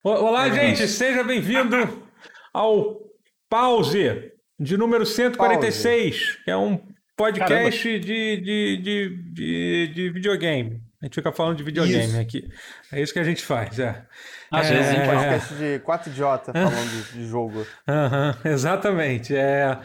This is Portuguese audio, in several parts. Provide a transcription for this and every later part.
Olá, gente, seja bem-vindo ao Pause de número 146, Pause. que é um podcast de, de, de, de, de videogame. A gente fica falando de videogame isso. aqui. É isso que a gente faz, é. Às é... vezes um podcast de quatro idiotas falando de, de jogo. Exatamente. É...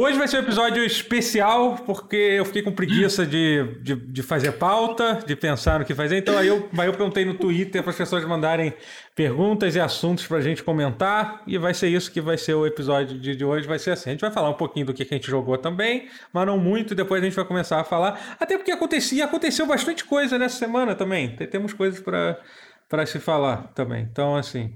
Hoje vai ser um episódio especial, porque eu fiquei com preguiça de, de, de, fazer pauta, de pensar no que fazer. Então aí eu, aí eu perguntei no Twitter para as pessoas mandarem perguntas e assuntos para a gente comentar. E vai ser isso que vai ser o episódio de, de hoje. Vai ser assim. A gente vai falar um pouquinho do que a gente jogou também, mas não muito. Depois a gente vai começar a falar. Até porque acontecia, aconteceu bastante coisa nessa semana também. Temos coisas para se falar também. Então, assim.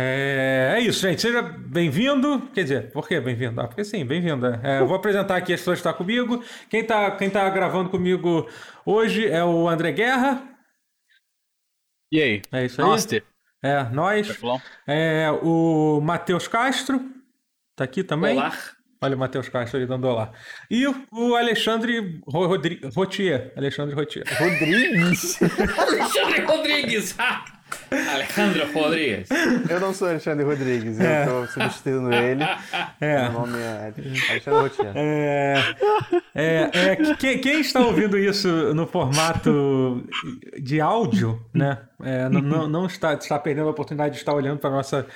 É, é, isso, gente. Seja bem-vindo. Quer dizer, por que bem-vindo? Ah, porque sim, bem-vindo. É, eu vou apresentar aqui as pessoas que estão comigo. Quem está quem tá gravando comigo hoje é o André Guerra. E aí? É isso aí. Nossa. É, nós. É, o Matheus Castro. Tá aqui também. Olá. Olha o Matheus Castro aí dando olá. E o Alexandre Rodri... Rotier. Alexandre Rotier. Rodrigues. Alexandre Rodrigues. Alejandro Rodrigues. Eu não sou Alexandre Rodrigues, é. eu estou substituindo ele. É. Meu nome é Alexandre Rotier. É, é, é, quem, quem, está ouvindo isso no formato de áudio, né? É, não, não, não está, está perdendo a oportunidade de estar olhando para nossa,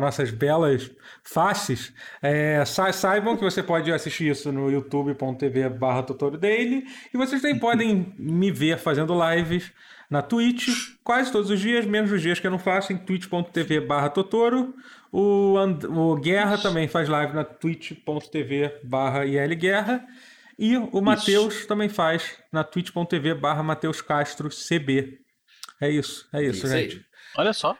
nossas belas faces. É, sa, saibam que você pode assistir isso no youtube.tv barra Daily e vocês também podem me ver fazendo lives na Twitch, quase todos os dias, menos os dias que eu não faço, em twitch.tv barra Totoro. O, And o Guerra também faz live na twitch.tv barra Guerra. E o Matheus também faz na twitch.tv barra Matheus Castro CB. É isso, é isso, isso gente. Aí. Olha só.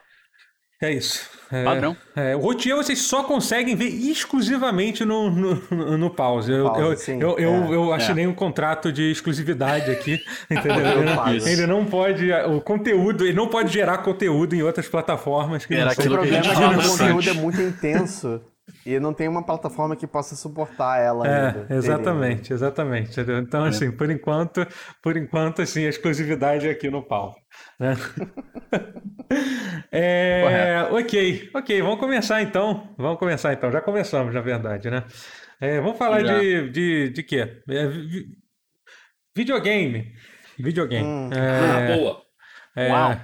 É isso. É, Padrão. É, o rotier vocês só conseguem ver exclusivamente no, no, no pause. Eu, pause, eu, sim, eu, é, eu, eu, assinei é. um contrato de exclusividade aqui, entendeu? ele, não, ele, não, pode. O conteúdo, ele não pode gerar conteúdo em outras plataformas. Que Era o problema é que o conteúdo é muito intenso. E não tem uma plataforma que possa suportar ela é, ainda. Exatamente, exatamente. Então, é. assim, por enquanto, por enquanto, assim, a exclusividade é aqui no pau. Né? é, ok, ok, vamos começar então. Vamos começar então. Já começamos, na verdade, né? É, vamos falar de, de, de quê? É, vi, videogame. Videogame. Hum. É, ah, boa. É, Uau.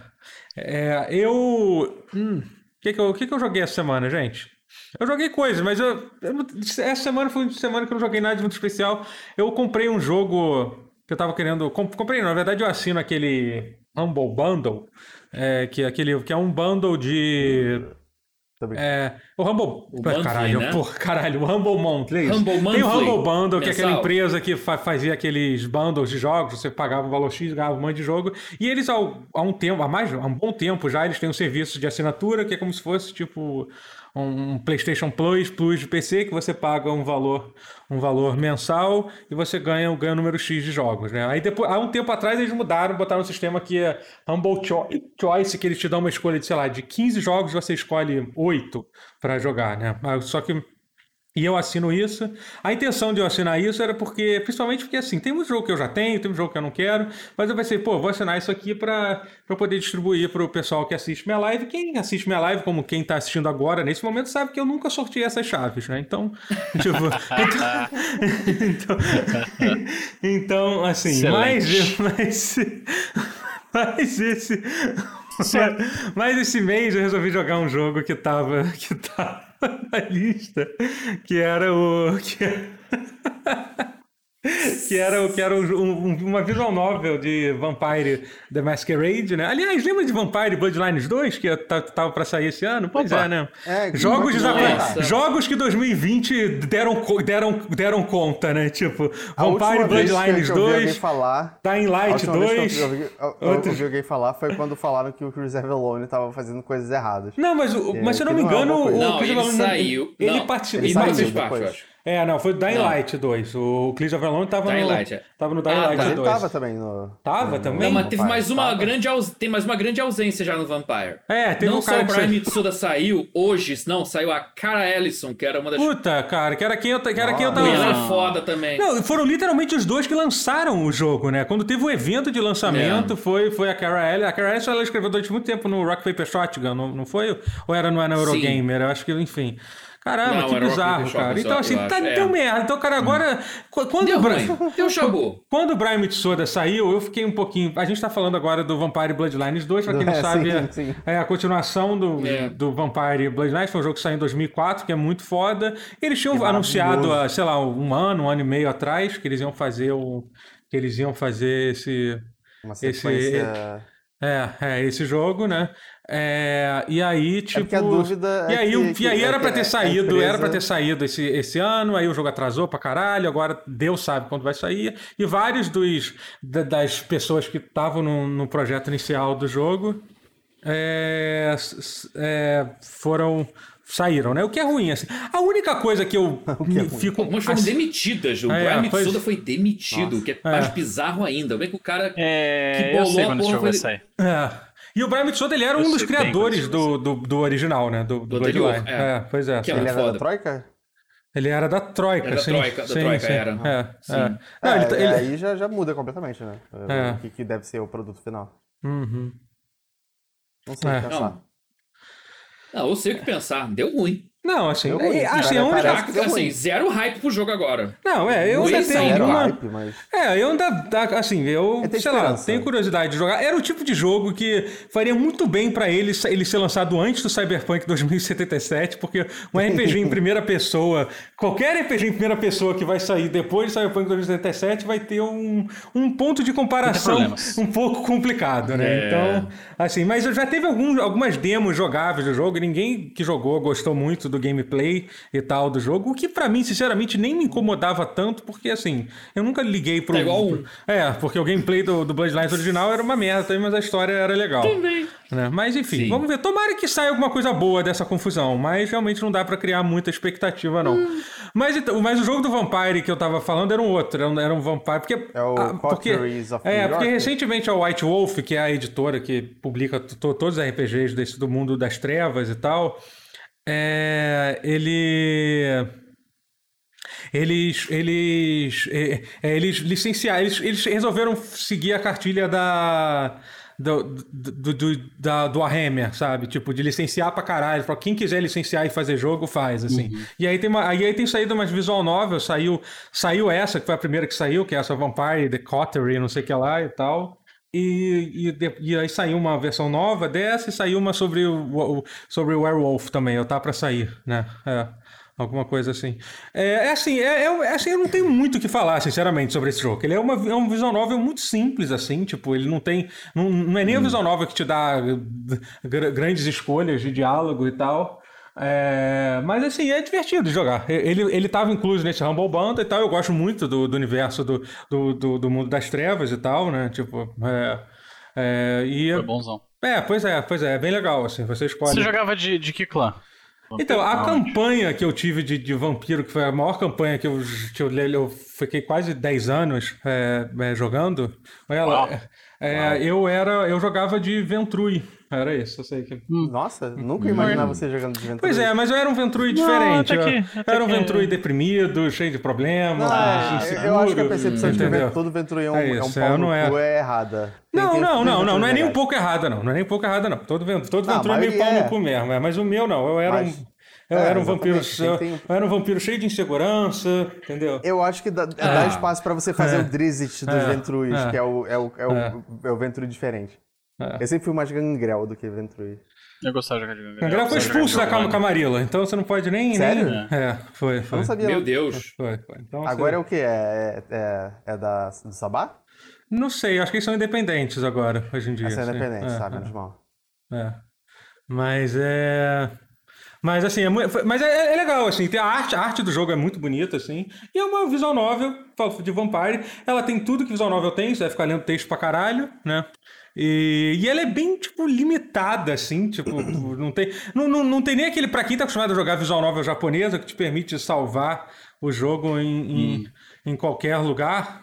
É, eu. Hum, o que, que, eu, que, que eu joguei essa semana, gente? Eu joguei coisas, mas eu, eu, essa semana foi uma semana que eu não joguei nada de muito especial. Eu comprei um jogo que eu tava querendo. Comprei, na verdade, eu assino aquele Humble Bundle, é, que, é aquele, que é um bundle de. É, o Humble. O caralho, né? porra, caralho, o Humble Monthly. Humble Tem o Humble Bundle, que é aquela empresa que fa fazia aqueles bundles de jogos, você pagava um valor X, ganhava um monte de jogo. E eles, há um tempo, há mais há um bom tempo já, eles têm um serviço de assinatura que é como se fosse tipo um PlayStation Plus, Plus de PC, que você paga um valor, um valor mensal e você ganha, ganha um número X de jogos, né? Aí depois, há um tempo atrás eles mudaram, botaram um sistema que é Humble Choice, que eles te dão uma escolha de, sei lá, de 15 jogos, você escolhe 8 para jogar, né? Só que e eu assino isso. A intenção de eu assinar isso era porque, principalmente porque assim, tem um jogo que eu já tenho, tem um jogo que eu não quero, mas eu pensei, pô, vou assinar isso aqui para poder distribuir para o pessoal que assiste minha live. Quem assiste minha live, como quem está assistindo agora, nesse momento, sabe que eu nunca sorteei essas chaves, né? Então, tipo. então, então, então, assim, mais, mais, mais esse. Mas esse mês eu resolvi jogar um jogo que tava. Que tava na lista, que era o. Que... que era, que era um, uma visual novel de Vampire The Masquerade, né? Aliás, lembra de Vampire Bloodlines 2, que tá, tava para sair esse ano? Pois Opa. é, né? É, jogos, que jogos que 2020 deram, deram, deram conta, né? Tipo, a Vampire Bloodlines que 2, falar, Dying Light 2... Que eu, vi, eu, falar foi quando falaram que o Chris Avalone tava fazendo coisas erradas. Não, mas, o, mas se eu não me engano, o não, Avalone... Saiu. Ele, não, participou, ele, ele, participou, É, não, foi Dying Não. Light 2. O Clears of Alone tava Dying no, Light, é. tava no Dying Ah, Light tá. Ele 2. tava também no. Tava no- também? Não, mas teve Vampire. mais uma Tava. grande aus... tem mais uma grande ausência já no Vampire. É, teve não um só cara o Brian Mitsuda saiu hoje, não, saiu a Cara Ellison, que era uma das. Puta, cara, que era quem eu, que era quem eu Nossa. tava... Ela Não. é foda também. Não, foram literalmente os dois que lançaram o jogo, né? Quando teve o evento de lançamento, É. foi, foi a Kara Ellis. A Kara Ellis ela escreveu durante muito tempo no Rock Paper Shotgun, não, não foi? Ou era no, na Eurogamer? Eu acho que, enfim. Caramba, Não, que bizarro, cara. Então, assim, tá, acho, é. deu merda. Então, cara, agora. qu- Quando Deu o ruim, deu chabu. Quando o Brian Mitsoda saiu, eu fiquei um pouquinho. A gente tá falando agora do Vampire Bloodlines 2, pra quem não É, sabe, sim, é, sim. é a continuação do, É. do Vampire Bloodlines. Foi um jogo que saiu em 2004, que é muito foda. Eles tinham Que anunciado, há, sei lá, um ano, um ano e meio atrás, que eles iam fazer o. que eles iam fazer esse. Uma Esse- sequência. É, é, esse jogo, né? É, e aí, tipo. porque a dúvida e é aí, o- que- e aí era é pra que ter a saído, empresa- era pra ter saído esse, esse ano, aí o jogo atrasou pra caralho, agora Deus sabe quando vai sair. E vários dos, da- das pessoas que estavam no, no projeto inicial do jogo é, é, foram. saíram, né? O que é ruim, assim. A única coisa que eu que é fico. Algumas foram assim, demitidas. O É, Brian Mitsuda foi demitido, o que é mais É. bizarro ainda. Vê que o cara. É, Que eu bolou sei a quando esse porra, jogo vai foi- sair. É. E o Brian Mitsoda, ele era Eu um dos criadores do, do, do original, né? Do, do, Do anterior, é. É, pois é. Que é Ele era foda. da Troika? Ele era da Troika, Era da sim. Troika, da sim, Troika sim. era. É, Sim. é. Não, É, ele, tá- ele- Aí já, já muda completamente, né? É. O que, que deve ser o produto final. Uhum. Não sei o É. que pensar. Não. Não, eu sei o que pensar. Deu ruim. Não, assim, Eu é, assim, a única... assim, ruim. zero hype pro jogo agora. Não, é, eu ainda tenho Era o alguma... hype, mas. É, eu ainda, dá- assim, eu, É sei lá, tenho curiosidade de jogar. Era o tipo de jogo que faria muito bem pra ele, ele ser lançado antes do Cyberpunk 2077, porque um RPG em primeira pessoa, qualquer RPG em primeira pessoa que vai sair depois de Cyberpunk 2077 vai ter um, um ponto de comparação um pouco complicado, né? É. Então, assim, mas já teve algum, algumas demos jogáveis do jogo, e ninguém que jogou gostou muito do gameplay e tal do jogo, o que pra mim, sinceramente, nem me incomodava tanto, porque assim, eu nunca liguei pro. É igual um. É, porque o gameplay do, do Bloodlines original era uma merda também, mas a história era legal. Também. Né? Mas enfim, Sim. vamos ver. Tomara que saia alguma coisa boa dessa confusão, mas realmente não dá pra criar muita expectativa, não. Hum. Mas, então, mas o jogo do Vampire que eu tava falando era um outro, era um, era um Vampire. Porque, É o ah, porque, É, New porque recentemente a White Wolf, que é a editora que publica todos os RPGs desse, do mundo das trevas e tal, é, ele. Eles, eles, é, é, eles licenciaram, eles, eles resolveram seguir a cartilha da, do, do, do, da, do Warhammer, sabe? Tipo, de licenciar pra caralho. Pra quem quiser licenciar e fazer jogo, faz, assim. E aí tem, uma, aí, aí tem saído umas visual novel, saiu, saiu essa, que foi a primeira que saiu, que é essa Vampire, The Coterie, não sei o que lá e tal. E, e, e aí saiu uma versão nova dessa e saiu uma sobre o, sobre o Werewolf também, eu tá pra sair, né? É, alguma coisa assim. É, é assim, é, é- é assim, eu não tenho muito o que falar, sinceramente, sobre esse jogo. Ele é, uma, é um visual novel muito simples, assim, tipo, ele não tem. Não, não é nem um visual novel que te dá gr- grandes escolhas de diálogo e tal. É, mas assim, é divertido jogar. Ele, ele tava incluso nesse Humble Bundle e tal. Eu gosto muito do, do universo do, do, do, do mundo das trevas e tal, né? Tipo, é, é, e, Foi bonzão. é, pois é, pois é, é bem legal, assim, você escolhe. Você jogava de, de que clã? Então, a Não, campanha que eu tive de, de vampiro, que foi a maior campanha que eu, que eu, eu fiquei quase 10 anos é, é, jogando, ela, Uau. é, eu era, eu jogava de Ventrui, era isso, eu sei que... Nossa, nunca imaginava você jogando de Ventura. Pois é, mas eu era um Ventrui diferente, até eu, eu era um que- Ventrui deprimido, cheio de problemas, Ah, inseguro, eu acho que a percepção de que todo Venturião É é, um isso, pau eu no não é. é errada. Tem- Não, tem- não, tem não, não, Venturas não é nem um pouco errada, não. Não é nem um pouco errada, não. Todo, todo Não, Ventrui é meio pau é. no cu mesmo. é, Mas o meu não. Eu era Mas- um. Eu é, era um vampiro. exatamente, tem- Eu era um vampiro cheio de insegurança, entendeu? Eu acho que dá, dá espaço pra você fazer É. o Drizzt dos É. Ventruis, É. que é o, é o, é o, É. é o Ventrui diferente. É. Eu sempre fui mais gangrel do que Ventrui. Eu gostava de jogar de O André foi expulso da Cam- Camarilla, então você não pode nem. Sério? nem... É, foi, Eu foi. não sabia. Meu não. Deus. Foi, foi. Então, Agora é você... o que? É, é, é da, do Sabá? Não sei, acho que eles são independentes agora, hoje em dia. Essa é sim. independente, É, sabe? é. Menos mal. É. Mas é. Mas assim, é, mu- foi- mas é, é legal, assim, tem a arte, a arte do jogo é muito bonita, assim, e é uma visual novel de Vampire, ela tem tudo que visual novel tem, você vai ficar lendo texto pra caralho, né? E, e ela é bem, tipo, limitada, assim, tipo, não tem, não, não, não tem nem aquele, pra quem tá acostumado a jogar visual novel japonesa, que te permite salvar o jogo em, em, em qualquer lugar,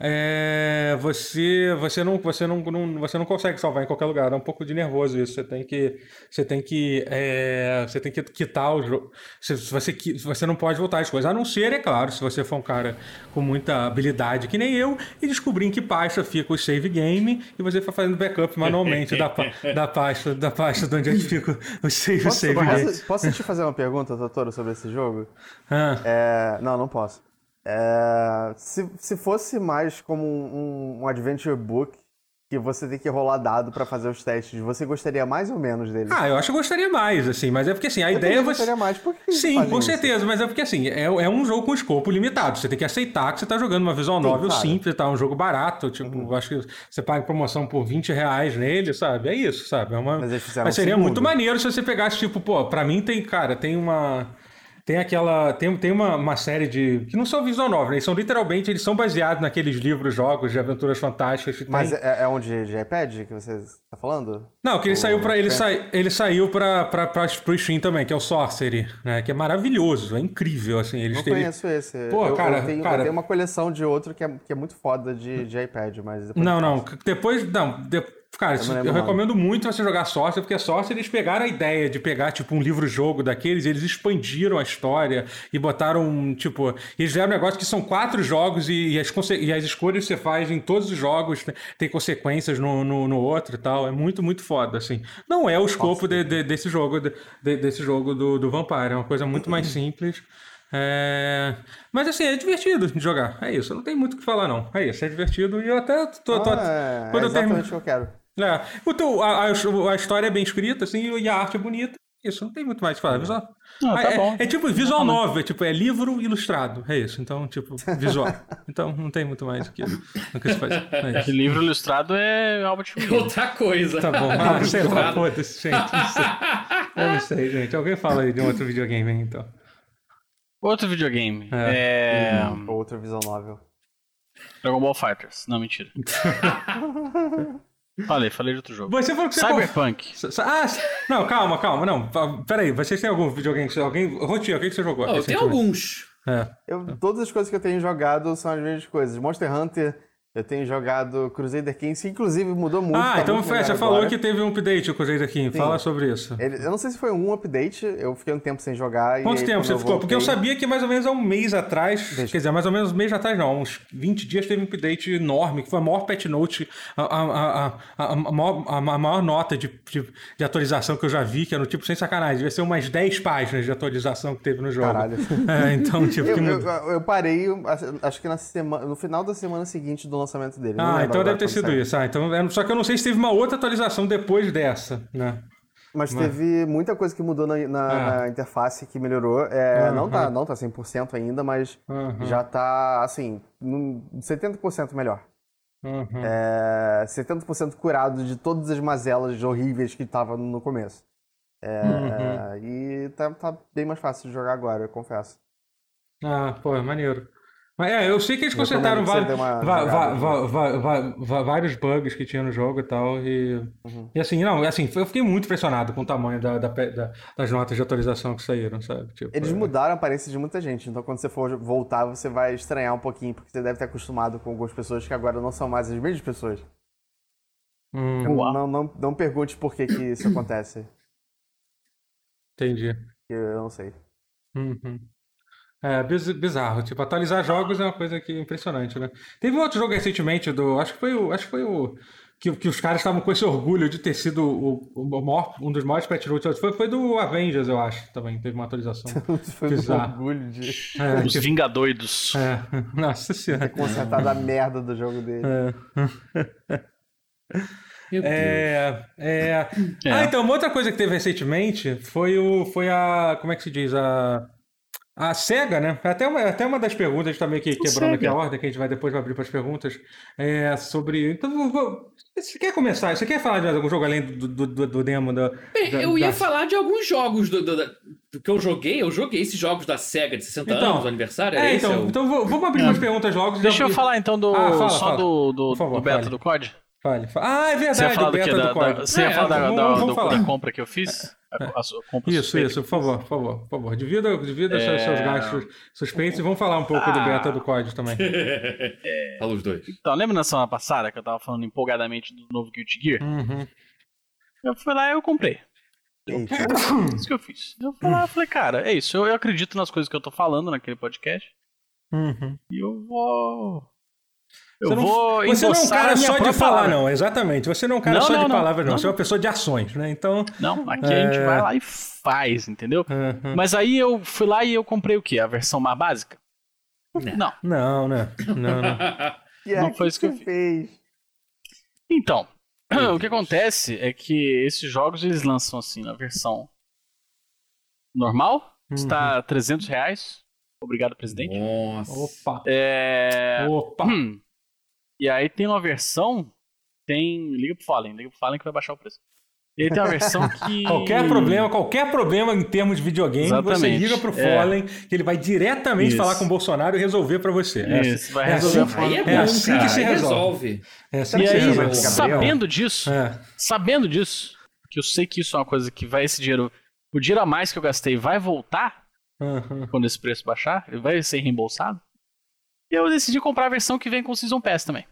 é, você você não você não, não, você não consegue salvar em qualquer lugar. É um pouco de nervoso isso. Você tem que você tem que é, você tem que quitar o jogo. Você, você você não pode voltar as coisas a não ser é claro se você for um cara com muita habilidade que nem eu e descobrir em que pasta fica o save game e você vai fazendo backup manualmente da, da pasta da pasta de onde é que fica o save, posso, save posso, game. posso te fazer uma pergunta Totoro sobre esse jogo? Ah. é, não não posso é, se, se fosse mais como um, um, adventure book que você tem que rolar dado para fazer os testes, você gostaria mais ou menos dele? Ah, eu acho que gostaria mais, assim, mas é porque assim, a eu ideia é você. gostaria mais, por que Sim, com isso? certeza, mas é porque assim, é, é um jogo com escopo limitado. Você tem que aceitar que você tá jogando uma visual novel claro. simples, tá? Um jogo barato, tipo, uhum. acho que você paga promoção por 20 reais nele, sabe? É isso, sabe? É uma... Mas, mas seria muito maneiro se você pegasse, tipo, pô, pra mim tem, cara, tem uma. Tem aquela. Tem, tem uma, uma série de. que não são visual novel, né? Eles são literalmente. Eles são baseados naqueles livros, jogos de aventuras fantásticas. Mas tem... é, é um de, de iPad que você está falando? Não, que ele Ou saiu para ele, sa, ele saiu pra, pra, pra, pro Steam também, que é o Sorcery, né? Que é maravilhoso, é incrível, assim. Eles não teve... conheço esse. Pô, eu, cara, eu tenho, cara... eu tenho uma coleção de outro que é, que é muito foda de, de iPad, mas. Não, não. Depois. Não, depois Cara, eu, eu recomendo muito você jogar Sorcerer, porque Sorcerer eles pegaram a ideia de pegar, tipo, um livro-jogo daqueles, eles expandiram a história e botaram, tipo, eles fizeram um negócio que são quatro jogos e, e, as, e as escolhas que você faz em todos os jogos tem consequências no, no, no, outro e tal. É muito, muito foda, assim. Não é o escopo de, de, desse jogo, de, desse jogo do, do Vampire, é uma coisa muito mais simples. É... Mas assim, é divertido de jogar. É isso. Não tem muito o que falar, não. É isso, é divertido. E eu até tô. tô, tô ah, é, quando é exatamente eu termino... o que eu quero. É. O a, a, a, história é bem escrita, assim, e a arte é bonita. Isso, não tem muito mais o que falar. Visual. Não, tá é, bom. É, é tipo visual novel, é, tipo, é livro ilustrado. É isso. Então, tipo, visual. Então, não tem muito mais do que, que se faz. É isso. livro ilustrado é algo tipo. Outra coisa. Tá bom. Ah, sei lá, foda-se, gente. Não sei. Eu não sei, gente. Alguém fala aí de um outro videogame aí, então. Outro videogame. É. é... Hum, outro visual novel. Dragon Ball Fighters. Não, mentira. Falei, falei de outro jogo. Você falou que você Cyberpunk. Ah, não, calma, calma. Não, peraí. Vocês têm algum videogame? Alguém... Rotinha, o que você jogou? Oh, eu tenho alguns. É. Eu, todas as coisas que eu tenho jogado são as mesmas coisas. Monster Hunter eu tenho jogado Crusader Kings, que inclusive mudou muito. Ah, tá então muito você agora. falou que teve um update o Crusader King. Sim. Fala sobre isso. Ele, eu não sei se foi um update, eu fiquei um tempo sem jogar. Quanto aí, tempo você ficou? Voltei... Porque eu sabia que mais ou menos há um mês atrás, Deixa. quer dizer, mais ou menos um mês atrás não, uns 20 dias teve um update enorme, que foi a maior patch note, a, a, a, a, maior, a maior, nota de, de, de, atualização que eu já vi, que é no tipo, sem sacanagem, devia ser umas 10 páginas de atualização que teve no jogo. Caralho. É, então, tipo... eu, eu, eu, parei, acho que na semana, no final da semana seguinte do lançamento dele. Ah, então deve ter sido saiu. isso. Ah, então, é, só que eu não sei se teve uma outra atualização depois dessa, né? Mas, Mas... teve muita coisa que mudou na, na, é. na interface que melhorou. É, uhum. não, tá, não tá 100% ainda, mas uhum. já tá, assim, 70% melhor. Uhum. É, 70% curado de todas as mazelas horríveis que tava no começo. É, uhum. E tá, tá bem mais fácil de jogar agora, eu confesso. Ah, pô, é maneiro. Mas é, eu sei que eles consertaram vários, vários bugs que tinha no jogo e tal. E, uhum. e assim, não, assim, eu fiquei muito impressionado com o tamanho da, da, da, das notas de atualização que saíram, sabe? Tipo, eles é... mudaram a aparência de muita gente, então quando você for voltar, você vai estranhar um pouquinho, porque você deve ter acostumado com algumas pessoas que agora não são mais as mesmas pessoas. Hum. Não, não, não, não pergunte por que, que isso acontece. Entendi. Eu não sei. Uhum. É bizarro. Tipo, atualizar jogos é uma coisa que é impressionante, né? Teve um outro jogo recentemente do. Acho que foi o. Acho que foi o. Que, que os caras estavam com esse orgulho de ter sido o, o maior, um dos maiores patch notes. Foi, foi do Avengers, eu acho, também. Teve uma atualização. foi bizarro. orgulho de. É, Os que... Vingadoidos. É. Nossa senhora. Ter consertado a merda do jogo dele. É. É, é, é. Ah, então, uma outra coisa que teve recentemente foi o. Foi a. Como é que se diz? A. A SEGA, né? Até uma, até uma das perguntas, a gente tá meio que quebrando aqui a ordem, que a gente vai depois abrir para as perguntas, é sobre. Então, vou, você quer começar? Você quer falar de algum jogo além do, do, do, do demo da, Bem, da, Eu ia da... falar de alguns jogos do, do, do, que eu joguei. Eu joguei esses jogos da SEGA de 60 então, anos, aniversário. É, então, eu... então vamos abrir é. umas perguntas logo. Deixa eu falar então do, ah, fala, só fala. do, do, favor, do beta fale. do COD. Fale. Ah, é verdade, você ia falar o beta do, do, COD. você ia é, falar da, da, da compra que eu fiz? A, a, a isso, isso, por favor, por favor, por favor. Divida, divida é... seus, gastos suspeitos e vamos falar um pouco ah. do beta do código também. É... Fala os dois. Então, lembra na semana passada que eu tava falando empolgadamente do novo Guilty Gear? Uhum. Eu fui lá e eu comprei. Isso que eu fiz. Eu fui lá e falei, cara, é isso. Eu, eu, acredito nas coisas que eu tô falando naquele podcast. Uhum. E eu vou eu você vou não, Você não é um cara só de falar, não, exatamente. Você não é um cara não, só não, de palavras, não. Você é uma pessoa de ações, né? Então. Não, aqui é... a gente vai lá e faz, entendeu? Uhum. Mas aí eu fui lá e eu comprei o quê? A versão mais básica? Não. Não, né? Não, não. não foi isso que eu fiz. Então, o que acontece é que esses jogos eles lançam assim na versão normal, uhum. está 300 reais. Obrigado, presidente. Nossa. Opa. É... Opa. Hum. E aí tem uma versão, tem. Liga pro Fallen, liga pro Fallen que vai baixar o preço. E aí tem uma versão que. qualquer problema, qualquer problema em termos de videogame, Exatamente. você liga pro é. Fallen, que ele vai diretamente Isso. falar com o Bolsonaro e resolver pra você. É Isso, assim, vai é resolver assim, aí é, é assim que se resolve. É assim e que aí, se resolve. sabendo disso, é. sabendo disso, que eu sei que isso é uma coisa que vai esse dinheiro. O dinheiro a mais que eu gastei vai voltar uhum. quando esse preço baixar, ele vai ser reembolsado. E eu decidi comprar a versão que vem com o Season Pass também.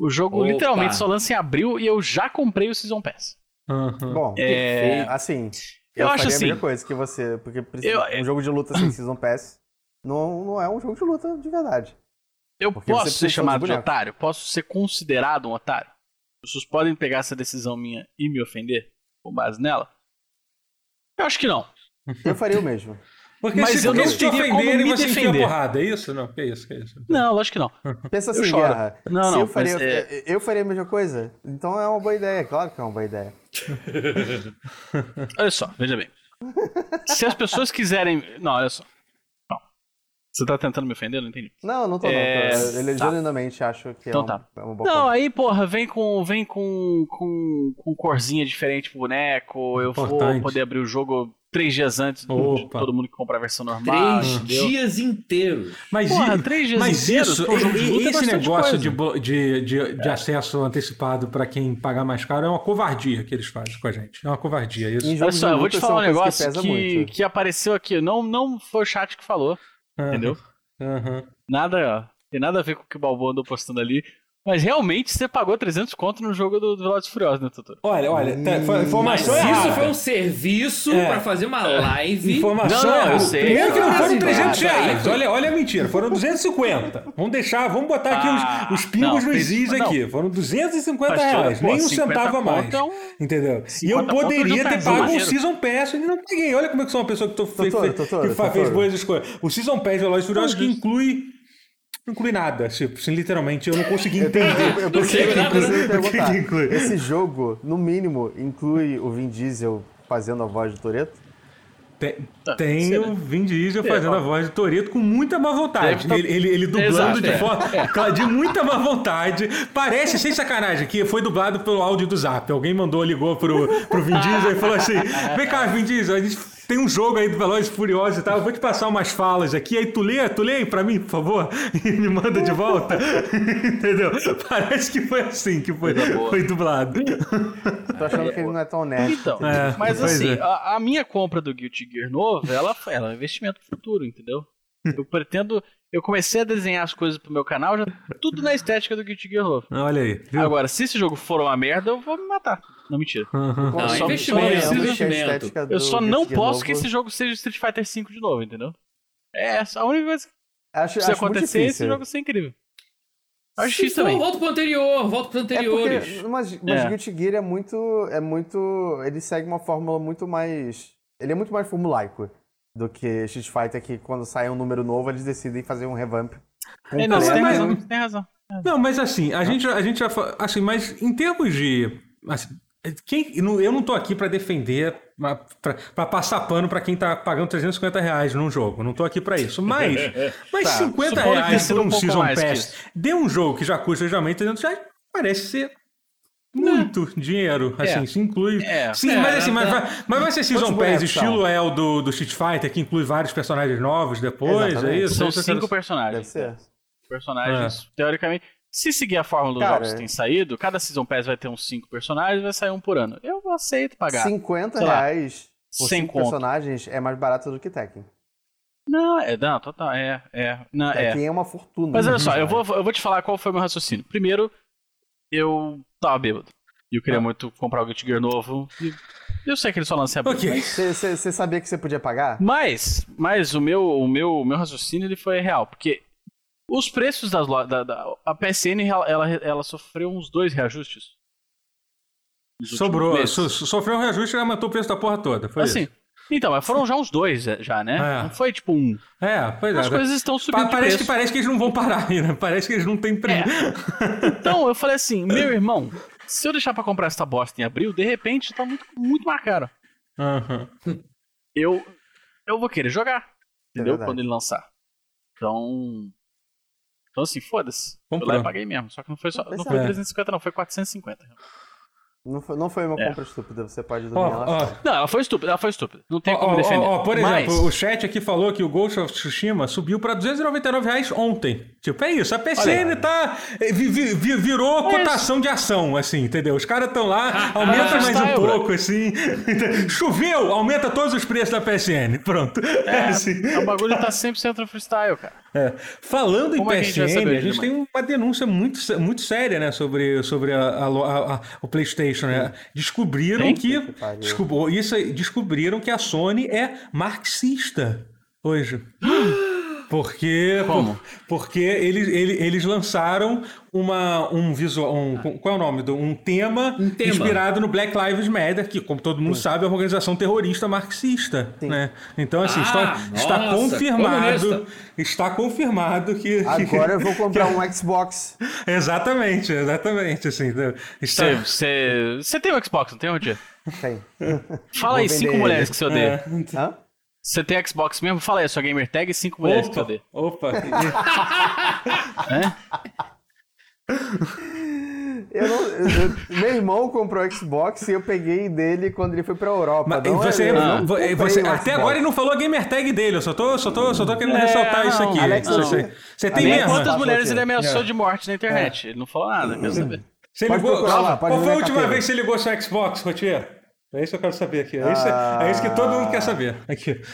O jogo Opa. literalmente só lança em abril e eu já comprei o Season Pass. Uhum. Bom, é... assim, eu, eu acho assim, a mesma coisa que você, porque eu, um jogo de luta sem Season Pass não, não é um jogo de luta de verdade. Eu posso ser chamado de otário? Posso ser considerado um otário? As pessoas podem pegar essa decisão minha e me ofender com base nela? Eu acho que não. Eu faria o mesmo. Porque mas se, eu não te ofenderem, você defender. porrada, é isso? Não, que isso, que isso. Não, lógico que não. Pensa assim, Guerra. Não, não, eu, faria, é... eu faria a mesma coisa? Então é uma boa ideia, claro que é uma boa ideia. olha só, veja bem. Se as pessoas quiserem... Não, olha só. Não. Você tá tentando me ofender? Não entendi. Não, não tô é... não. Ele tá. genuinamente acho que então, é, um, tá. é uma boa Não, aí, porra, vem com, vem com, com, com corzinha diferente pro boneco, eu Importante. vou poder abrir o jogo três dias antes do, de todo mundo que compra a versão normal. Três entendeu? dias inteiros. Mas, Porra, três dias mas inteiros, isso, e, esse negócio de, de, de, de é. acesso antecipado para quem pagar mais caro é uma covardia que eles fazem com a gente. É uma covardia isso. Olha só, eu vou te falar um negócio que, que, que, apareceu aqui. Não, não foi o chat que falou, uhum. entendeu? Uhum. Nada, tem nada a ver com o que o Balboa andou postando ali. Mas realmente você pagou 300 conto no jogo do, do Velozes Furiosos, né, Tutor? Olha, olha, tá, foi informação Mas errada. isso foi um serviço é. pra fazer uma live. Informação não, não, eu sei. Primeiro que não foram 300 reais. Olha, olha a mentira, foram 250. Vamos deixar, vamos botar aqui ah, os, os pingos não, nos is aqui. Foram 250 reais, nem um centavo a mais. Então, entendeu? E eu poderia ter pago o Season Pass e não paguei. Olha como é que sou uma pessoa que, tô, que fez boas escolhas. O Season Pass Velozes Furiosos que inclui não inclui nada, tipo, assim, literalmente, eu não consegui entender. eu, eu, eu preciso perguntar. Esse jogo, no mínimo, inclui o Vin Diesel fazendo a voz do Toreto? Tem, ah, tem o Vin Diesel fazendo a voz do Toreto com muita má vontade. Tá... Ele, ele, ele, dublando Exato, de é. forma é. de muita má vontade. Parece, sem sacanagem, que foi dublado pelo áudio do Zap. Alguém mandou, ligou pro, pro Vin Diesel e falou assim: Vem cá, Vin Diesel, a gente tem um jogo aí do Velozes e Furiosos e tal, eu vou te passar umas falas aqui, aí tu lê, tu lê aí pra mim, por favor, e me manda de volta. Entendeu? Parece que foi assim que foi, foi dublado. Tô achando que ele não é tão honesto. Então, é, mas assim, é. a, a, minha compra do Guilty Gear novo, ela, ela é um investimento futuro, entendeu? Eu pretendo. Eu comecei a desenhar as coisas pro meu canal, já tudo na estética do Guilty Gear novo. Olha aí. Viu? Agora, se esse jogo for uma merda, eu vou me matar. Não, mentira. Uhum. Não, só, investimento, só investimento. Eu só não posso que esse jogo seja Street Fighter V de novo, entendeu? É a única coisa que acho, precisa acho acontecer esse jogo ser incrível. Acho difícil também. Volta pro anterior, volta pro anterior. É porque, mas mas é. Guilty Gear é muito, é muito... Ele segue uma fórmula muito mais... Ele é muito mais formulaico do que Street Fighter, que quando sai um número novo, eles decidem fazer um revamp. É, não, tem, razão, tem razão. Não, mas assim, a gente, a gente já... Assim, mas em termos de... Assim, quem, eu não tô aqui para defender, para passar pano para quem tá pagando 350 reais num jogo. Não tô aqui para isso. Mas, mas tá, 50 reais por um, um Season Pass de um jogo que já custa geralmente 300 reais, parece ser muito é. dinheiro. Assim, é. se inclui. É. Sim, mas assim, mas, vai, mas vai ser Season Pass, estilo é o do, do Street Fighter, que inclui vários personagens novos depois, é Exatamente. é isso? São cinco personagens. Deve ser. Personagens, é. teoricamente. Se seguir a fórmula dos Cara, jogos que tem saído, cada Season Pass vai ter uns 5 personagens vai sair um por ano. Eu aceito pagar. 50 reais por 5 personagens é mais barato do que Tekken. Não, é, não, total, é, é. Não, Tekken é. é uma fortuna. Mas olha só, eu vou, eu vou te falar qual foi o meu raciocínio. Primeiro, eu tava bêbado. E eu queria ah. muito comprar o Guilty Gear novo. E eu sei que ele só lança abril. Okay. Você sabia que você podia pagar? Mas, mas o meu, o meu, o meu raciocínio ele foi real, porque os preços das lojas. Da, da, a PSN ela, ela, sofreu uns dois reajustes. Sobrou. So, sofreu um reajuste e aumentou o preço da porra toda. Foi assim. Isso. Então, mas foram já uns dois é, já, né? É. Não foi tipo um. É, pois As é. coisas estão subindo. Pa parece, que, parece que eles não vão parar ainda. Parece que eles não têm preço. É. Então, eu falei assim, meu irmão, se eu deixar pra comprar essa bosta em abril, de repente tá muito, muito mais caro. Uhum. Eu, eu vou querer jogar. É entendeu? Quando ele lançar. Então. Então, assim, foda-se. Eu lá e paguei mesmo. Só que não foi só. Não foi 350, não, foi 450. Não foi, não foi uma é. compra estúpida, você pode dormir oh, lá. Oh. Não, ela foi estúpida, ela foi estúpida. Não tem oh, como defender. Oh, por exemplo, Mas... o chat aqui falou que o Ghost of Tsushima subiu pra 299 reais ontem. Tipo, é isso, a PCN tá. Vi, vi, virou é cotação isso. de ação, assim, entendeu? Os caras estão lá, aumenta mais um pouco, assim. Choveu, aumenta todos os preços da PSN. Pronto. É, assim. o bagulho tá 100% no freestyle, cara. É. Falando Como em PSN, a gente, a gente tem uma denúncia muito, muito séria, né, sobre, sobre a, a, a, o PlayStation. Né? Descobriram tem? que. Descob, isso, descobriram que a Sony é marxista hoje. Porque, Como? porque eles, eles, eles lançaram uma, um visual. Um, qual é o nome? Um tema, um tema, inspirado no Black Lives Matter, que, como todo mundo Sim. sabe, é uma organização terrorista marxista. Né? Então, assim, ah, está, está confirmado. Está confirmado que. Agora eu vou comprar um Xbox. exatamente, exatamente. Assim, está... Você, você tem um Xbox, não tem, Roger? Tem. Fala aí, cinco mulheres que você odeia. É. Hã? Você tem Xbox mesmo? Fala aí, sua gamer tag e cinco mulheres opa, cadê? Opa! é? Eu não, eu, meu irmão comprou Xbox e eu peguei dele quando ele foi pra Europa. Mas, não, você, é, não, você até agora ele não falou a gamer tag dele, eu só tô, só tô, só tô querendo é, ressaltar não, isso aqui. Alex, você, você tem mesmo? Quantas mulheres ele ameaçou de morte na internet? É. Ele não falou nada, quer saber. Você ligou, lá, qual foi a última vez que você ligou seu Xbox, Rotier? É isso que eu quero saber aqui. É isso, ah... é isso que todo mundo quer saber aqui.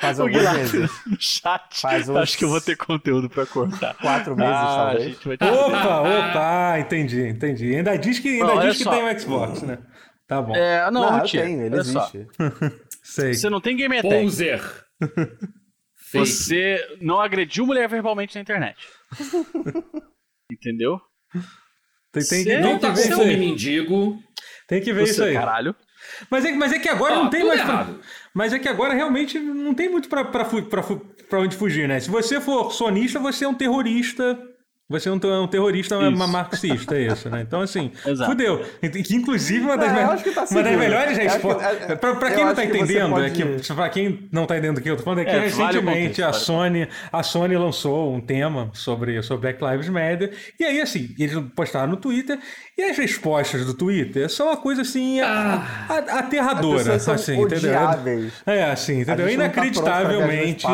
Faz alguns meses. No chat. Faz uns... Acho que eu vou ter conteúdo pra cortar. Quatro meses, ah, talvez. Opa, opa, entendi, entendi. Ainda diz que, ainda diz que tem o Xbox, né? Tá bom. É, não, não, eu tenho, ele existe. Sei. Você não tem game attack. Poser. Você não agrediu mulher verbalmente na internet. Entendeu? Tem, tem, tem, não tá como mendigo. Tem que ver Você, isso aí. Caralho. Mas é, mas é que agora ah, não tem mais. Pra, mas é que agora realmente não tem muito pra onde fugir, né? Se você for sonista, você é um terrorista você é um, um terrorista isso. uma marxista, é isso, né? Então, assim, Exato. fudeu. Que, inclusive, uma das, me... tá uma das melhores respostas. Pra, pra quem não tá entendendo, pode... é que, pra quem não tá entendendo o que eu tô falando, é que é, recentemente vale a, Sony, a Sony lançou um tema sobre, sobre Black Lives Matter. E aí, assim, eles postaram no Twitter. E as respostas do Twitter são uma coisa assim ah, aterradora. Assim, entendeu? É, assim, entendeu? Inacreditavelmente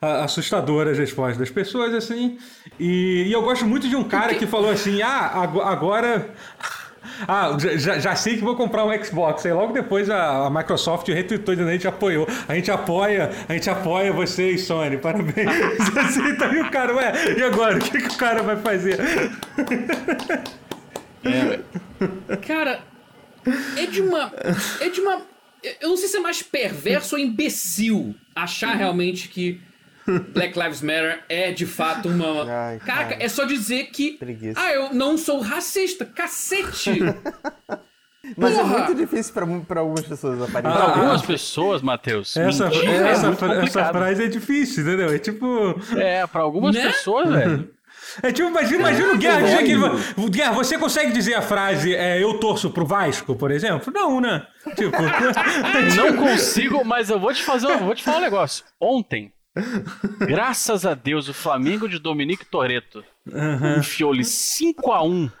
tá assustadoras as respostas das pessoas, assim. E, e eu gosto muito de um cara que falou assim: ah, agora. Ah, já, já, sei que vou comprar um Xbox. Aí logo depois a, a Microsoft retweetou dizendo a gente apoiou. A gente apoia, a gente apoia vocês, Sony. Parabéns. assim, então, e o cara, ué, e agora? O que, que o cara vai fazer? É, cara, é de uma. É de uma. Eu não sei se é mais perverso ou imbecil achar realmente que Black Lives Matter é de fato uma. Ai, Caraca, cara. é só dizer que. Preguiça. Ah, eu não sou racista. Cacete! Mas é Porra! é muito difícil pra, algumas pessoas aparecer. Pra algumas pessoas, Matheus. Essa, essa, é essa, frase é difícil, entendeu? É tipo. É, pra algumas né? pessoas, velho. É tipo, imagina, imagina o Guerra dizer que. Guerra, você consegue dizer a frase é, eu torço pro Vasco, por exemplo? Não, né? Tipo. não consigo, mas eu vou te fazer. vou te falar um negócio. Ontem, Graças a Deus, o Flamengo de Dominique Toreto uhum. enfiou-lhe 5x1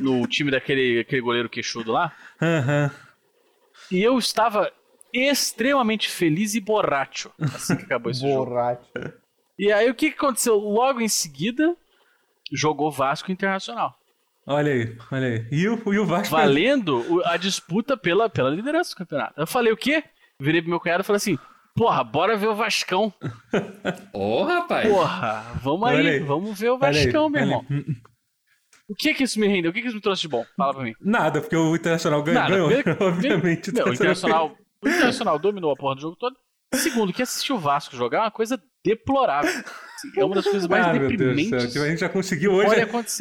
no time daquele aquele goleiro queixudo lá. Uhum. E eu estava extremamente feliz e borracho assim que acabou esse jogo. E aí o que aconteceu? Logo em seguida, jogou Vasco Internacional. Olha aí, olha aí. E o, e o Vasco. Valendo a disputa pela, pela liderança do campeonato. Eu falei, o quê? Virei pro meu cunhado e falei assim: Porra, bora ver o Vascão. Ô, oh, rapaz. Porra, vamos aí, aí, vamos ver o Vascão, meu irmão. O que que isso me rendeu? O que que isso me trouxe de bom? Fala pra mim. Nada, porque o Internacional ganhou, Nada, ganhou obviamente. Não, o Internacional, o Internacional dominou a porra do jogo todo. Segundo, que assistir o Vasco jogar é uma coisa deplorável. É uma das coisas mais ah, deprimentes. A gente já conseguiu hoje.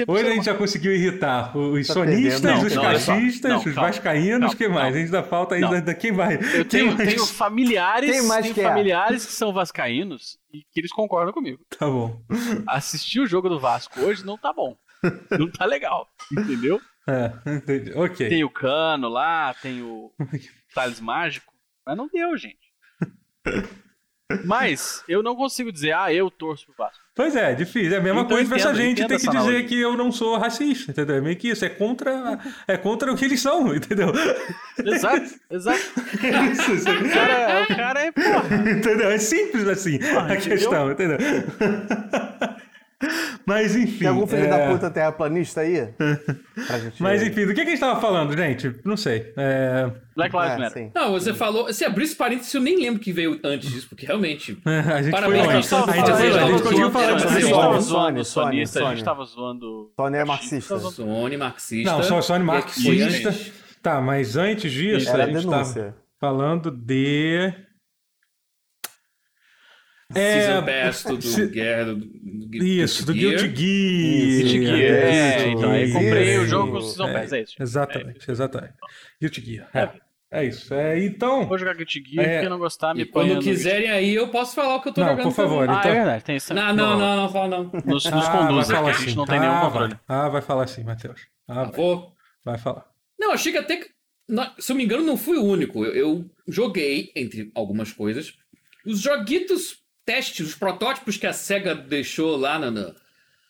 Hoje a gente já conseguiu irritar os tá sonistas, não, os caixistas, os vascaínos, que mais? A gente ainda falta ainda quem vai. Eu tenho, tenho familiares, tenho tenho que familiares é? que são vascaínos e que eles concordam comigo. Tá bom. Assistir o jogo do Vasco hoje não tá bom. Não tá legal, entendeu? É, entendi. Ok. Tem o Cano lá, tem o Thales Mágico, mas não deu, gente. Mas eu não consigo dizer, ah, eu torço pro Vasco. Pois é, difícil. É a mesma então, coisa pra essa gente ter que dizer que eu não sou racista, entendeu? É meio que isso, é contra, é contra o que eles são, entendeu? Exato, exato. Isso, isso. O, cara, o cara é porra. Entendeu? É simples assim porra, a entendeu? questão, entendeu? Mas enfim. Tem algum filho é... da puta terraplanista aí? Mas enfim, do que, que a gente tava falando, gente? Não sei. É... Black Lives é, Matter. Não, você falou. Se abrir esse parênteses, eu nem lembro que veio antes disso, porque realmente. É, a gente parabéns, foi. A gente, a gente continua falando disso. A gente tava zoando sonista, a gente tava zoando. Sony é marxista. Sony marxista. Não, só Sony marxista. Tá, mas antes disso, a gente tava falando de. É, Season Pass do, se... Guerra do, do Isso, do Guilty Gear. Guilty Gear, é, então aí comprei o jogo com o Season Pass, é isso. Exatamente, é. exatamente. Guilty Gear, é. É isso. É, então. Vou jogar Guilty Gear, é, quem não gostar, me põe. Quando quiserem aí, eu posso falar o que eu tô não, jogando. Por favor, também. então. Ah, é verdade, tem isso. Não, não, não, não, fala não. Nos, nos ah, conduz, aqui, a gente não tem ah, nenhum controle. Vai. Ah, vai falar sim, Matheus. Ah, vai. Vou. Vai falar. Não, achei que até que. Se eu me engano, não fui o único. Eu, eu joguei, entre algumas coisas, os joguitos testes, os protótipos que a SEGA deixou lá no, no,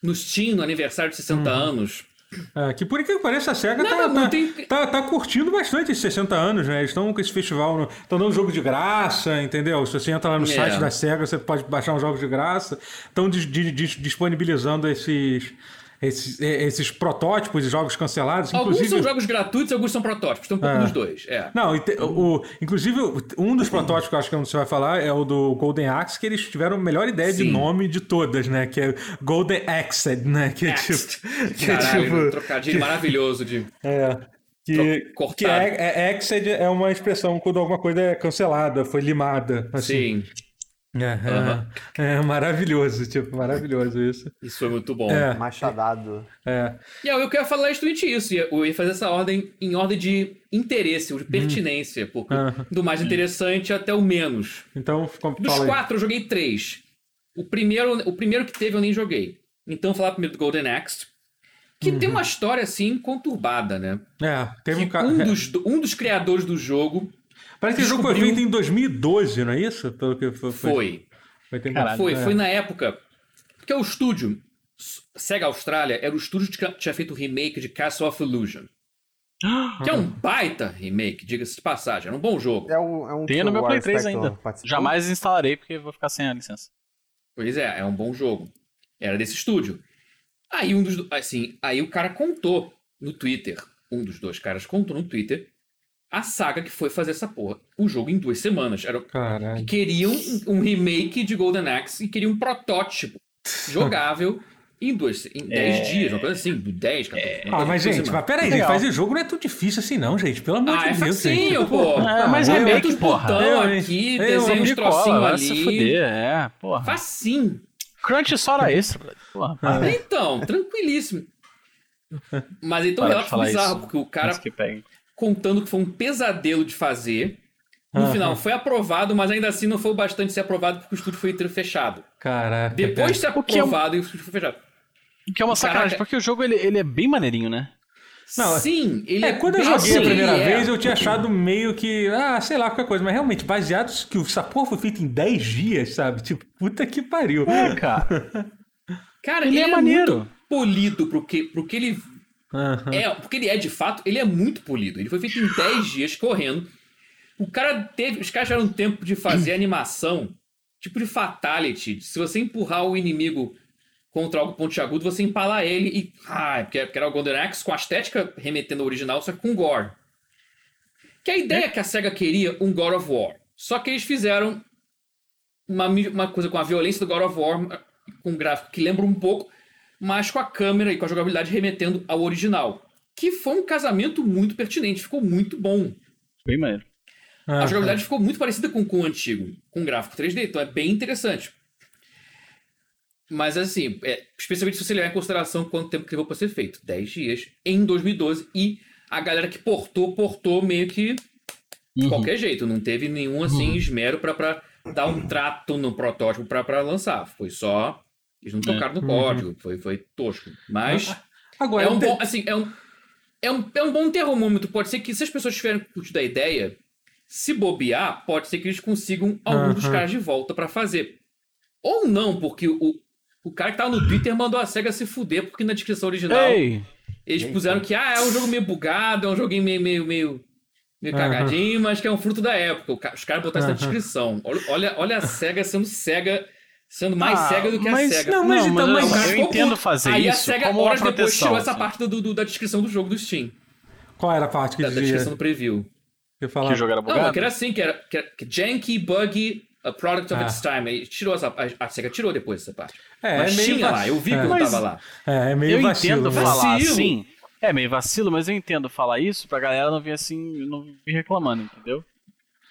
no Steam, no aniversário de 60 uhum. anos. É, que por incrível que pareça, a SEGA não, tá, não, tá, tem... tá, tá, curtindo bastante esses 60 anos, né? Eles estão com esse festival, estão dando jogo de graça, entendeu? Se você entra lá no é. site da SEGA, você pode baixar uns jogos de graça. Estão disponibilizando esses esses, esses protótipos de jogos cancelados. Alguns inclusive... são jogos gratuitos, alguns são protótipos. Tem um pouco é. dos dois. É. Não, te, o, inclusive, um dos protótipos que eu acho que você vai falar é o do Golden Axe, que eles tiveram a melhor ideia Sim. de nome de todas, né? Que é Golden Axed, né? Que é tipo. Que Caralho, é tipo. Um trocadilho que... maravilhoso de. É. Que, que é, é, é uma expressão quando alguma coisa é cancelada, foi limada. Assim. Sim. É, uhum. é, maravilhoso, tipo, maravilhoso isso. Isso foi muito bom. É. Machadado. É. E eu quero falar justamente isso. Eu ia fazer essa ordem em ordem de interesse, de pertinência, uhum. porque uhum. do mais interessante até o menos. Então, Dos quatro, eu joguei três. O primeiro, o primeiro que teve eu nem joguei. Então, vou falar primeiro do Golden Axe. Que uhum. tem uma história assim conturbada, né? É, teve um, um, dos, um dos criadores do jogo Parece que o jogo foi feito em 2012, não é isso? Pelo que foi. Foi. Foi, foi, Caralho, foi, é. foi na época. Porque o estúdio, Sega Austrália, era o estúdio que tinha feito o remake de Castle of Illusion. Que é um baita remake, diga-se de passagem. Era um bom jogo. É um, é um Tem no meu Play 3 ainda. Participou? Jamais instalarei porque vou ficar sem a licença. Pois é, é um bom jogo. Era desse estúdio. Aí um dos. Assim, aí o cara contou no Twitter. Um dos dois caras contou no Twitter a saga que foi fazer essa porra. O jogo em duas semanas. Era, Caralho. Queriam um, um, remake de Golden Axe e queriam um protótipo jogável em dois, em dez é... dias, uma coisa assim, dez, 14. É... Ah, mas gente, mas peraí, gente, fazer jogo não é tão difícil assim não, gente, pelo amor ah, de é Deus. Facinho, pô. É, mas é remake, porra. Botão aqui, desenho uns trocinhos ali. Se fuder, é, porra. Facinho. Crunch só era extra, porra. Ah, então, tranquilíssimo. Mas então é bizarro, porque o cara contando que foi um pesadelo de fazer. No uhum. final, foi aprovado, mas ainda assim não foi o bastante ser aprovado porque o estúdio foi fechado. Caraca. Depois de ser aprovado é um... e o estúdio foi fechado. O que é uma sacanagem, porque o jogo ele, ele é bem maneirinho, né? Não, Sim, ele é, é quando eu joguei a primeira é. vez, eu tinha achado meio que, ah, sei lá, qualquer coisa, mas realmente, baseado que o porra foi feito em 10 dias, sabe? Tipo, puta que pariu. É, cara. cara, ele, ele é, é maneiro. polido pro que, pro que ele Uhum. É, porque ele é de fato, ele é muito polido. Ele foi feito em 10 dias correndo. O cara teve. Os caras tiveram tempo de fazer animação, tipo de fatality. Se você empurrar o inimigo contra algo pontiagudo, você empalar ele e. Ah, porque era o Golden Axe com a estética remetendo ao original, só que com gore. Que a ideia é. que a SEGA queria um God of War. Só que eles fizeram uma, uma coisa com a violência do God of War, com um gráfico que lembra um pouco, mas com a câmera e com a jogabilidade remetendo ao original. Que foi um casamento muito pertinente, ficou muito bom. Bem maneiro. A jogabilidade ficou muito parecida com, com o antigo, com gráfico 3D, então é bem interessante. Mas assim, é, especialmente se você levar em consideração quanto tempo que levou para ser feito. 10 dias em 2012. E a galera que portou, portou meio que de uhum. qualquer jeito. Não teve nenhum assim uhum. esmero para dar um trato no protótipo para lançar. Foi só. Eles não é. tocaram no código. Uhum. Foi, foi tosco. Mas. Agora, é um bom. Assim, é um, é, um, é um bom termômetro. Pode ser que se as pessoas tiverem curtido a ideia, se bobear, pode ser que eles consigam alguns dos caras de volta para fazer. Ou não, porque o, o cara que tava no Twitter mandou a SEGA se fuder, porque na descrição original Ei. eles puseram que ah, é um jogo meio bugado, é um joguinho meio, meio, meio, meio cagadinho, mas que é um fruto da época. Os caras botaram isso na descrição. Olha, olha a SEGA sendo cega sendo mais ah, cega do que mas, a SEGA. Não, mas, não, então, mas eu, eu entendo fazer Aí isso. Aí a SEGA, como horas depois, tirou essa parte do, do, da descrição do jogo do Steam. Qual era a parte que da, dizia? Da descrição do preview. Que, que o jogo era bugado? Não, que era assim, que era, que era que janky, buggy, a product of ah. its time. Aí tirou essa, a, a SEGA tirou depois essa parte. É, mas é tinha lá, eu vi é. quando mas, tava lá. É, é meio eu vacilo. entendo né? falar vacilo. assim. É meio vacilo, mas eu entendo falar isso pra galera não vir assim, não vir reclamando, entendeu?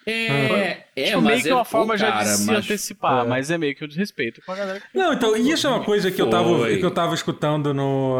É, é tipo, meio que é uma forma já de se mas... antecipar, é. mas é meio que o um desrespeito com a galera que Não, então, isso é uma coisa que eu, tava, que eu tava escutando no,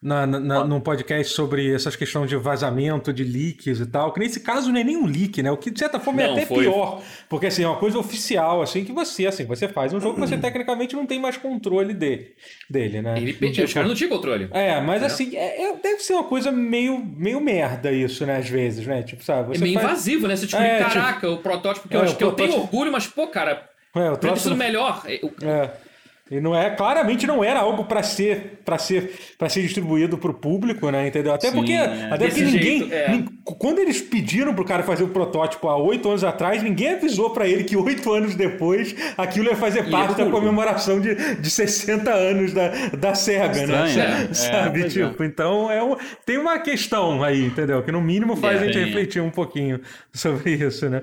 na, na, num podcast sobre essas questões de vazamento, de leaks e tal, que nesse caso não é nem um leak, né? O que de certa forma é não, é até foi... pior, porque assim, é uma coisa oficial, assim, que você, assim, você faz um jogo que você tecnicamente não tem mais controle dele, dele né? Ele pediu, os caras não tinham controle. É, mas é. assim, é, é, deve ser uma coisa meio, meio merda isso, né, às vezes, né? Tipo, sabe? é meio faz... invasivo, né? Você tipo, é, caraca, tipo... o protótipo que eu é, acho que protótipo... eu tenho orgulho, mas, pô, cara, é, o troço... melhor. É. E não é, claramente não era algo para ser para ser para ser distribuído para o público, né? Entendeu? Até Sim, porque é. até porque ninguém, jeito, é. quando eles pediram pro cara fazer o protótipo há oito anos atrás, ninguém avisou para ele que oito anos depois aquilo ia fazer parte é da comemoração de, de 60 anos da, da Sega, né? Estranho, né? Sabe, é, tipo, então é um, tem uma questão aí, entendeu? Que no mínimo faz a gente refletir um pouquinho sobre isso, né?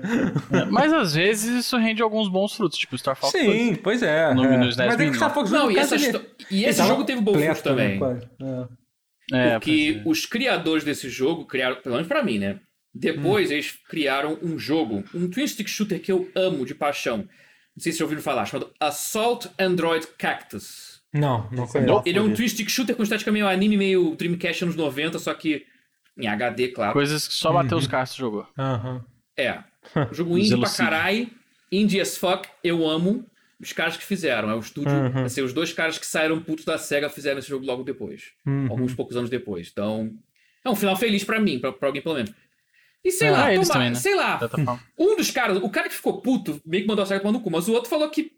mas às vezes isso rende alguns bons frutos, tipo Star Fox. Sim, pois é. No é. 10 Star Fox não, e, essa e esse jogo teve bom fruto também. Né, é. Porque é. os criadores desse jogo criaram, pelo menos pra mim, né? Depois hum. eles criaram um jogo, um twin stick shooter que eu amo de paixão. Não sei se vocês ouviram falar, chamado Assault Android Cactus. Não, não conheço. Ele é um twin stick shooter com estética meio anime, meio Dreamcast anos 90, só que em HD, claro. Coisas que só Matheus uhum. Castro jogou. Uhum. É. Jogo indie pra caralho. Indie as fuck, eu amo os caras que fizeram. É o estúdio. Uhum. Assim, os dois caras que saíram putos da SEGA fizeram esse jogo logo depois. Uhum. Alguns poucos anos depois. Então. É um final feliz para mim, pra, pra alguém pelo menos. E sei é, lá, toma, também, né? sei lá. Um dos caras, o cara que ficou puto, meio que mandou a SEGA tomar no cu, mas o outro falou que.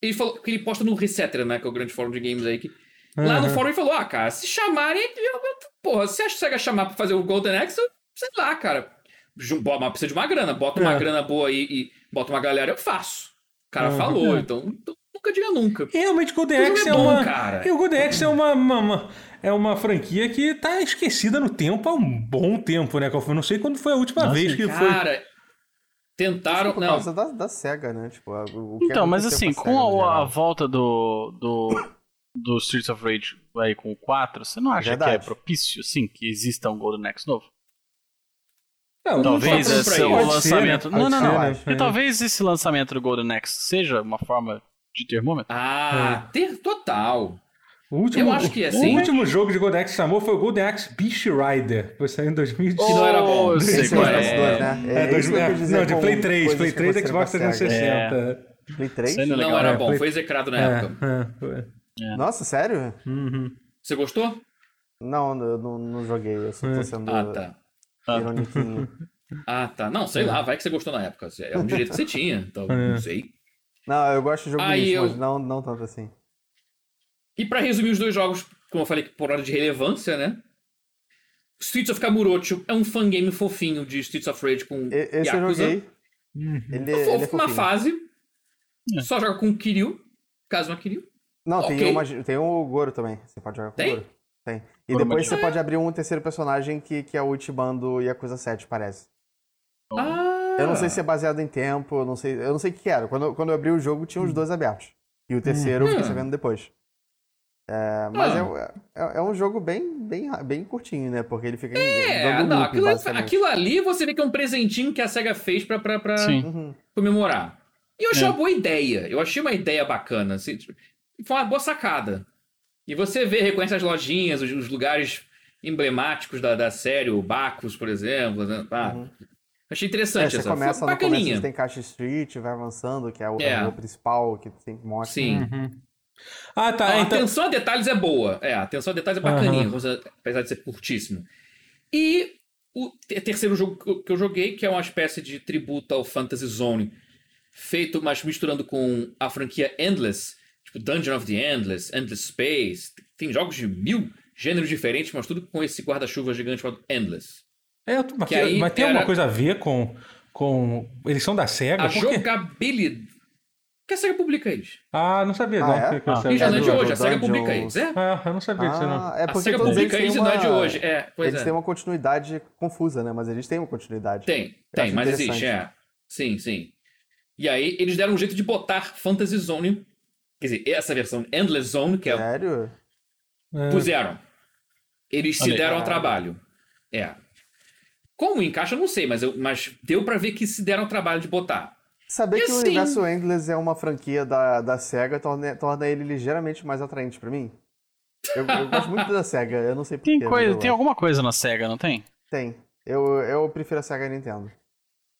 Ele falou que ele posta no Resetter, né? Que é o grande fórum de games aí. Que, uhum. Lá no fórum ele falou: ah, cara, se chamarem. Eu, porra, se acha que SEGA chamar pra fazer o Golden Axe, eu, sei lá, cara. Mas precisa de uma grana. Bota uma é. grana boa aí e bota uma galera, eu faço cara uhum. falou, então, então, nunca diga nunca. Realmente o Golden Axe é, é, uma. Cara. o Golden Axe é uma, uma, uma, é uma franquia que tá esquecida no tempo há um bom tempo, né? Eu não sei quando foi a última Nossa, vez que cara, foi. Cara, tentaram. Por causa da, da SEGA, né? Tipo, o, então, mas assim, com a, a, volta do, do, do Streets of Rage aí com o 4, você não acha Verdade. que é propício, sim, que exista um Golden Axe novo? Não, talvez não esse o lançamento. Ser, né? Não, não, não. Ser, e talvez esse lançamento do Golden Axe seja uma forma de termômetro. Ah, é. ter total. O último, eu acho que é assim. O último jogo de Golden Axe chamou foi o Golden Axe Beast Rider. Foi sair em 2018. Que não era bom. Eu sei qual é. é, é, dois, é não, de Play 3. Play 3 Xbox 360. É. Play 3? Não, não era bom. Foi execrado na época. Nossa, sério? Uhum. Você gostou? Não, eu não, não joguei. Eu só tô sendo... Ah, tá. Ah. ah, tá. Não, sei lá, vai que você gostou na época. É um direito que você tinha, então é. não sei. Não, eu gosto de jogo Aí eu... mas não, não tanto assim. E para resumir os dois jogos, como eu falei, por hora de relevância, né? Streets of Kamurocho é um fangame fofinho de Streets of Rage com Esse Yakuza. eu joguei. Uhum. Ele, é, ele é uma fase. É. Só joga com Kiryu, Kazuma Kiryu. Não, okay. tem, uma, tem o Goro também. Você pode jogar com tem? o Goro. Tem. E depois você pode abrir um terceiro personagem que, que é o Ichiban do Yakuza 7, parece. Ah. Eu não sei se é baseado em tempo, eu não sei, eu não sei o que era. Quando, quando eu abri o jogo, tinha os hum. dois abertos. E o terceiro hum. eu fiquei hum. sabendo depois. É, mas ah. é, é, é, um jogo bem, bem, bem curtinho, né? Porque ele fica é, dando não, loop, aquilo, é, aquilo, ali você vê que é um presentinho que a SEGA fez pra, pra, pra uhum. comemorar. E eu achei é. uma boa ideia. Eu achei uma ideia bacana. Assim, tipo, foi uma boa sacada. E você vê, reconhece as lojinhas, os, os lugares emblemáticos da, da série, o Bacos, por exemplo. Né? Ah, uhum. Achei interessante é, você começa no começo, tem Caixa Street, vai avançando, que é o, é. o principal, que sempre mostra. Sim. Uhum. Ah, tá. A então... atenção a detalhes é boa. É, a atenção a detalhes é bacaninha, uhum. apesar de ser curtíssimo. E o terceiro jogo que eu joguei, que é uma espécie de tributo ao Fantasy Zone, feito, mas misturando com a franquia Endless, tipo Dungeon of the Endless, Endless Space. Tem jogos de mil gêneros diferentes, mas tudo com esse guarda-chuva gigante chamado Endless. É, mas, que aí mas tem era... alguma coisa a ver com, com. Eles são da SEGA? A jogabilidade. Que a SEGA publica eles. Ah, não sabia, ah, não. É? Que, ah, e já não é de hoje, a SEGA publica eles. É? Ah, eu não sabia disso, não. Ah, é a SEGA publica eles e não é de hoje. É, eles é. têm uma continuidade confusa, né? Mas eles têm uma continuidade. Tem, tem, mas existe, é. Sim, sim. E aí eles deram um jeito de botar Fantasy Zone. Quer dizer, essa versão Endless Zone, que é. Sério? Puseram. Eles se deram ao trabalho. É. Como encaixa, eu não sei, mas, eu, mas deu para ver que se deram ao trabalho de botar. Saber e que assim... o universo Endless é uma franquia da, da SEGA torna, torna ele ligeiramente mais atraente para mim. Eu, eu, gosto muito da SEGA, eu não sei porquê. Tem, coisa, tem alguma coisa na SEGA, não tem? Tem. Eu, eu prefiro a SEGA Nintendo.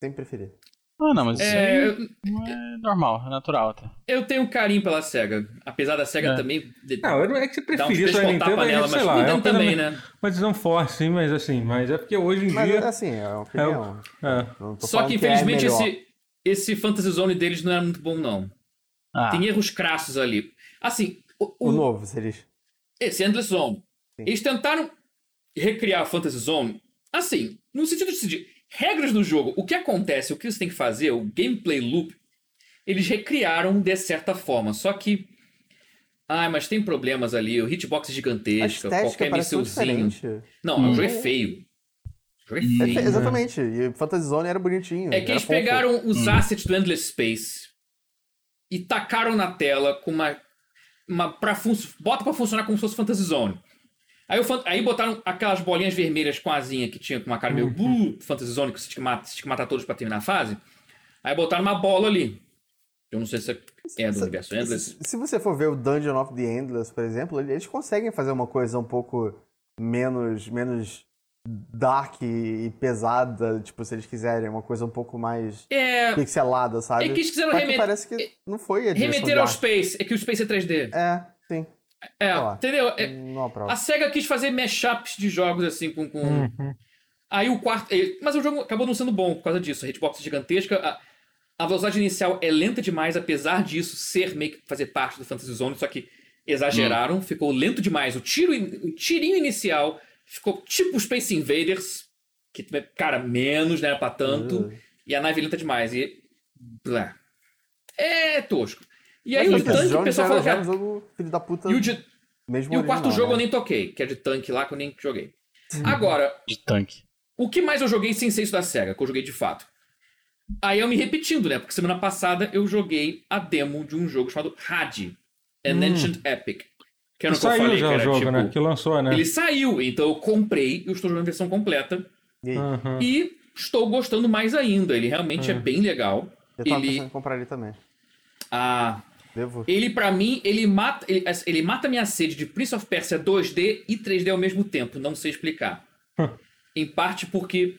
Sempre preferi. Ah, não, mas é, isso é normal, é natural até. Eu tenho um carinho pela SEGA. Apesar da SEGA é. também. Não, não é que você preferia só a Nintendo, nela, sei lá, é também, né? Uma decisão forte, sim, mas assim, mas é porque hoje em mas, dia. assim, é uma opinião. É. Só que infelizmente que esse, esse Fantasy Zone deles não é muito bom, não. Ah. Tem erros crassos ali. Assim. O, o, o novo, você diz. Esse Endless Zone. Sim. Eles tentaram recriar a Fantasy Zone, assim, no sentido de regras do jogo, o que acontece, o que você tem que fazer, o gameplay loop, eles recriaram de certa forma. Só que. Ah, mas tem problemas ali, o hitbox é gigantesco, qualquer missilzinho. Não, hum. o jogo é feio. O jogo é feio. É, exatamente, e Fantasy Zone era bonitinho. É que eles fofo. pegaram os hum. assets do Endless Space e tacaram na tela com uma. uma pra fun... Bota pra funcionar como se fosse Fantasy Zone. Aí, eu, aí botaram aquelas bolinhas vermelhas com asinha que tinha com uma cara meio uhum. Fantasy Zone, que você tinha que, matar, tinha que matar todos pra terminar a fase. Aí botaram uma bola ali. Eu não sei se é do se, universo Endless. Se, se, você for ver o Dungeon of the Endless, por exemplo, eles conseguem fazer uma coisa um pouco menos, menos dark e pesada, tipo, se eles quiserem, uma coisa um pouco mais é... pixelada, sabe? É que eles quiseram remeter... parece que não foi a Remeter ao Space, é que o Space é 3D. É, sim. É, entendeu? É, a SEGA quis fazer mashups de jogos assim com. com... Uhum. Aí o quarto. Mas o jogo acabou não sendo bom por causa disso. A hitbox é gigantesca. A, a velocidade inicial é lenta demais, apesar disso ser meio que fazer parte do Fantasy Zone, só que exageraram, uhum. ficou lento demais. O tiro, o tirinho inicial ficou tipo Space Invaders, que, cara, menos, né, pra tanto. Uhum. E a nave lenta demais. E. Blá. É tosco. E aí Mas o tanque, o pessoal falou que era... um jogo filho da puta. E o, de... Mesmo e o quarto jogo né? eu nem toquei, que é de tanque lá que eu nem joguei. Agora. De tanque. O que mais eu joguei sem ser isso da SEGA, que eu joguei de fato? Aí eu me repetindo, né? Porque semana passada eu joguei a demo de um jogo chamado Had, An hum. Ancient Epic. Que era o que eu falei, já que era, o jogo, tipo, né? Que lançou, né? Ele saiu, então eu comprei e eu estou jogando a versão completa. Uhum. E estou gostando mais ainda. Ele realmente uhum. é bem legal. Eu tava ele... pensando em comprar ele também. Ah, Devo. Ele, para mim, ele mata, ele, ele, mata minha sede de Prince of Persia 2D e 3D ao mesmo tempo. Não sei explicar. em parte porque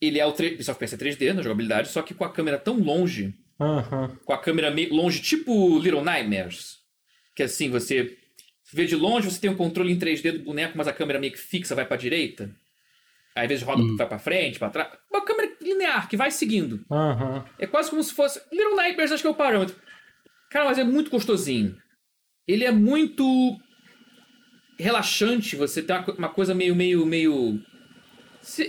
ele é o Prince of Persia 3D na jogabilidade, só que com a câmera tão longe. Com a câmera meio longe, tipo Little Nightmares. Que assim, você vê de longe, você tem um controle em 3D do boneco, mas a câmera meio que fixa, vai pra direita. Aí, às vezes roda, uhum. vai pra frente, pra trás. Uma câmera linear, que vai seguindo. É quase como se fosse. Little Nightmares, acho que é o parâmetro. Cara, mas é muito gostosinho. Ele é muito relaxante. Você tem uma coisa meio, meio, meio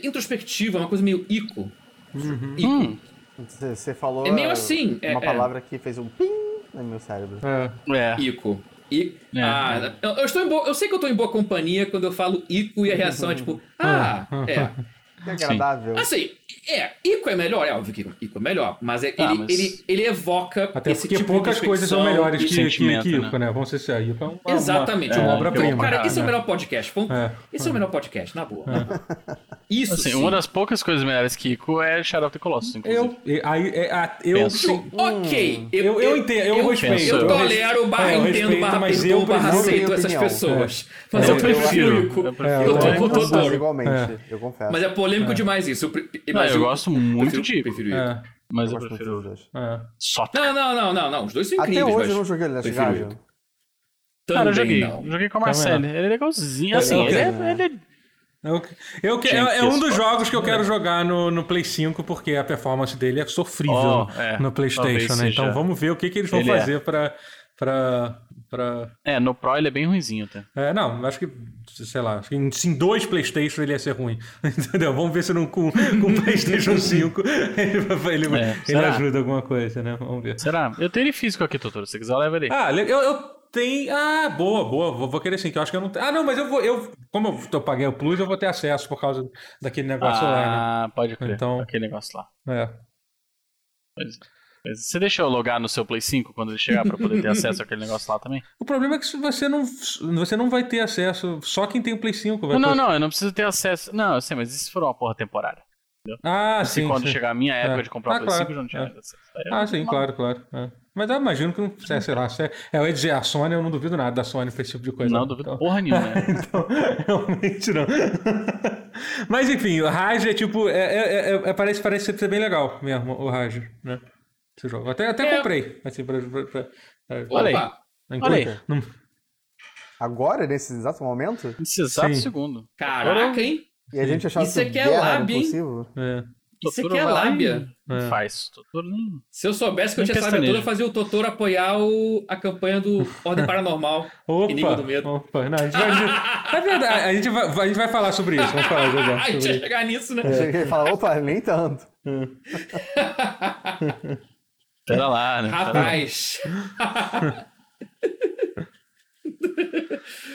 introspectiva, uma coisa meio ico. Uhum. Ico. Você falou é meio assim. Uma é, palavra é. que fez um ping no meu cérebro. É. é. Ico. E, é, ah, é. Eu, eu, estou boa, eu sei que eu estou em boa companhia quando eu falo Ico e a reação é tipo, ah, é. Que agradável. Sim. Assim, é, Ico é melhor, é óbvio que Ico é melhor, mas, é, ah, ele, mas... Ele, ele evoca Até esse tipo poucas coisas são melhores que, que, que Ico, né? né? Vamos ser sérios. Ico é uma, Exatamente. Uma, uma obra-prima. Cara, esse é o melhor podcast. É. Esse é o melhor podcast, na boa. É. Isso assim, sim. Uma das poucas coisas melhores que Ico é Shadow of the Colossus, inclusive. Eu, aí, é, eu, sim, ok. Eu, eu, eu entendo, eu, eu respeito. Eu tolero, barra entendo, barra perdoo, barra aceito essas pessoas. Mas eu prefiro. Eu tô com o Totoro. Igualmente, eu confesso. Mas é polêmico demais isso. Eu gosto muito de prefiro Ico. Mas eu prefiro os dois. Só Não, não, não, não, não. Os dois são incríveis. Até hoje eu não joguei Last Guardian. Cara, eu joguei. Joguei com a Marcelle. Ele é legalzinho. Assim, ele é eu, eu, é, é, um dos jogos que eu quero jogar no, no Play 5, porque a performance dele é sofrível oh, é, no PlayStation, né? Então vamos ver o que, que eles vão ele é. fazer é. pra, pra. É, no Pro ele é bem ruimzinho até. É, não, acho que, sei lá, acho que em, em dois PlayStation ele ia ser ruim. Entendeu? Vamos ver se não, com o PlayStation 5 ele, ele, é, ele ajuda alguma coisa, né? Vamos ver. Será? Eu tenho ele físico aqui, Totoro. Se você quiser, leva ele. Ah, eu, eu tem. Ah, boa, boa. Vou, vou, querer sim, que eu acho que eu não. Ah, não, mas eu vou. Eu, como eu, eu paguei o Plus, eu vou ter acesso por causa daquele negócio ah, lá, né? Ah, pode crer. Então, aquele negócio lá. É. Pois, pois, você deixa eu logar no seu Play 5 quando ele chegar pra poder ter acesso àquele negócio lá também? O problema é que você não, você não vai ter acesso. Só quem tem o Play 5 vai Não, ter... não, eu não preciso ter acesso. Não, eu sei, mas isso for uma porra temporária. Entendeu? Ah, sim. quando sim. chegar a minha época é. de comprar o ah, Play claro. 5, eu já não tinha é. acesso. Ah, sim, claro, claro. É. Mas eu imagino que não, é, sei lá, é, eu ia dizer a Sony, eu não duvido nada da Sony pra esse tipo de coisa. Não, duvido então, porra nenhuma, né? então, realmente não. Mas enfim, o Raj é tipo, é, é, é, parece, parece ser bem legal mesmo, o Raj, né? Esse jogo. Até, até comprei, assim, pra... pra, pra, Olha aí. Olha aí. Não... Agora, nesse exato momento? Nesse exato Sim. segundo. Caraca, hein? E a gente achava Isso que é lábia, hein? É. Isso aqui é lábia. É. Faz. Totoro nem. Se eu soubesse que eu tinha toda, eu fazia o Totoro apoiar o... a campanha do Ordem Paranormal. opa, Inimigo do Medo. Opa, não, a gente vai... é verdade, a gente vai, a gente vai falar sobre isso. Vamos falar já, A gente vai chegar nisso, né? É. Cheguei e falar, opa, nem tanto. Pera lá, né? Rapaz.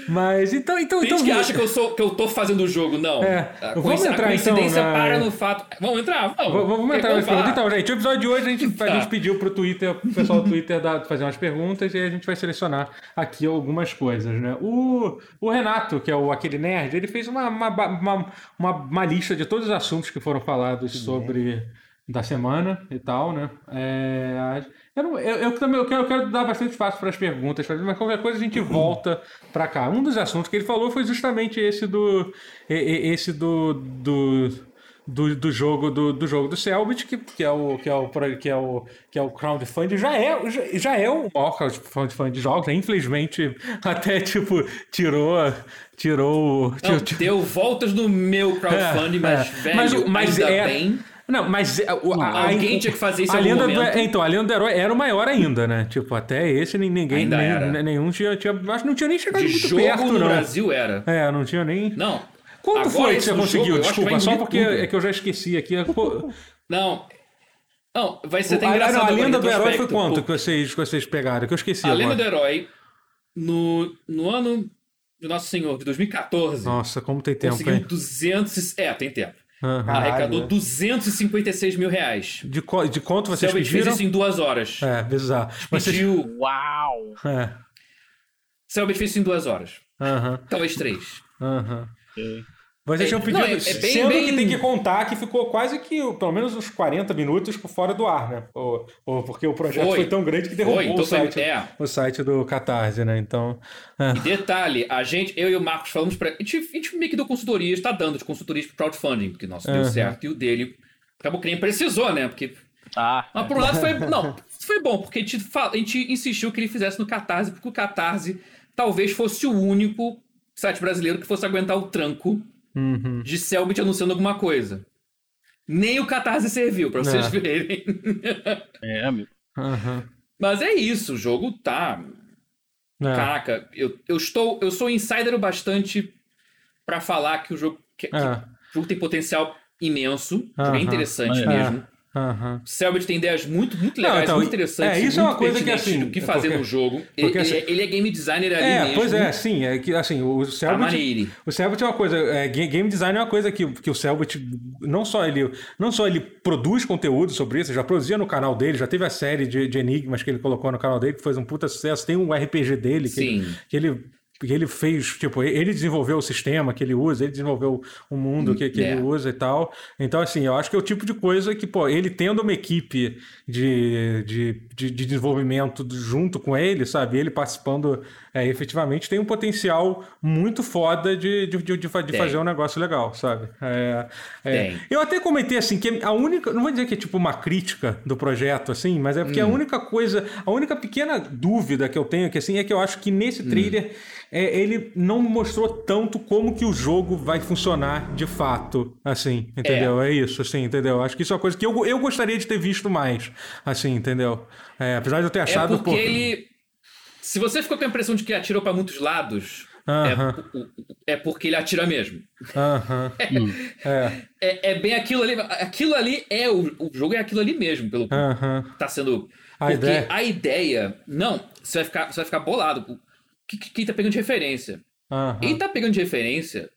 Mas então, então, Tem então. Gente que acha que eu sou que eu tô fazendo o jogo, não. É. A vamos entrar, a coincidência então, para no fato. Vamos entrar, vamos. Vamos, vamos entrar nesse. Então, gente, o episódio de hoje a gente, tá. a gente pediu pro Twitter, o pessoal do Twitter dar, fazer umas perguntas e a gente vai selecionar aqui algumas coisas, né? O, o Renato, que é o aquele nerd, ele fez uma, uma, uma, uma, uma lista de todos os assuntos que foram falados sobre da semana e tal, né? É, eu, eu, eu, também eu quero, eu quero dar bastante espaço para as perguntas, mas qualquer coisa a gente volta para cá. Um dos assuntos que ele falou foi justamente esse do esse do, do do, do jogo do, do jogo do Selbit, que, que é o que é o que é o que é o crowdfunding, já é já, já é o maior crowdfunding de jogos, né? Infelizmente até tipo tirou tirou, Não, tirou deu voltas no meu crowdfunding, é, mas é. velho, mas, mas ainda é, bem não, mas a, a, alguém tinha que fazer isso a lenda do, Então, a lenda do herói era o maior ainda, né? Tipo, até esse ninguém, nem, nenhum tinha, tinha, acho que não tinha nem chegado De muito jogo perto, no não. Brasil era. É, não tinha nem. Não. Quanto foi que você conseguiu? Jogo, Desculpa, só porque tudo. é que eu já esqueci aqui. Não. Não, vai ser até engraçado. A, a lenda do herói foi quanto que vocês, que vocês pegaram? Que eu esqueci. A agora. lenda do herói, no, no ano de Nosso Senhor, de 2014. Nossa, como tem tempo, conseguiu hein? 200. É, tem tempo. Uhum. Arrecadou 256 mil reais. De, de quanto vocês Selbit pediram? fez isso em duas horas. É, bizarro. Pediu... Vocês... Uau! É. Selbit fez isso em duas horas. Uhum. Talvez três. Uhum. Okay. Vocês tinham pedido. Não, é, é bem, sendo bem... que tem que contar que ficou quase que pelo menos uns 40 minutos fora do ar, né? Ou, ou porque o projeto foi, foi tão grande que derrubou então o, site, é. o site do Catarse, né? Então. É. E detalhe, a gente, eu e o Marcos falamos para. A gente, a gente meio que deu consultoria, está dando de consultoria para crowdfunding, porque nosso uhum. deu certo e o dele acabou que nem precisou, né? Porque. Ah. Mas por um lado foi. Não, foi bom, porque a gente, a gente insistiu que ele fizesse no Catarse, porque o Catarse talvez fosse o único site brasileiro que fosse aguentar o tranco uhum. de Selbit anunciando alguma coisa. Nem o Catarse serviu, pra vocês é. verem. é, amigo. Uhum. Mas é isso, o jogo tá. É. Caraca, eu, eu estou. Eu sou insider o bastante para falar que o jogo. Que, que é. o jogo tem potencial imenso. Jogo é interessante mesmo. Uhum. Selbit tem ideias muito, muito legais, não, então, muito interessantes. É, isso é uma coisa que assim. O que fazer porque, no jogo. Ele, porque, assim, ele, é game designer ali é, mesmo. Pois é, sim. É que, assim, o Selbit. O Selbit é uma coisa. É, game design é uma coisa que, que o Selbit não só ele não só ele produz conteúdo sobre isso, já produzia no canal dele, já teve a série de, de enigmas que ele colocou no canal dele, que foi um puta sucesso. Tem um RPG dele que. Ele, que ele que ele fez, tipo, ele desenvolveu o sistema que ele usa, ele desenvolveu o mundo que, que é. ele usa e tal. Então, assim, eu acho que é o tipo de coisa que, pô, ele tendo uma equipe de, de, de, de desenvolvimento junto com ele, sabe? Ele participando é, efetivamente tem um potencial muito foda de, de, de, de fazer um negócio legal, sabe? É, é, eu até comentei assim que a única, não vou dizer que é tipo uma crítica do projeto, assim, mas é porque hum. a única coisa, a única pequena dúvida que eu tenho que assim é que eu acho que nesse hum. trailer hum ele não mostrou tanto como que o jogo vai funcionar de fato, assim, entendeu? É, é isso, assim, entendeu? Acho que isso é uma coisa que eu, eu gostaria de ter visto mais, assim, entendeu? É, apesar de eu ter achado... Porque ele... Se você ficou com a impressão de que atirou para muitos lados, uh -huh. é, é, porque ele atira mesmo. Uh -huh. é. é. é. bem aquilo ali. Aquilo ali é o, o jogo é aquilo ali mesmo, pelo que uh -huh. tá sendo. A porque ideia... a ideia. Não, você vai ficar, você vai ficar bolado quem tá pegando de referência. E tá pegando de referência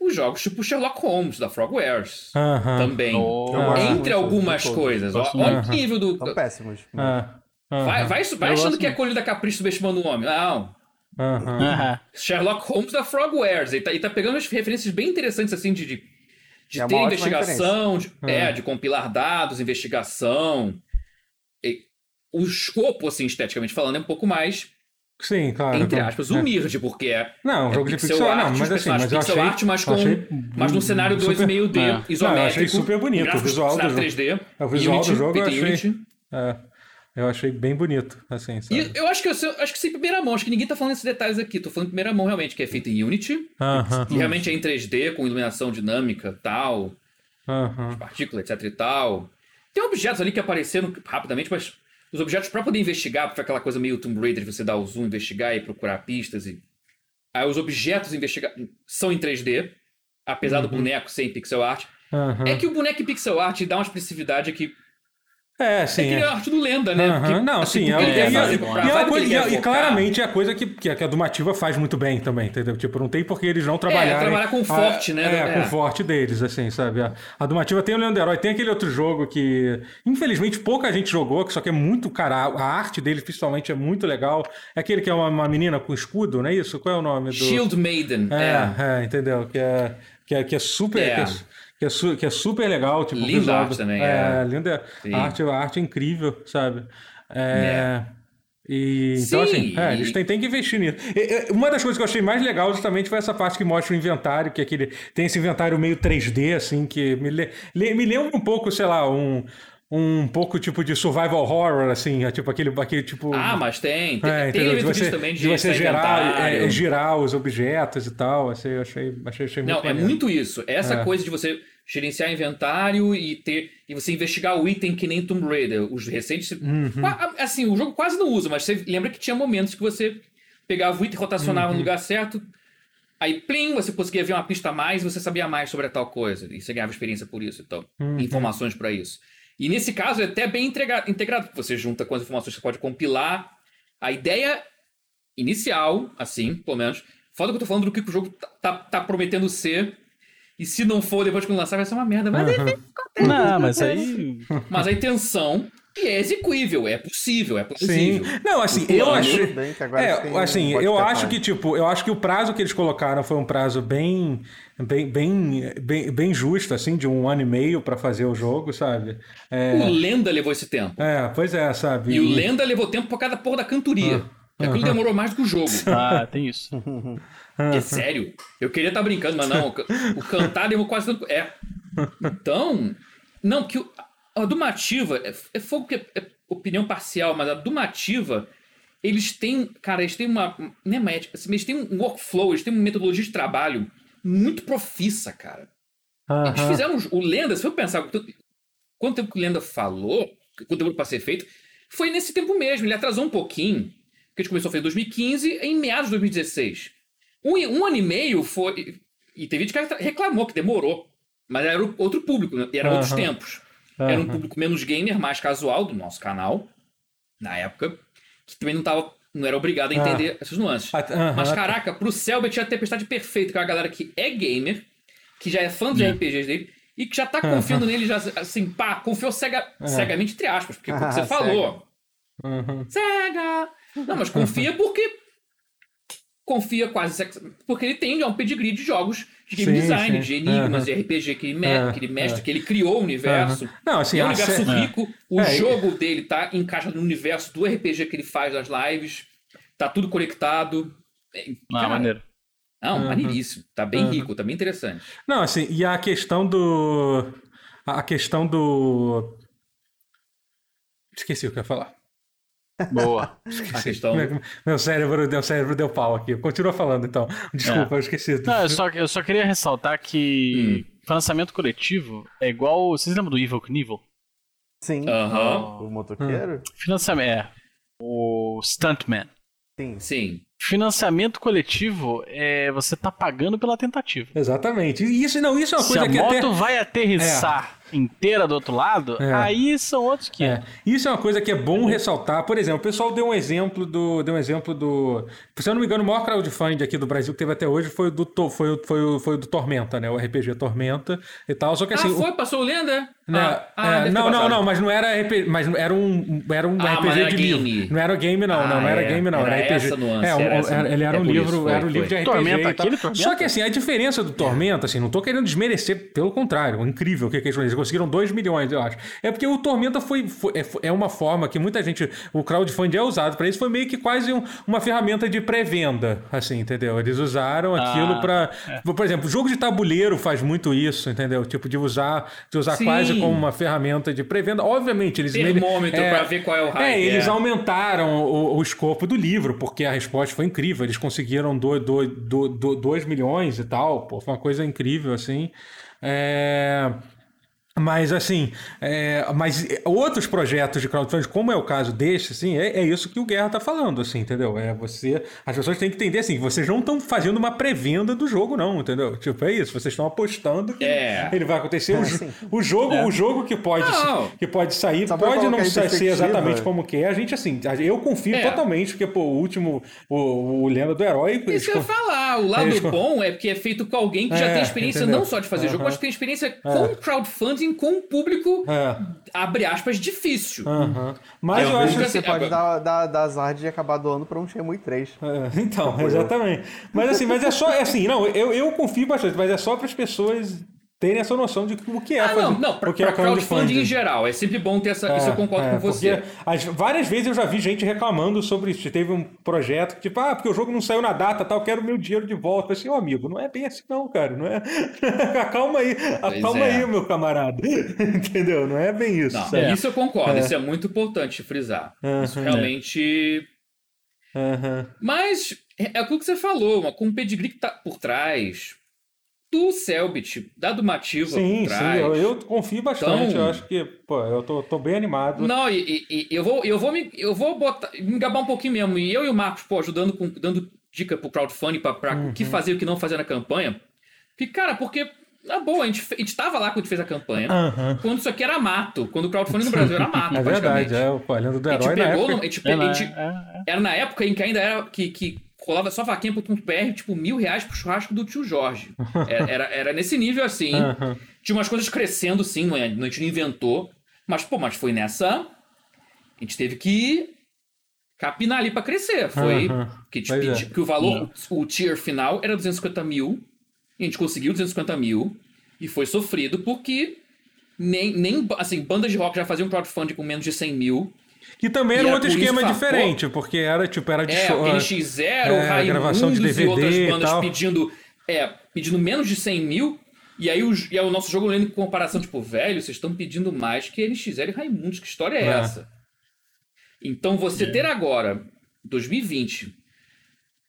os jogos tipo Sherlock Holmes, da Frogwares. Uhum. Também. Oh, Entre algumas coisas. Olha o nível do. São péssimos. Uhum. Vai, vai, vai achando que é colhido da capricho subestimando o homem. Não. Uhum. Sherlock Holmes da Frogwares. E tá, e tá pegando umas referências bem interessantes, assim, de, de, de é ter investigação, de, é, de compilar dados, investigação. E, o escopo, assim, esteticamente falando, é um pouco mais Sim, claro. Entre aspas, é. humilde, porque é. Não, é jogo de pixel, art, não, mas assim, mas eu achei, art, mas com. Achei, mas num cenário 2,5D, é. isométrico. Não, eu achei super bonito. O visual do jogo. 3D. O visual Unity, do jogo eu achei. É, eu achei bem bonito, assim, eu acho que eu, acho que sei primeira mão, acho que ninguém tá falando esses detalhes aqui. Tô falando primeira mão realmente, que é feito em Unity. Uh -huh. Realmente é em 3D, com iluminação dinâmica tal. Uh -huh. Partículas, etc e tal. Tem objetos ali que apareceram rapidamente, mas os objetos para poder investigar, porque aquela coisa meio Tomb Raider, você dá o zoom, investigar e procurar pistas. E... Aí os objetos investigar são em 3D, apesar uhum. do boneco ser em pixel art. Uhum. É que o boneco em pixel art dá uma expressividade que é, sim. É que é. arte do Lenda, né? Uhum, porque, não, assim, sim. É, e, e, e, claramente é a coisa que, que a Dumativa faz muito bem também, entendeu? Tipo, não tem por que eles não trabalharem... É, trabalhar com o forte, a, né? É, é, com o forte deles, assim, sabe? A, a Dumativa tem o Leandro Herói, tem aquele outro jogo que, infelizmente, pouca gente jogou, que só que é muito, cara, a, arte dele, principalmente, é muito legal. É aquele que é uma, uma menina com escudo, não é isso? Qual é o nome do... Shield Maiden. É, é, entendeu? Que é, que é, que é super... Que é, que é, su, que é super legal. Tipo, linda arte também. É, é. linda. A arte, a arte é incrível, sabe? É. é. E, então, Sim, assim, é, eles têm, têm que investir nisso. E, uma das coisas que eu achei mais legal justamente foi essa parte que mostra o inventário, que é aquele, tem esse inventário meio 3D, assim, que me, me lembra um pouco, sei lá, um, um pouco tipo de survival horror, assim, é tipo aquele, aquele tipo. Ah, mas tem. Tem, é, tem de você, também de, de você gerar, é, girar os objetos e tal. Assim, eu achei, achei, achei muito Não, é muito isso. Essa é. coisa de você gerenciar inventário e ter e você investigar o item que nem Tomb Raider. Os recentes. Uhum. Assim, o jogo quase não usa, mas você lembra que tinha momentos que você pegava o item, rotacionava uhum. no lugar certo. Aí, plim, você conseguia ver uma pista a mais e você sabia mais sobre a tal coisa. E você ganhava experiência por isso, então. Uhum. Informações para isso. E nesse caso é até bem integrado, integrado. Você junta com as informações que você pode compilar. A ideia inicial, assim, pelo menos. Foda que eu tô falando do que o jogo tá, tá, tá prometendo ser e se não for, depois que lançar, vai ser uma merda. Mas uhum. enfim, Não, mas aí. Mas a intenção é execuível, é possível, é possível. Sim. Não, assim, eu acho. É, assim, eu acho que, tipo, eu acho que o prazo que eles colocaram foi um prazo bem. Bem, bem, bem, bem justo, assim, de um ano e meio para fazer o jogo, sabe? É... O Lenda levou esse tempo. É, pois é, sabe? E, e... o Lenda levou tempo por cada porra da cantoria. Uhum. Aquilo demorou mais do que o jogo. Ah, tem isso. É sério? Eu queria estar tá brincando, mas não. O cantar demorou quase tanto. É. Então. Não, que a Dumativa. É, é fogo que é, é, opinião parcial, mas a Dumativa. Eles têm. Cara, eles têm uma. Não é médica, assim, eles têm um workflow, eles têm uma metodologia de trabalho muito profissa, cara. Uhum. Eles fizeram. O Lenda, se eu pensar. Quanto tempo que o Lenda falou, quanto tempo para ser feito, foi nesse tempo mesmo. Ele atrasou um pouquinho. Porque a gente começou a fazer em 2015, em meados de 2016. Um, um ano e meio foi. E teve gente que reclamou que demorou. Mas era outro público, né? e eram uhum. outros tempos. Uhum. Era um público menos gamer, mais casual do nosso canal, na época, que também não tava. Não era obrigado a entender essas nuances. Uhum. Mas, caraca, pro Selbit é a tempestade perfeita, que é uma galera que é gamer, que já é fã dos RPGs dele, e que já tá confiando nele, já, assim, pá, confiou cega, cegamente, entre aspas, porque como você falou. Cega! Não, mas confia porque. Confia quase. Porque ele tem já um pedigree de jogos de game sim, design, sim. de enigmas, uhum. de RPG que ele, me, uhum. que ele mestre, uhum. que ele criou o universo. Não, assim, é um universo rico. O é, jogo dele tá encaixado no universo do RPG que ele faz nas lives. Tá tudo conectado. É, ah, maneiro. Não, uhum. maneiríssimo. Tá bem uhum. rico, tá bem interessante. Não, assim, e a questão do. A questão do. Esqueci o que eu ia falar. Boa. Meu, cérebro, meu cérebro deu pau aqui. Continua falando então. Desculpa, é. eu esqueci. Não, eu só, eu só queria ressaltar que hum. financiamento coletivo é igual. Vocês lembram do Evil Knievel? Sim. Uhum. O motoqueiro? Hum. Financiamento, é. O Stuntman. Sim. Sim. Financiamento coletivo é você tá pagando pela tentativa. Exatamente. Isso não, isso é uma Se coisa que a moto até... vai aterrissar é. Inteira do outro lado, é. aí são outros que é. Isso é uma coisa que é bom ressaltar. Por exemplo, o pessoal deu um exemplo do, deu um exemplo do, se eu não me engano, o maior crowdfunding aqui do Brasil que teve até hoje foi do foi, foi, foi do Tormenta, né? O RPG Tormenta e tal. Só que assim, ah, foi, o... passou lenda. Né? Ah, ah, é, não, não, não, mas não era RPG, mas era um, era um ah, RPG de game. livro. Não era game, não, não, não era é. game, não, era, era RPG. Nuance, é, era essa, ele era um livro, isso, foi, era um livro de RPG. Tormenta, aquele Tormenta. Só que assim, a diferença do Tormenta, assim, não tô querendo desmerecer, pelo contrário, incrível o que, que eles conseguiram 2 milhões, eu acho. É porque o Tormenta foi, foi é, é uma forma que muita gente, o crowdfunding é usado para isso, foi meio que quase um, uma ferramenta de pré-venda, assim, entendeu? Eles usaram aquilo ah, para, é. por exemplo, jogo de tabuleiro faz muito isso, entendeu? Tipo de usar, de usar quase como uma ferramenta de pré-venda. Obviamente, eles. Termômetro é, para ver qual é o hype. É, eles é. aumentaram o, o, escopo do livro, porque a resposta foi incrível. Eles conseguiram 2 milhões e tal. Pô, foi uma coisa incrível, assim. É. Mas assim, é, mas outros projetos de crowdfunding, como é o caso deste, assim, é, é isso que o Guerra tá falando, assim, entendeu? É você, as pessoas têm que entender assim, vocês não estão fazendo uma pré-venda do jogo, não, entendeu? Tipo, é isso, vocês estão apostando que é. ele vai acontecer. O, o jogo, é. o jogo que pode, que pode sair, Sabe pode não ser exatamente como que é. A gente, assim, eu confio é. totalmente, porque, pô, o último, o, o Lenda do Herói. Isso que eu ia falar, o lado bom é porque é feito com alguém que já é, tem experiência entendeu? não só de fazer jogo, mas que tem experiência com crowdfunding com um público, é. abre aspas, difícil. Uhum. Mas eu, eu acho que você pode dar, dar, dar azar de acabar doando para um Shenmue 3. É, então, exatamente. Mas assim, mas é só, é assim, não, eu, eu confio bastante, mas é só para as pessoas terem essa noção de o que é ah, fazer, não, não, o que é crowdfunding em geral. É sempre bom ter essa. É, isso eu concordo é, com você. As, várias vezes eu já vi gente reclamando sobre isso. Teve um projeto que, tipo, ah, porque o jogo não saiu na data, tal, eu quero meu dinheiro de volta. Eu assim, ô oh, amigo, não é bem assim, não, cara. Não é. acalma aí, acalma é. aí, meu camarada. Entendeu? Não é bem isso. Não, isso eu concordo, é. isso é muito importante frisar. Uhum, isso realmente. Uhum. Mas é aquilo que você falou, com o pedigree que tá por trás do Selbit, da Dumativa sim, Sim, eu, eu, confio bastante. Então, eu acho que, pô, eu tô, tô bem animado. Não, e, e, eu vou, eu vou, me, eu vou botar, me gabar um pouquinho mesmo. E eu e o Marcos, pô, ajudando, com, dando dica pro crowdfunding pra, pra uhum. o que fazer e o que não fazer na campanha. Que, cara, porque, na boa, a gente, a gente tava lá quando a gente fez a campanha. Uhum. Quando isso aqui era mato. Quando o crowdfunding no Brasil era mato, é verdade, é, o Lenda do Herói a gente pegou, no, a gente, é, a gente, é, é. Era na época em que ainda era que, que rolava só vaquinha.br, tipo, mil reais pro churrasco do tio Jorge. Era, era, era nesse nível assim. Uhum. Tinha umas coisas crescendo, sim, não é, a gente não inventou. Mas, pô, mas foi nessa. A gente teve que capinar ali para crescer. Foi uhum. que, é. que, o valor, o tier final era 250 mil. E a gente conseguiu 250 mil. E foi sofrido porque nem, nem assim, bandas de rock já faziam crowdfunding com menos de 100 mil. Que também era, um outro esquema diferente, porque era tipo, era de é, show. NX0, é, gravação de DVD e outras bandas e pedindo, é, pedindo menos de 100 mil. E aí o, e aí o nosso jogo lendo com comparação, tipo, velho, vocês estão pedindo mais que NX0 e Raimundos, que história é, é. essa? Então você é. ter agora, 2020,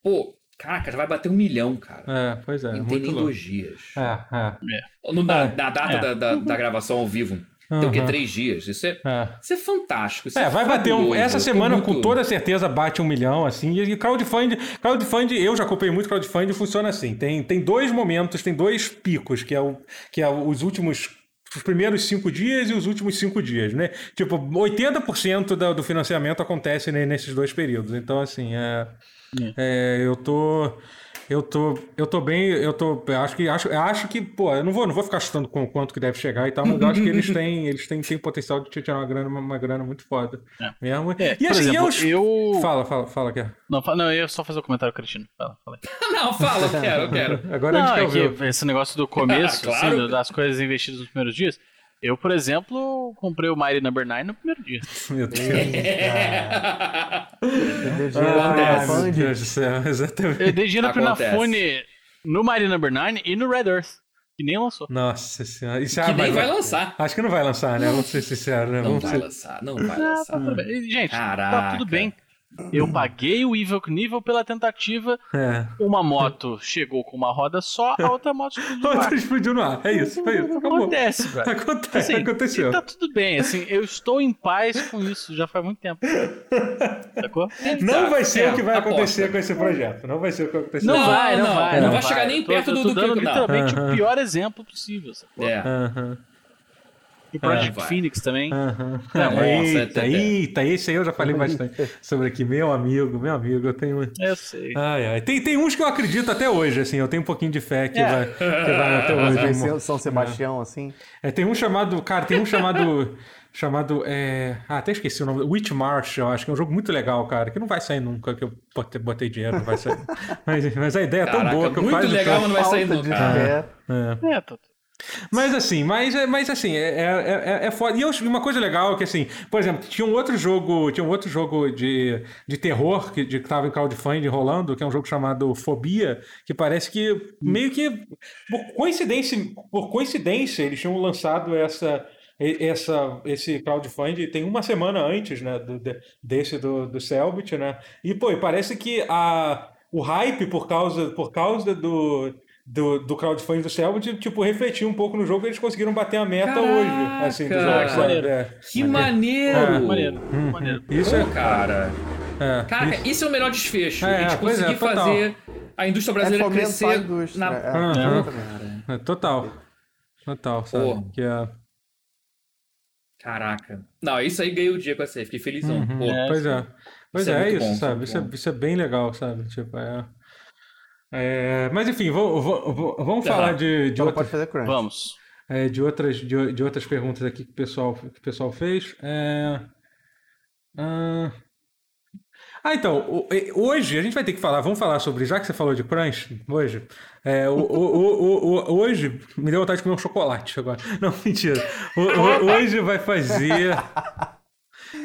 pô, Caraca, já vai bater um milhão, cara. É, pois é. Não tem nem louco. dois dias. É, é. No, na, na data da, da, da gravação ao vivo. Uhum. Tem o quê? Três dias. Isso é, é. Isso é fantástico. Isso é, é vai bater um. Essa semana, muito... com toda certeza, bate um milhão, assim. E crowdfunding, crowdfunding, eu já acompanhei muito crowdfunding, funciona assim. Tem, tem dois momentos, tem dois picos, que é, o, que é os últimos os primeiros cinco dias e os últimos cinco dias, né? Tipo, 80% do, do financiamento acontece nesses dois períodos. Então, assim, é, é. é eu tô. Eu tô, eu tô bem, eu tô, acho que, acho, acho que, pô, eu não vou, não vou ficar chutando com quanto que deve chegar e tal, mas eu acho que eles têm, eles têm, têm potencial de tirar uma grana, uma, uma grana muito foda. É. Mesmo. É, e assim, exemplo, eu, eu, Fala, fala, fala, quer. Não, não, eu ia só fazer o um comentário cretino. Fala, fala não, fala, eu quero, eu quero. Agora não, a gente é que esse negócio do começo, ah, claro. assim, das coisas investidas nos primeiros dias, eu, por exemplo, comprei o Mighty Number 9 no primeiro dia. Meu Deus. É. Eu dei Deus do céu, exatamente. Eu dei dinheiro pro Nafone no Mighty Number 9 e no Red Earth. Que nem lançou. Nossa senhora. Isso que nem vai, vai lançar. Acho que não vai lançar, né? Vamos ser sinceros, né? Não Vamos vai ser... lançar, não vai lançar. Ah, tá Gente, Caraca. tá tudo bem. Eu paguei o Evil Knievel pela tentativa. É. Uma moto chegou com uma roda só, a outra moto explodiu no ar. explodiu no ar. É isso, foi isso. Acabou. Acontece, velho. Acontece, assim, aconteceu. tá tudo bem, assim, eu estou em paz com isso já faz muito tempo. Sacou? Não vai ser é, o que vai acontecer com esse projeto. Não vai ser o que vai acontecer. Não, não vai, não, não vai. Não, vai chegar nem perto tô, do, tô do que literalmente o pior exemplo possível. Sacou? É. Uh -huh. E Project é, Phoenix também. Uhum. eita, eita, esse aí eu já falei bastante sobre aqui. Meu amigo, meu amigo, eu tenho. Eu sei. Ai, ai. Tem, tem uns que eu acredito até hoje, assim, eu tenho um pouquinho de fé que, é. vai, que vai até hoje. São Sebastião, assim. É, tem um chamado. Cara, tem um chamado. chamado. É... Ah, até esqueci o nome. Witch March, eu acho que é um jogo muito legal, cara. Que não vai sair nunca, que eu botei, dinheiro, não vai sair. mas, mas a ideia é tão Caraca, boa que eu quase. Muito legal, mas não vai sair nunca. É, é. é, tô... Mas assim, mas, mas assim, é, é, é, é foda. E eu, uma coisa legal é que, assim, por exemplo, tinha um outro jogo, tinha um outro jogo de, de terror que, de, que tava em crowdfunding rolando, que é um jogo chamado Fobia, que parece que meio que por coincidência, por coincidência, eles tinham lançado essa. Essa, esse crowdfunding tem uma semana antes né, do, desse do, do Selbit, né? E, pô, parece que a, o hype por causa, por causa do, do, do crowdfunding do Selbit, tipo, refletir um pouco no jogo, eles conseguiram bater a meta Caraca, hoje, assim, do jogo, maneiro. É. Que maneiro! É. Maneiro, hum, maneiro. Isso é, cara. É, Caraca, isso... isso é o melhor desfecho. É, a gente conseguir é, fazer a indústria brasileira crescer indústria, na... É, total. Total, sabe? Que é... Caraca. Não, isso aí ganhei o dia com essa aí, fiquei felizão. Uhum, pois é. Pois é, isso, bom, sabe? Isso é, isso é bem legal, sabe? Tipo, é... É, mas enfim, vou, vou, vou, vamos falar de, de então outras, fazer crunch. Vamos. É, de, outras, de, de, outras perguntas aqui que o pessoal, que o pessoal fez. É, ah, ah, então, hoje a gente vai ter que falar, vamos falar sobre, já que você falou de crunch, hoje, é, o, o, o, hoje, me deu vontade de comer um chocolate agora. Não, mentira. hoje vai fazer...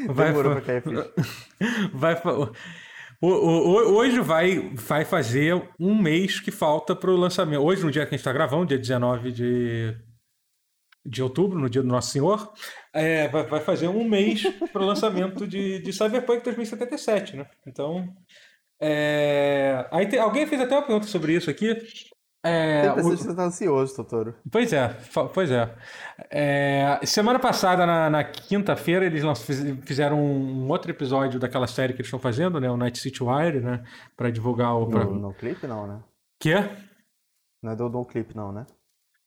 Vai, vai, vai, Hoje vai, vai fazer um mês que falta para o lançamento. Hoje, no dia que a gente está gravando, dia 19 de, de outubro, no dia do Nosso Senhor, é, vai, fazer um mês para o lançamento de, de Cyberpunk 2077, né? Então. É... Aí tem, alguém fez até uma pergunta sobre isso aqui. É, o... você está ansioso, Totoro. Pois é, pois é. é semana passada, na, na quinta-feira, eles fizeram um outro episódio daquela série que eles estão fazendo, né? O Night City Wire, né? Pra divulgar o. Pra... No, no clipe, não, né? Que Não é do, do clipe, não, né?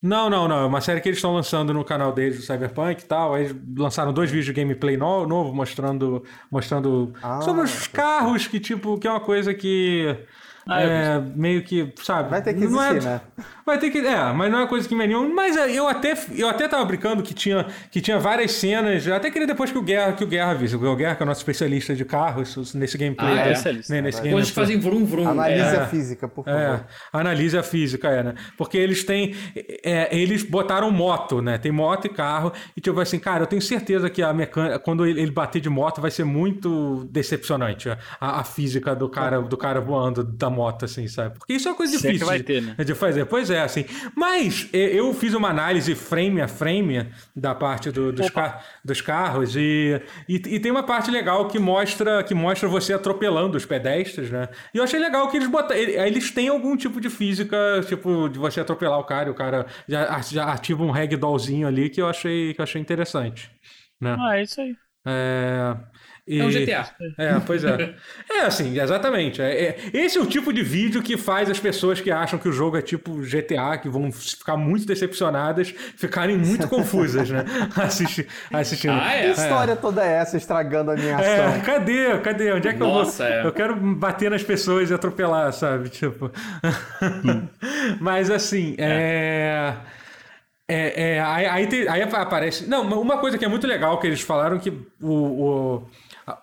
Não, não, não. É uma série que eles estão lançando no canal deles do Cyberpunk e tal. Aí lançaram dois vídeos de gameplay no, novo mostrando, mostrando ah, sobre os carros, que tipo, que é uma coisa que ah, é, meio que, sabe? Vai ter que existir, é, né? Vai ter que. É, mas não é uma coisa que me anima. Mas é, eu até, eu até tava brincando que tinha, que tinha várias cenas. Eu até queria depois que o Guerra, que o Guerra visse. O Guerra, que é o nosso especialista de carros, nesse gameplay. Ah, é, especialista. Né, nesse gameplay. Hoje fazem vrum vrum. Analise é. a física, por favor. É, analise a física, é, né? Porque eles têm. É, eles botaram moto, né? Tem moto e carro. E tipo assim, cara, eu tenho certeza que a mecânica, quando ele bater de moto, vai ser muito decepcionante. A, a física do cara, do cara voando da moto, assim, sabe? Porque isso é uma coisa difícil que vai ter, né? de fazer. Pois é, assim. Mas eu fiz uma análise frame a frame da parte do, dos, car dos carros e, e, e, tem uma parte legal que mostra que mostra você atropelando os pedestres, né? E eu achei legal que eles botam, eles têm algum tipo de física, tipo de você atropelar o cara, e o cara já, já ativa um ragdollzinho ali que eu achei que eu achei interessante, né? Ah, é isso aí. É... E... É um GTA. É, pois é. é, assim, exatamente. É, é, esse é o tipo de vídeo que faz as pessoas que acham que o jogo é tipo GTA, que vão ficar muito decepcionadas, ficarem muito confusas, né? Assisti, assistindo. Ah, é? Que história toda é essa estragando a minha é, ação? É, cadê? Cadê? Onde é que Nossa, eu vou? É. Eu quero bater nas pessoas e atropelar, sabe? Tipo. Mas assim, é. É, é, aí, aí, tem, aí, aparece. Não, uma coisa que é muito legal que eles falaram que o, o,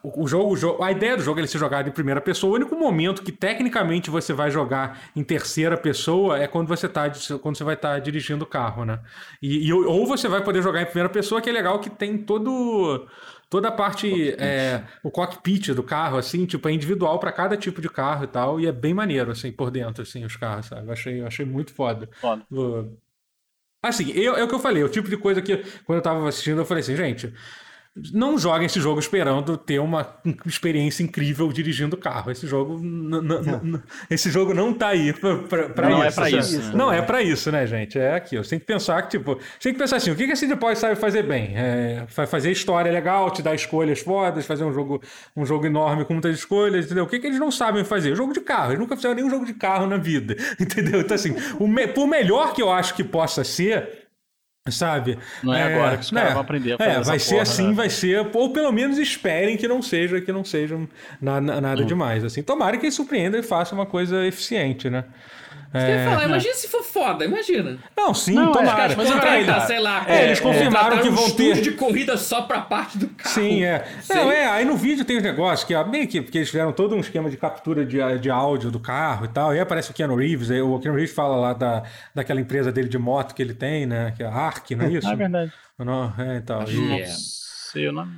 o, jogo, o jogo, a ideia do jogo é ele ser jogado em primeira pessoa. O único momento que tecnicamente você vai jogar em terceira pessoa é quando você tá, quando você vai estar tá dirigindo o carro, né? E, e, ou você vai poder jogar em primeira pessoa, que é legal que tem todo toda a parte cockpit. é o cockpit do carro assim tipo é individual para cada tipo de carro e tal e é bem maneiro assim por dentro assim os carros sabe eu achei eu achei muito foda, foda. Assim, eu, é o que eu falei, o tipo de coisa que quando eu tava assistindo, eu falei assim, gente, não joguem esse jogo esperando ter uma experiência incrível dirigindo carro. Esse jogo, esse jogo não tá aí pra, pra não isso. É pra isso né? Não é pra isso, né, gente? É aqui. Você tem que pensar que, tipo, tem que pensar assim: o que, que a CD Projekt sabe fazer bem? É, fazer história legal, te dar escolhas fodas, fazer um jogo, um jogo enorme com muitas escolhas, entendeu? O que, que eles não sabem fazer? Jogo de carro. Eles nunca fizeram nenhum jogo de carro na vida, entendeu? Então, assim, me, por melhor que eu acho que possa ser, Sabe? Não é, é agora que os caras é, vão aprender a fazer É, vai ser porra, assim, né? vai ser, ou pelo menos esperem que não seja, que não seja nada, nada hum. demais. Assim, tomara que eles surpreendam e façam uma coisa eficiente, né? É... Falar, imagina se for foda, imagina. Não, sim, não, tomara. Mas contratar, sei lá. É, eles confirmaram que vão um ter. de corrida só pra parte do carro. Sim, é. Não, é, aí no vídeo tem os negócios que, meio que, porque eles fizeram todo um esquema de captura de, de áudio do carro e tal. E aí aparece o Keanu Reeves, aí o Keanu Reeves fala lá da, daquela empresa dele de moto que ele tem, né? Que é a Ark, não é isso? é verdade. Não, é, então. Acho e... Não sei o nome.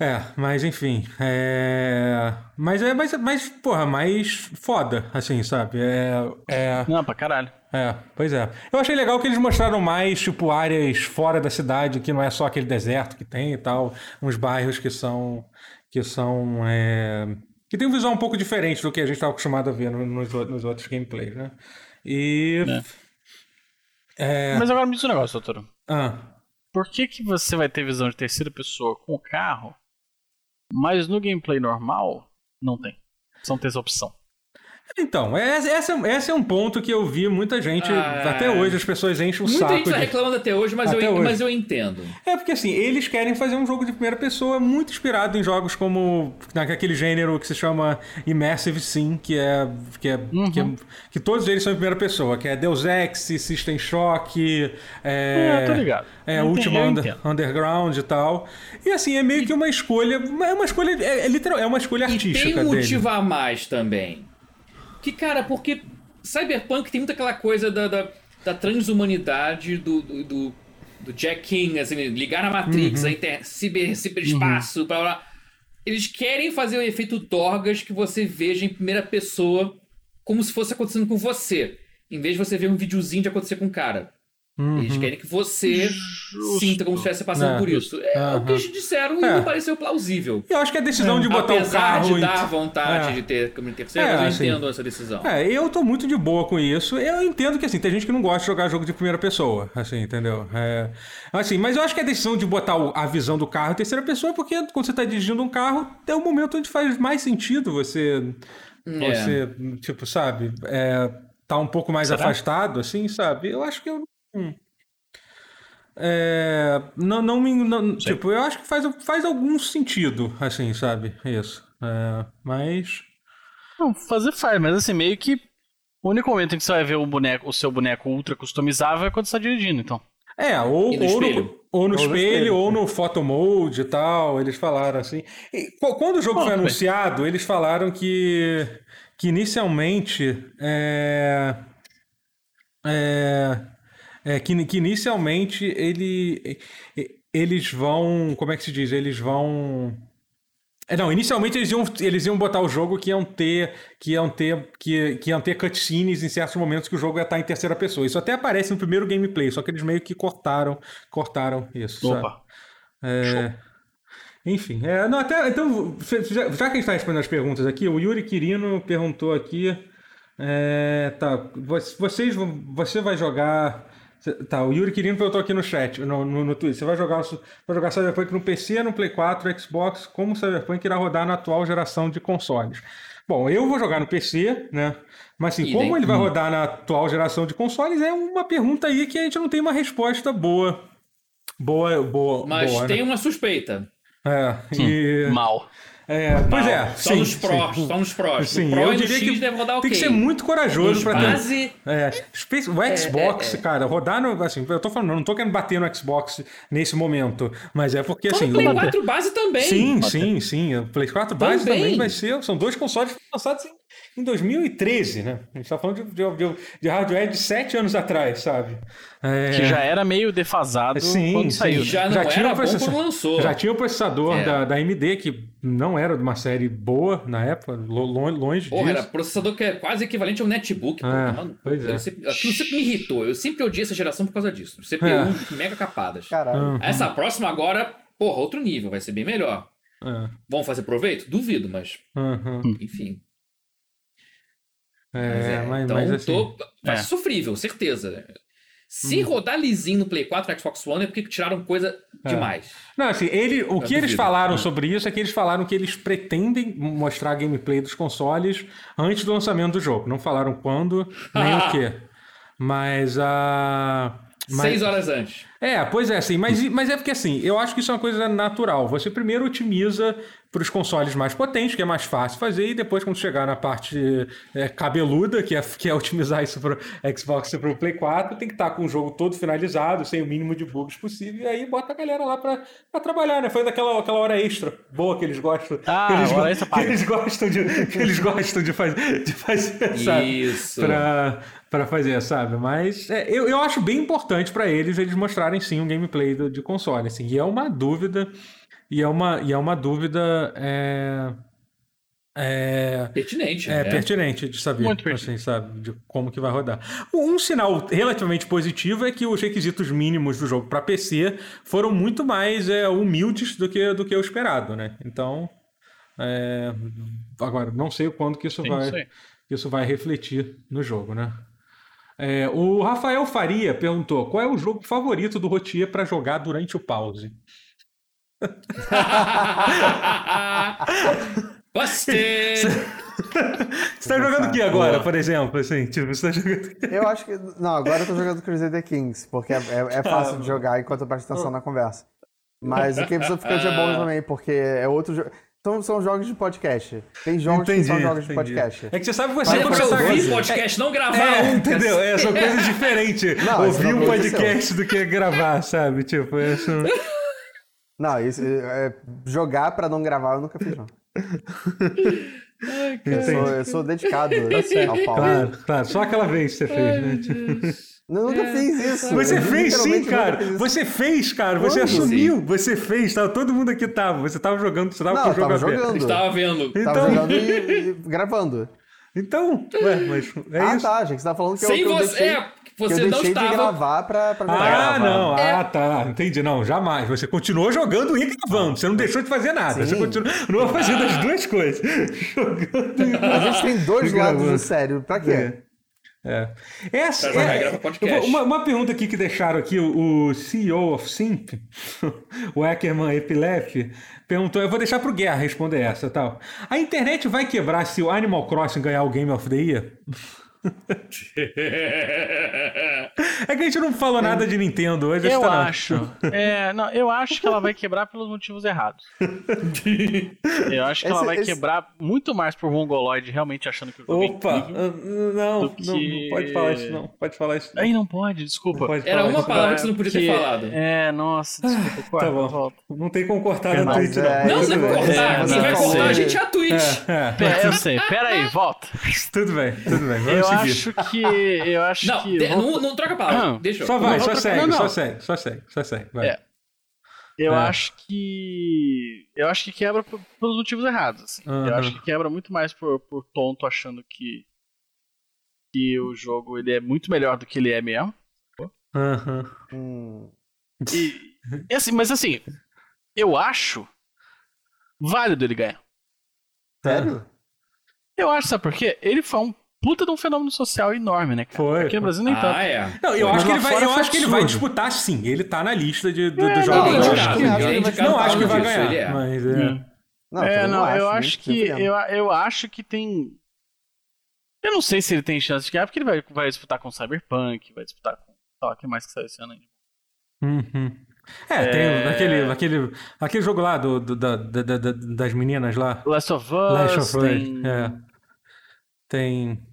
É, mas enfim. É... Mas é mas, mas, porra, mais foda, assim, sabe? É, é... Não, pra caralho. É, pois é. Eu achei legal que eles mostraram mais, tipo, áreas fora da cidade, que não é só aquele deserto que tem e tal. Uns bairros que são. que são. É... que tem um visual um pouco diferente do que a gente estava acostumado a ver nos, nos outros gameplays, né? E. É. É... Mas agora me diz um negócio, doutor. Ah. Por que, que você vai ter visão de terceira pessoa com o carro mas no gameplay normal, não tem. Você não tem essa opção. Então, esse, esse é um ponto que eu vi muita gente, ah, até hoje as pessoas enchem o muita saco. Muita gente tá reclamando até hoje, mas, até eu, hoje. mas eu entendo. É porque assim, eles querem fazer um jogo de primeira pessoa muito inspirado em jogos como naquele gênero que se chama Immersive Sim, que é que é, uhum. que, é que, todos eles são em primeira pessoa, que é Deus Ex, System Shock, é, é tô ligado. É, Ultima Under, Underground e tal. E assim, é meio e... que uma escolha, é uma escolha, é, é literal, é uma escolha artística e tem um motivo a mais também. Que, cara, porque Cyberpunk tem muita aquela coisa da, da, da transhumanidade do, do, do, do, Jack King, assim, ligar na Matrix, uhum. a inter, ciber, ciberespaço, uhum. blá, blá. Eles querem fazer o efeito Dorgas que você veja em primeira pessoa como se fosse acontecendo com você. Em vez de você ver um videozinho de acontecer com o cara. Uhum. Eles querem que você Justo. sinta como se estivesse passando é. por isso. É uhum. o que eles disseram e é. me pareceu plausível. Eu acho que a decisão é. de botar Apesar o carro... de dar vontade é. de ter câmera terceira, é, eu assim, entendo essa decisão. É, eu tô muito de boa com isso. Eu entendo que, assim, tem gente que não gosta de jogar jogo de primeira pessoa, assim, entendeu? É, assim, mas eu acho que a decisão de botar a visão do carro em terceira pessoa é porque quando você tá dirigindo um carro, é o momento onde faz mais sentido você... Você, tipo, sabe... É, tá um pouco mais Será? afastado, assim, sabe? Eu acho que eu Hum. É, não, não me. Não, tipo, eu acho que faz, faz algum sentido, assim, sabe? Isso. É, mas. Não, fazer faz, mas assim, meio que. O único momento em que você vai ver o, boneco, o seu boneco ultra customizável é quando você está dirigindo, então. É, ou, no, ou, no, ou no, espelho, espelho, ou no photo mode e tal. Eles falaram assim. E, quando o jogo foi anunciado, eles falaram que, que inicialmente. É, é, é, que, que inicialmente ele, eles vão. Como é que se diz? Eles vão. É, não, inicialmente eles iam, eles iam botar o jogo que iam ter que iam ter que, que iam ter cutscenes em certos momentos que o jogo ia estar em terceira pessoa. Isso até aparece no primeiro gameplay, só que eles meio que cortaram cortaram isso. Opa. É, enfim, é, não, até, então, já, já que a gente está respondendo as perguntas aqui, o Yuri Quirino perguntou aqui. É, tá, vocês, você vai jogar Tá, o Yuri Quirino perguntou aqui no chat, no, no, no Twitter. Você vai jogar, vai jogar Cyberpunk no PC, no Play 4, Xbox? Como o Cyberpunk irá rodar na atual geração de consoles? Bom, eu vou jogar no PC, né? Mas assim, como ele vai rodar na atual geração de consoles é uma pergunta aí que a gente não tem uma resposta boa. Boa, boa. Mas boa, tem né? uma suspeita. É, e... Mal. É, pois é. Só sim, nos prós, sim. só nos prós. Sim, Pro eu diria que deve rodar tem okay. que ser muito corajoso para ter. É, o é, Xbox, é, é, cara, rodar no. Assim, eu tô falando, não tô querendo bater no Xbox nesse momento, mas é porque assim. O Play 4 base também. Sim, sim, sim. O Play 4 base também, também vai ser. São dois consoles lançados em em 2013, né? A gente está falando de, de, de, hardware de sete anos atrás, sabe? É... Que já era meio defasado sim, quando sim. saiu. Já não já tinha era processador, quando lançou. Já tinha o processador é. da, da AMD, que não era de uma série boa na época, longe, longe Porra, disso. era processador que é quase equivalente ao netbook. É, mano. Pois é. Sempre, aquilo sempre me irritou. Eu sempre odiei essa geração por causa disso. CPU é. mega capadas. Caralho. Uhum. Essa próxima agora, porra, outro nível, vai ser bem melhor. É. Vão fazer proveito? Duvido, mas. Uhum. Enfim. É, é, mas, então mas assim, tô, vai ser é. sofrível, certeza. Se hum. rodar lisinho no Play 4 no Xbox One é porque tiraram coisa é. demais. Não, assim, ele, o Eu que eles falaram sobre isso é que eles falaram que eles pretendem mostrar a gameplay dos consoles antes do lançamento do jogo. Não falaram quando, nem o que. Mas a. Uh... Mas... Seis horas antes. É, pois é, assim, mas, mas é porque assim, eu acho que isso é uma coisa natural. Você primeiro otimiza para os consoles mais potentes, que é mais fácil fazer, e depois, quando chegar na parte é, cabeluda, que é, que é otimizar isso para Xbox e para o Play 4, tem que estar tá com o jogo todo finalizado, sem o mínimo de bugs possível, e aí bota a galera lá para trabalhar, né? Foi daquela aquela hora extra boa que eles gostam. Ah, que eles, hora extra que eles gostam de que eles gostam de fazer, de fazer sabe? Isso. Pra, para fazer, sabe? Mas é, eu, eu acho bem importante para eles eles mostrarem sim um gameplay do, de console, assim. E é uma dúvida e é uma, e é uma dúvida. É, é, pertinente. É, é, pertinente de saber, Muito assim, sabe, de como que vai rodar. Um sinal relativamente positivo é que os requisitos mínimos do jogo para PC foram muito mais é, humildes do que, do que o esperado, né? Então, é, agora, não sei quando que isso, Sim, vai, que isso vai refletir no jogo, né? É, o Rafael Faria perguntou qual é o jogo favorito do Rotier para jogar durante o pause. Gostei! Você tá jogando o que agora, Boa. por exemplo? Assim, tipo, você tá jogando... Eu acho que. Não, agora eu tô jogando Crusader Kings, porque é, é, é fácil de jogar enquanto eu presto atenção na conversa. Mas o Caves of Ficante é bom também, porque é outro jogo. Então são jogos de podcast. Tem jogos entendi, que são jogos entendi. de podcast. É que você sabe que você Mas começar ouvir podcast, não gravar. É, um, entendeu? É, são coisas diferentes. Não, ouvir um podcast do que gravar, sabe? Tipo, é isso. Não, isso, é, jogar pra não gravar eu nunca fiz, não. Ai, eu, sou, eu sou dedicado tá ao Paulo. Claro, claro. Só aquela vez que você fez, Ai, né? Eu nunca é, fiz isso. Você eu fez sim, cara. Você fez, cara. Quando? Você assumiu. Sim. Você fez. Tava, todo mundo aqui tava. Você tava jogando. Você tava não, com o jogo tava aberto. Jogando. Estava vendo. Então... Tava jogando e, e gravando. Então, ué, mas é ah, isso. Ah, tá, gente. Você tá falando que Sem eu, você, deixei... É, você eu não deixei estava... de gravar pra, pra Ah, não. É. Ah, tá. Entendi. Não, jamais. Você continuou jogando e gravando. Você não deixou de fazer nada. Sim. Você continuou fazendo as duas coisas. jogando e A gente tem dois lados do cérebro. Pra quê? É. É. Essa, é, uma, uma, pergunta aqui que deixaram aqui, o, o CEO of Simp, o Ackerman Epilep, perguntou, eu vou deixar pro Guerra responder essa tal. A internet vai quebrar se o Animal Crossing ganhar o Game of the Year? É que a gente não falou nada de Nintendo hoje. Eu tá acho. É, não, eu acho que ela vai quebrar pelos motivos errados. eu acho que esse, ela vai esse... quebrar muito mais por Mongoloid realmente achando que o jogo é Opa, é não, que... não, não, pode falar isso não. Pode falar isso. Aí não pode, desculpa. Não pode Era uma palavra que você não podia ter falado. É, nossa, desculpa. Corta, tá bom. Volta. Não tem como cortar na Twitch, não. É, não, você vai cortar. Quem vai cortar a gente é a Twitch. É, é. eu sei. Pera aí, volta. Tudo bem, tudo bem. Vamos eu. Acho que. Eu acho não, que. De, não, não troca a palavra. Deixa eu. Só vai, só segue, não, só segue, só segue, só segue. Vai. É. Eu é. acho que. Eu acho que quebra por, pelos motivos errados. Assim. Uhum. Eu acho que quebra muito mais por, por tonto achando que. Que o jogo ele é muito melhor do que ele é mesmo. Uhum. E, e assim, mas assim, eu acho válido ele ganhar. Sério? Eu acho, sabe por quê? Ele foi um puta de um fenômeno social enorme, né, cara? Foi. Aqui no Brasil nem ah, tanto. É. Não, eu, acho que, ele vai, eu acho que ele vai disputar sim. Ele tá na lista de, do, é, do jogo. Não, acho que, não acho que vai ganhar. É. Mas, é. Não, é, não, eu acho que eu, eu acho que tem eu não sei se ele tem chance de ganhar, porque ele vai, vai disputar com Cyberpunk, vai disputar com. O que mais que saiu esse ano aí? Uhum. É, é, tem aquele, aquele, aquele jogo lá do, do da, da, da, das meninas lá. Last of Us. Last of Us, tem... é. Tem.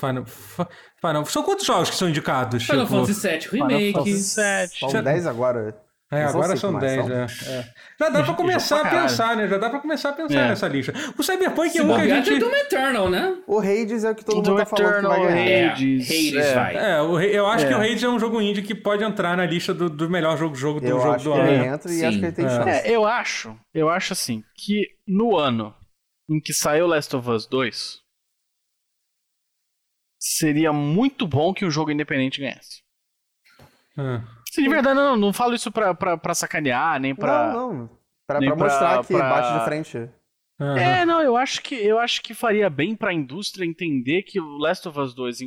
Final, Final, são quantos jogos que são indicados? Final tipo... Fantasy VII Remake. Final Fantasy VII. São 10 agora. É, agora são 10, é, é. Já dá pra começar a pensar, né? Já dá pra começar a pensar é. nessa lista. O Cyberpunk é um que a gente... Doom Eternal, né? O Hades é o que todo mundo tá falando que vai ganhar. É, Hades, é. vai. É, o, eu acho que o Hades é um jogo indie que pode entrar na lista do, do melhor jogo, jogo do eu jogo do ano. Ele entra e acho que ele tem chance. É, eu acho, eu acho assim, que no ano em que saiu Last of Us 2, seria muito bom que o jogo independente ganhasse. Ah. Sim, de verdade, não, não falo isso pra, pra, pra sacanear, nem pra. Não, não. Pra, pra mostrar pra, que pra... bate de frente. Uhum. É, não, eu acho que eu acho que faria bem pra indústria entender que o Last of Us 2,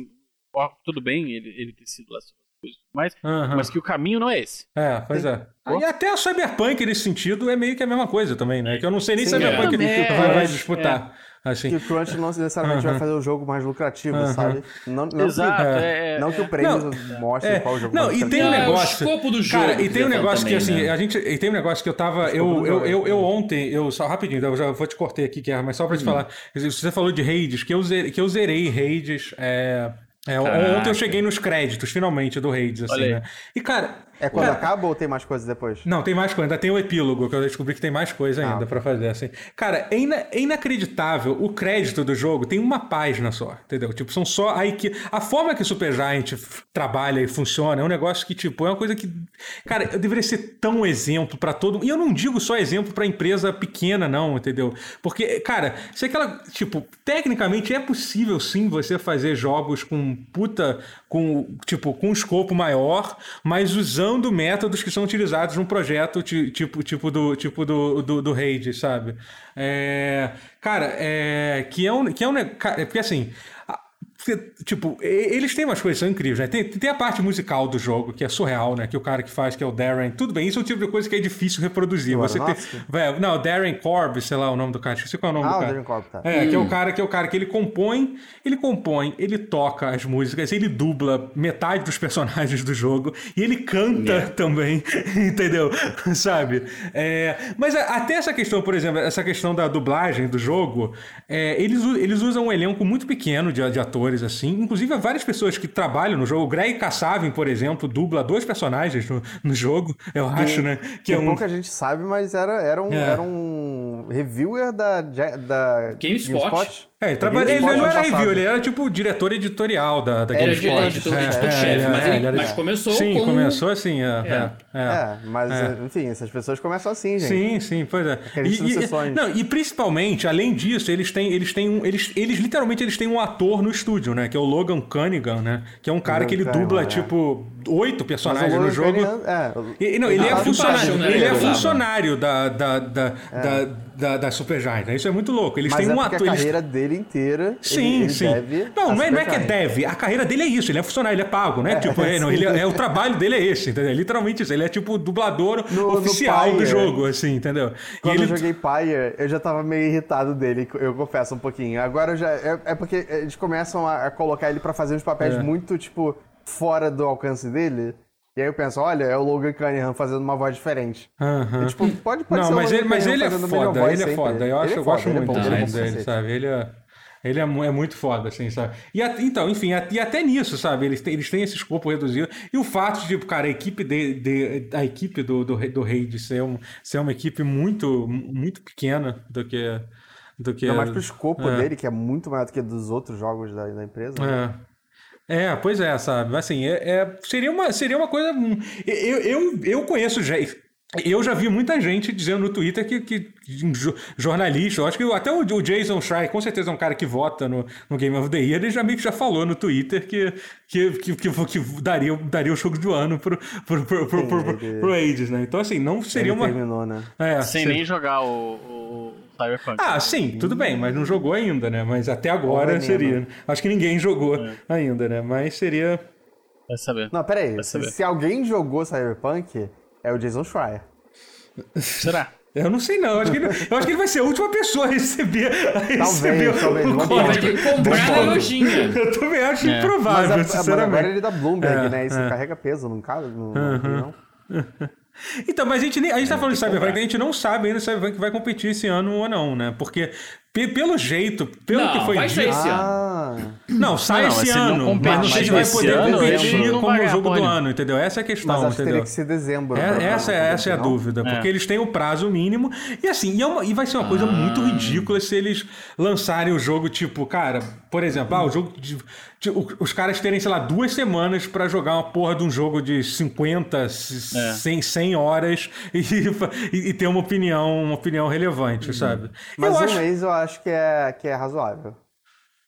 ó, tudo bem ele, ele ter sido Last of Us 2, mas, uhum. mas que o caminho não é esse. É, pois é. E até a Cyberpunk nesse sentido é meio que a mesma coisa também, né? Que eu não sei nem se Cyberpunk é. vai, vai disputar. É. Assim. Que o Crunch não necessariamente vai fazer o jogo mais lucrativo, sabe? Não, não Exato. Que, é, não que o prêmio mostre é, qual jogo Não, e tem um negócio. É o escopo do jogo. Cara, e tem um negócio também, que assim, né? a gente. E tem um negócio que eu tava. Eu, eu, eu, eu, ontem, eu só rapidinho, eu já vou te cortei aqui, Guerra, mas só pra te hum. falar. Você falou de raids, que eu zerei, que eu zerei raids. É, é, ontem eu cheguei nos créditos, finalmente, do Raids, assim, né? E, cara, é quando cara, acaba ou tem mais coisa depois? Não, tem mais coisa. Ainda tem o epílogo, que eu descobri que tem mais coisa ah, ainda ah, para fazer, assim. Cara, é, ina é, inacreditável. O crédito do jogo tem uma página só, entendeu? Tipo, são só aí que a forma que o Supergiant trabalha e funciona é um negócio que, tipo, é uma coisa que, cara, eu deveria ser tão exemplo para todo. E eu não digo só exemplo para empresa pequena, não, entendeu? Porque, cara, se aquela, tipo, tecnicamente é possível sim você fazer jogos com puta, com tipo, com um escopo maior, mas usando métodos que são utilizados num projeto tipo, tipo do tipo do, do, do Raid, sabe? É, cara, é, que é um. Que é um porque assim, Tipo, eles têm umas coisas que são incríveis, né? Tem, tem a parte musical do jogo, que é surreal, né? Que o cara que faz, que é o Darren. Tudo bem, isso é o tipo de coisa que é difícil reproduzir. Você tem, véio, não, Darren Korb, sei lá o nome do cara. Esqueci qual é o nome ah, do cara. Darren Korb, tá. É, hum. que é o cara que é o cara que ele compõe, ele compõe, ele toca as músicas, ele dubla metade dos personagens do jogo e ele canta yeah. também, entendeu? Sabe? É, mas até essa questão, por exemplo, essa questão da dublagem do jogo, é, eles, eles usam um elenco muito pequeno de, de atores atores, assim. Inclusive, várias pessoas que trabalham no jogo. O Greg Kassavin, por exemplo, dubla dois personagens no, no jogo, eu acho, né? Que, é um... pouca gente sabe, mas era, era, um, é. era um reviewer da, da GameSpot. GameSpot. É, ele, trabalha, ele, ele não era review, ele era tipo diretor editorial da, da GameSpot. Era editor, é, editor-chefe, é, mas, ele, mas começou Sim, como... começou assim, é. É, é mas, enfim, essas pessoas começam assim, gente. Sim, sim, pois é. E, e, não, e principalmente, além disso, eles têm, eles têm um, eles, eles literalmente eles têm um ator no estúdio, né, que é o Logan Cunningham, né, que é um cara que ele dubla, tipo, oito personagens no jogo. É, e, não, ele é funcionário, né? ele é funcionário da, da, da, da da, da Supergiant. Né? Isso é muito louco. Eles Mas têm é um ator. A carreira eles... dele inteira. Sim, ele, sim. Ele não, não é, não é, que é deve. A carreira dele é isso. Ele é funcionário, ele é pago, né? É, tipo, é, não, ele é, é, o trabalho dele é esse, entendeu? É literalmente isso. Ele é tipo dublador no, oficial no do jogo, assim, entendeu? Quando ele... eu joguei Pyre, eu já tava meio irritado dele, eu confesso um pouquinho. Agora já. É, é porque eles começam a, a colocar ele para fazer uns papéis muito, tipo, fora do alcance dele. E aí eu penso, olha, é o Logan Cunningham fazendo uma voz diferente. Uhum. E, tipo, pode, pode Não, ser mas ele, mas ele é foda, ele é foda. Eu acho, é eu gosto muito é bom, dele, sabe? Ele é... Ele é, é, muito foda, assim, sabe? E a, então, enfim, a, e até nisso, sabe? Eles têm, eles têm esse escopo reduzido. E o fato de, tipo, cara, a equipe, de, de a equipe do, do, do Raid ser, um, ser uma equipe muito, muito pequena do que. Do que Não, mais pro escopo é. dele, que é muito maior do que dos outros jogos da, da empresa. Né? É. Pois é, sabe? Assim, é, é, seria, uma, seria uma coisa. Eu, eu, eu conheço já. Eu já vi muita gente dizendo no Twitter que, que jornalista, eu acho que até o, Jason Schreier, com certeza é um cara que vota no, no Game of the Year, ele já meio que já falou no Twitter que, que, que, que, que daria, daria o jogo do ano pro, pro, pro, pro, pro, pro, pro Ages, né? Então, assim, não seria ele uma. Terminou, né? É, Sem seria... nem jogar o, o Cyberpunk. Ah, sim, tudo bem, mas não jogou ainda, né? Mas até agora seria. Acho que ninguém jogou é. ainda, né? Mas seria. Vai saber. Não, pera aí. Se, se alguém jogou Cyberpunk, é o Jason Schreier. Será? Eu não sei não, eu acho, que ele, eu acho que ele vai ser a última pessoa a receber, a receber talvez, o código. comprar na lojinha. Eu também acho é. improvável, mas, sinceramente. Mas agora ele é da Bloomberg, é, né? Isso é. carrega peso, não cabe? Não, não, não. Então, mas a gente, nem, a gente tá é, falando de Cyberpunk, a gente não sabe ainda se Cyberpunk vai competir esse ano ou não, né? Porque pelo jeito, pelo não, que foi vai dito. esse ah. ano. Não, sai não, esse ano. Não mas não sei se vai poder ano, competir como o jogo do ano, entendeu? Essa é a questão. Mas acho entendeu? teria que ser dezembro. É, essa é, essa é a dúvida, é. porque eles têm o prazo mínimo. E assim, e, é uma, e vai ser uma coisa ah. muito ridícula se eles lançarem o jogo, tipo, cara, por exemplo, ah, o jogo. De, de, os caras terem, sei lá, duas semanas para jogar uma porra de um jogo de 50, é. 100, 100 horas e, e, e, ter uma opinião, uma opinião relevante, uhum. sabe? Mas eu um acho... mês eu acho que é que é razoável.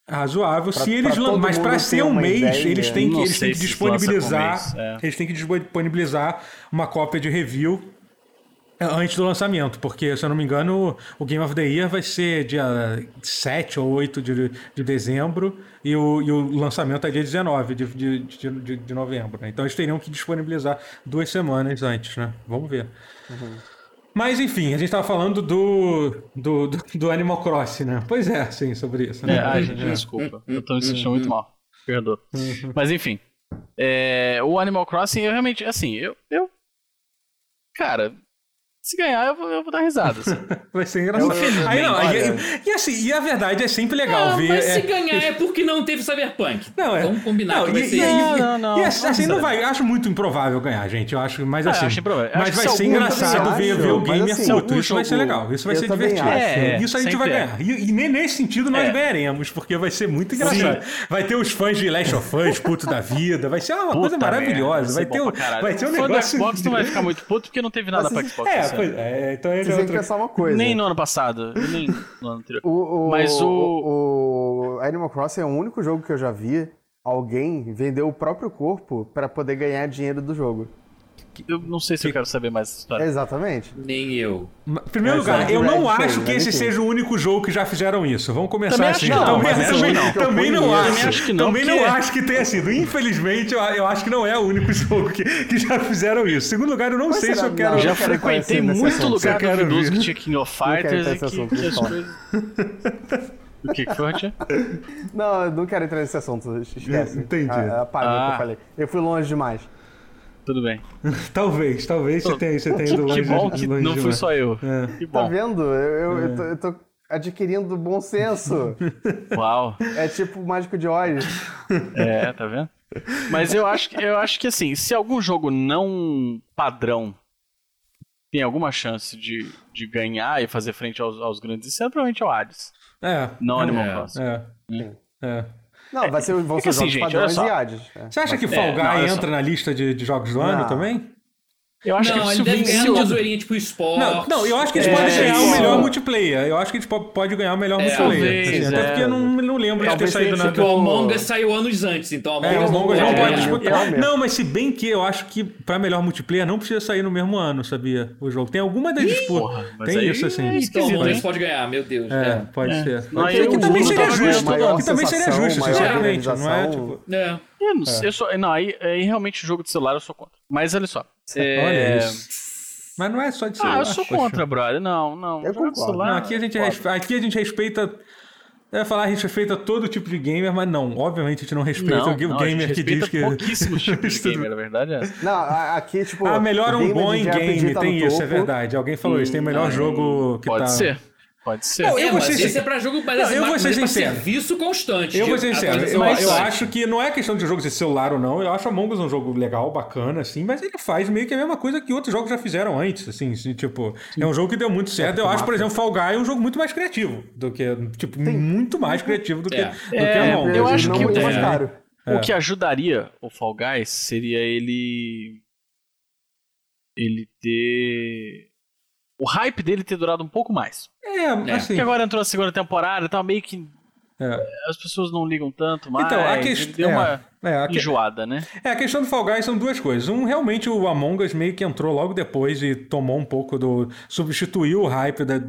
Razoável. Pra, se eles pra mas para ser um mês, ideia, eles têm que, eles têm que disponibilizar. É. Eles têm que disponibilizar uma cópia de review antes do lançamento, porque, se eu não me engano, o Game of the Year vai ser dia 7 ou 8 de, de dezembro e o, e o lançamento é dia 19 de, de, de, de novembro. Né? Então eles teriam que disponibilizar duas semanas antes, né? Vamos ver. Uhum. Mas enfim, a gente estava falando do, do, do, Animal Crossing, né? Pois é, sim, sobre isso. Né? É, ai, gente, desculpa. Eu tô me sentindo muito mal. Perdoa. Uhum. Mas enfim. É, o Animal Crossing, eu realmente, assim, eu, eu. Cara, se ganhar, eu vou, eu vou dar risada. Assim. vai ser engraçado. Eu, aí, não, e, e, assim, e a verdade é sempre legal não, ver. Mas se é, ganhar é porque não teve Cyberpunk. Não, é. Vamos combinar não, que vai e, ser. Não, não, não. E assim, assim não vai. Acho muito improvável ganhar, gente. Eu acho, mas ah, assim. acho mas vai ser engraçado ver, ver o game assim, puto. Isso vai ser legal. Isso vai ser divertido. É, isso a gente vai ganhar. E, e nesse sentido nós é. ganharemos, porque vai ser muito engraçado. Vai ter os fãs de Last of Us, puto da vida. Vai ser uma coisa maravilhosa. Vai ter um negócio. O Xbox não vai ficar muito puto porque não teve nada pra Xbox. É, então ele Você tem que pensar uma coisa. Nem no ano passado, nem no ano anterior. O, o, Mas o... o Animal Crossing é o único jogo que eu já vi alguém vender o próprio corpo para poder ganhar dinheiro do jogo. Eu não sei se que... eu quero saber mais essa história. Exatamente. Nem eu. Em primeiro lugar, eu não acho que esse seja o único jogo que já fizeram isso. Vamos começar também assim. Acho não, também, também, também, não. também não acho. Também acho que não. Também não acho que tenha sido. Infelizmente, eu, eu acho que não é o único jogo que, que já fizeram isso. Em segundo lugar, eu não Mas sei se eu quero. Não, já frequentei muito lugar duvidoso que tinha King of Fighters e que, as coisas. O que, que foi, Tia? Não, eu não quero entrar nesse assunto, esquece. Entendi. Ah, apaga ah. o que eu ah. falei. Eu fui longe demais. Tudo bem. talvez, talvez você tenha, você tenha ido longe. Que bom que não fui só eu. É. Que bom. Tá vendo? Eu, eu, é. eu, tô, eu, tô, adquirindo bom senso. Uau. É tipo o Mágico de Oz. É, tá vendo? Mas eu acho, eu acho que assim, se algum jogo não padrão tem alguma chance de, de ganhar e fazer frente aos, aos grandes, isso é provavelmente o Hades. É. Não Animal é, Crossing. É. é. É. Não, vai ser, vão é ser assim, jogos gente, e Hades. É. Você acha que Fall Guy é, entra na lista de, de jogos do não. ano também? Eu acho não, que ele deve ganhar uma zoeirinha tipo esporte. Não, não, eu acho que eles é, podem ganhar o melhor multiplayer. Eu acho que eles podem ganhar o melhor é, multiplayer. Talvez, assim, Até porque eu não, não lembro de ter saído na. Porque o Among Us saiu anos antes, então Among Us. É, o Among Us não pode disputar. Não, mas se bem que eu acho que pra melhor multiplayer não precisa sair no mesmo ano, sabia? O jogo. Tem alguma das disputas. Tem isso, assim. É então o Among Us pode ganhar, meu Deus. É, pode ser. Que também seria justo. Que também seria justo, sinceramente. Não é tipo. É. Eu, sou, não, aí, aí realmente jogo de celular eu sou contra. Mas olha só. Olha isso. Mas não é só de celular. Ah, eu sou poxa. contra, brother. Não, não. Eu concordo. Celular, não, aqui, a gente respeita, aqui a gente respeita. Eu ia falar, a gente respeita todo tipo de gamer, mas não, obviamente a gente não respeita não, o não, gamer que diz que. pouquíssimos tipos de gamer, na verdade é. Não, aqui, tipo. Ah, melhor um bom em game, tem isso, é verdade. Alguém falou isso, tem melhor jogo que pode tá. Pode ser. Pode ser. Não, eu é, vou ser esse é pra jogo, mas não, eu vou ser sincero. serviço constante. Eu vou ser sincero. Eu, eu, acho que não é questão de jogo de celular ou não. Eu acho Among Us um jogo legal, bacana, assim, mas ele faz meio que a mesma coisa que outros jogos já fizeram antes, assim, assim tipo, Sim. é um jogo que deu muito certo. Eu acho, por exemplo, Fall Guy é um jogo muito mais criativo do que, tipo, Tem. muito mais criativo do que, é. do é, que Among Us. Eu acho que o, mais caro. o que ajudaria o Fall Guys seria ele ele ter o hype dele ter durado um pouco mais. É, é. assim. Porque agora entrou a segunda temporada, tava meio que é. as pessoas não ligam tanto mais. Então, a questão. Deu uma é, a que... enjoada, né? É, a questão do Fall Guys são duas coisas. Um, realmente o Among Us meio que entrou logo depois e tomou um pouco do. substituiu o hype da,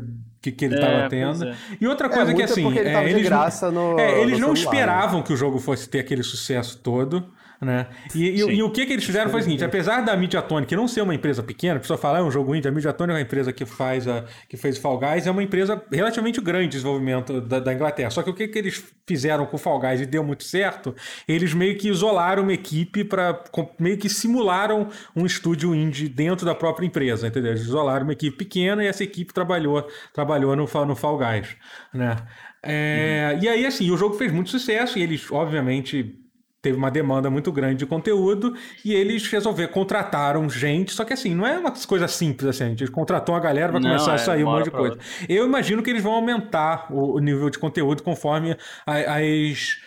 que, que ele estava é, tendo. É. E outra coisa que assim. É, eles, no, é, eles não celular, esperavam né? que o jogo fosse ter aquele sucesso todo. Né? E, e, e, o que, que eles fizeram foi o seguinte: apesar da Mediatonic não ser uma empresa pequena, a pessoa fala, ah, é um jogo indie, a Mediatonic é uma empresa que faz a, que fez Fall Guys, é uma empresa relativamente grande de desenvolvimento da, da, Inglaterra. Só que o que, que eles fizeram com o Fall Guys e deu muito certo, eles meio que isolaram uma equipe para meio que simularam um estúdio indie dentro da própria empresa, entendeu? Eles isolaram uma equipe pequena e essa equipe trabalhou, trabalhou no, no Fall Guys, né? É, uhum. E aí, assim, o jogo fez muito sucesso e eles, obviamente, teve uma demanda muito grande de conteúdo e eles resolveram, contrataram gente, só que assim, não é uma coisa simples assim, a gente contratou a galera, vai começar é, a sair um monte de coisa. Outra. Eu imagino que eles vão aumentar o, nível de conteúdo conforme as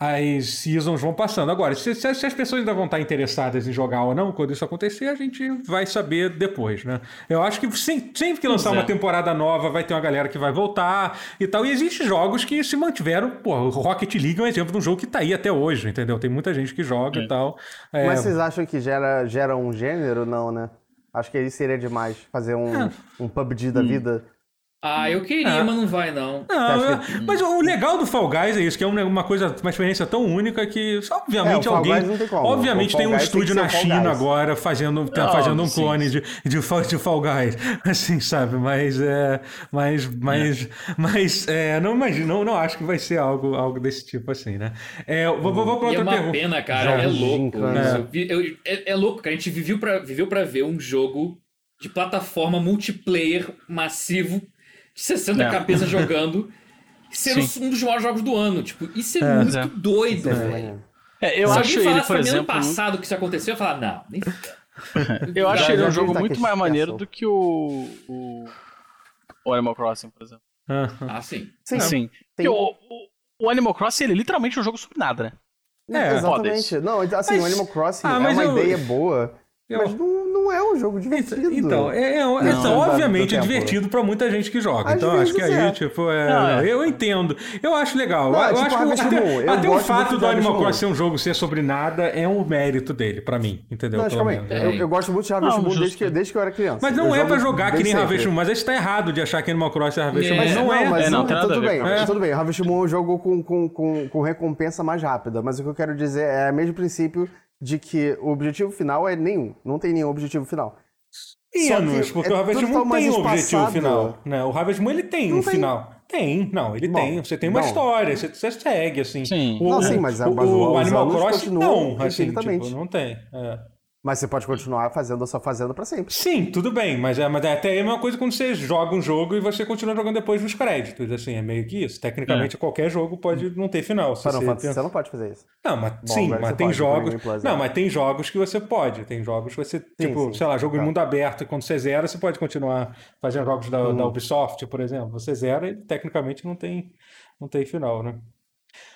as seasons vão passando. Agora, se, se, as pessoas ainda vão estar interessadas em jogar ou não, quando isso acontecer, a gente vai saber depois, né? Eu acho que sempre, sempre que lançar uma é. temporada nova, vai ter uma galera que vai voltar e tal. E existem jogos que se mantiveram. Pô, o Rocket League é um exemplo de um jogo que tá aí até hoje, entendeu? Tem muita gente que joga é. e tal. É... Mas vocês acham que gera, gera um gênero? Não, né? Acho que aí seria demais fazer um, é. um PUBG da hum. vida. Ah, eu queria, é. mas não vai, não. Não, que... mas o legal do Fall Guys é isso, que é uma coisa, uma experiência tão única que, obviamente, é, alguém. Obviamente tem um estúdio na China agora fazendo, tá fazendo um sim, clone. De, de, de Fall Guys. Assim, sabe? Mas é. Mas. Mas. É. Mas é, não imagino, não, não acho que vai ser algo, algo desse tipo assim, né? É, vou, vou, vou pra outra é uma pergunta. pena, cara. é louco. É. é, é louco, cara. A gente viveu pra, viveu pra ver um jogo de plataforma multiplayer massivo 60 é. cabeças jogando, sendo Sim. um dos maiores jogos do ano. Tipo, isso é, é muito é. doido, é. velho. É, eu Se acho alguém falasse ele, por exemplo, ano passado que isso aconteceu, eu ia falar, não, nem Eu acho ele um jogo muito mais maneiro do que o, o, o Animal Crossing, por exemplo. Ah, sim. Sim. sim. Tem... O, o, o, Animal Crossing, ele é literalmente um jogo sobre nada, né? É, exatamente. Não, assim, mas... o Animal Crossing ah, é uma eu... ideia boa, eu... mas não não é um jogo divertido. Então, é, é, não, então obviamente é divertido para muita gente que joga. Às então, acho que aí, é. tipo, é, não, é. eu entendo. Eu acho legal. Não, eu tipo, acho que até, até o fato do Animal Crossing ser um jogo ser sobre nada é um mérito dele, para mim. Entendeu? Não, calma aí. Eu, eu, gosto muito de Harvest Moon desde que, desde que eu era criança. Mas não é para jogar que nem Harvest Moon. Mas aí está errado de achar que Animal Crossing é Harvest Moon. Não é. Mas não, tudo bem. Tudo bem. Harvest Moon é um jogo com recompensa mais rápida. Mas o que eu quero dizer é o mesmo princípio de que o objetivo final é nenhum. Não tem nenhum objetivo final. Menos, porque é o Harvest Moon tem um objetivo final. Né? O Harvest Moon ele tem não um tem. final. Tem, não, ele Bom, tem. Você tem uma não. história, você, você, segue, assim. Sim. O, não, sim, mas, o, mas o, o Animal Crossing não, assim, tipo, não tem. É. Mas você pode continuar fazendo a sua fazenda para sempre. Sim, tudo bem, mas é, mas é até a mesma coisa quando você joga um jogo e você continua jogando depois nos créditos, assim, é meio que isso. Tecnicamente, é. qualquer jogo pode não ter final. Se você, você não pode fazer isso. Não, mas Bom, sim, mas tem jogos. não, mas tem jogos que você pode. Tem jogos que você, sim, tipo, sim, sei lá, jogo tá. em mundo aberto, e quando você zera, você pode continuar fazendo jogos da, da uhum. Ubisoft, por exemplo. Você zera e tecnicamente não tem, não tem final, né?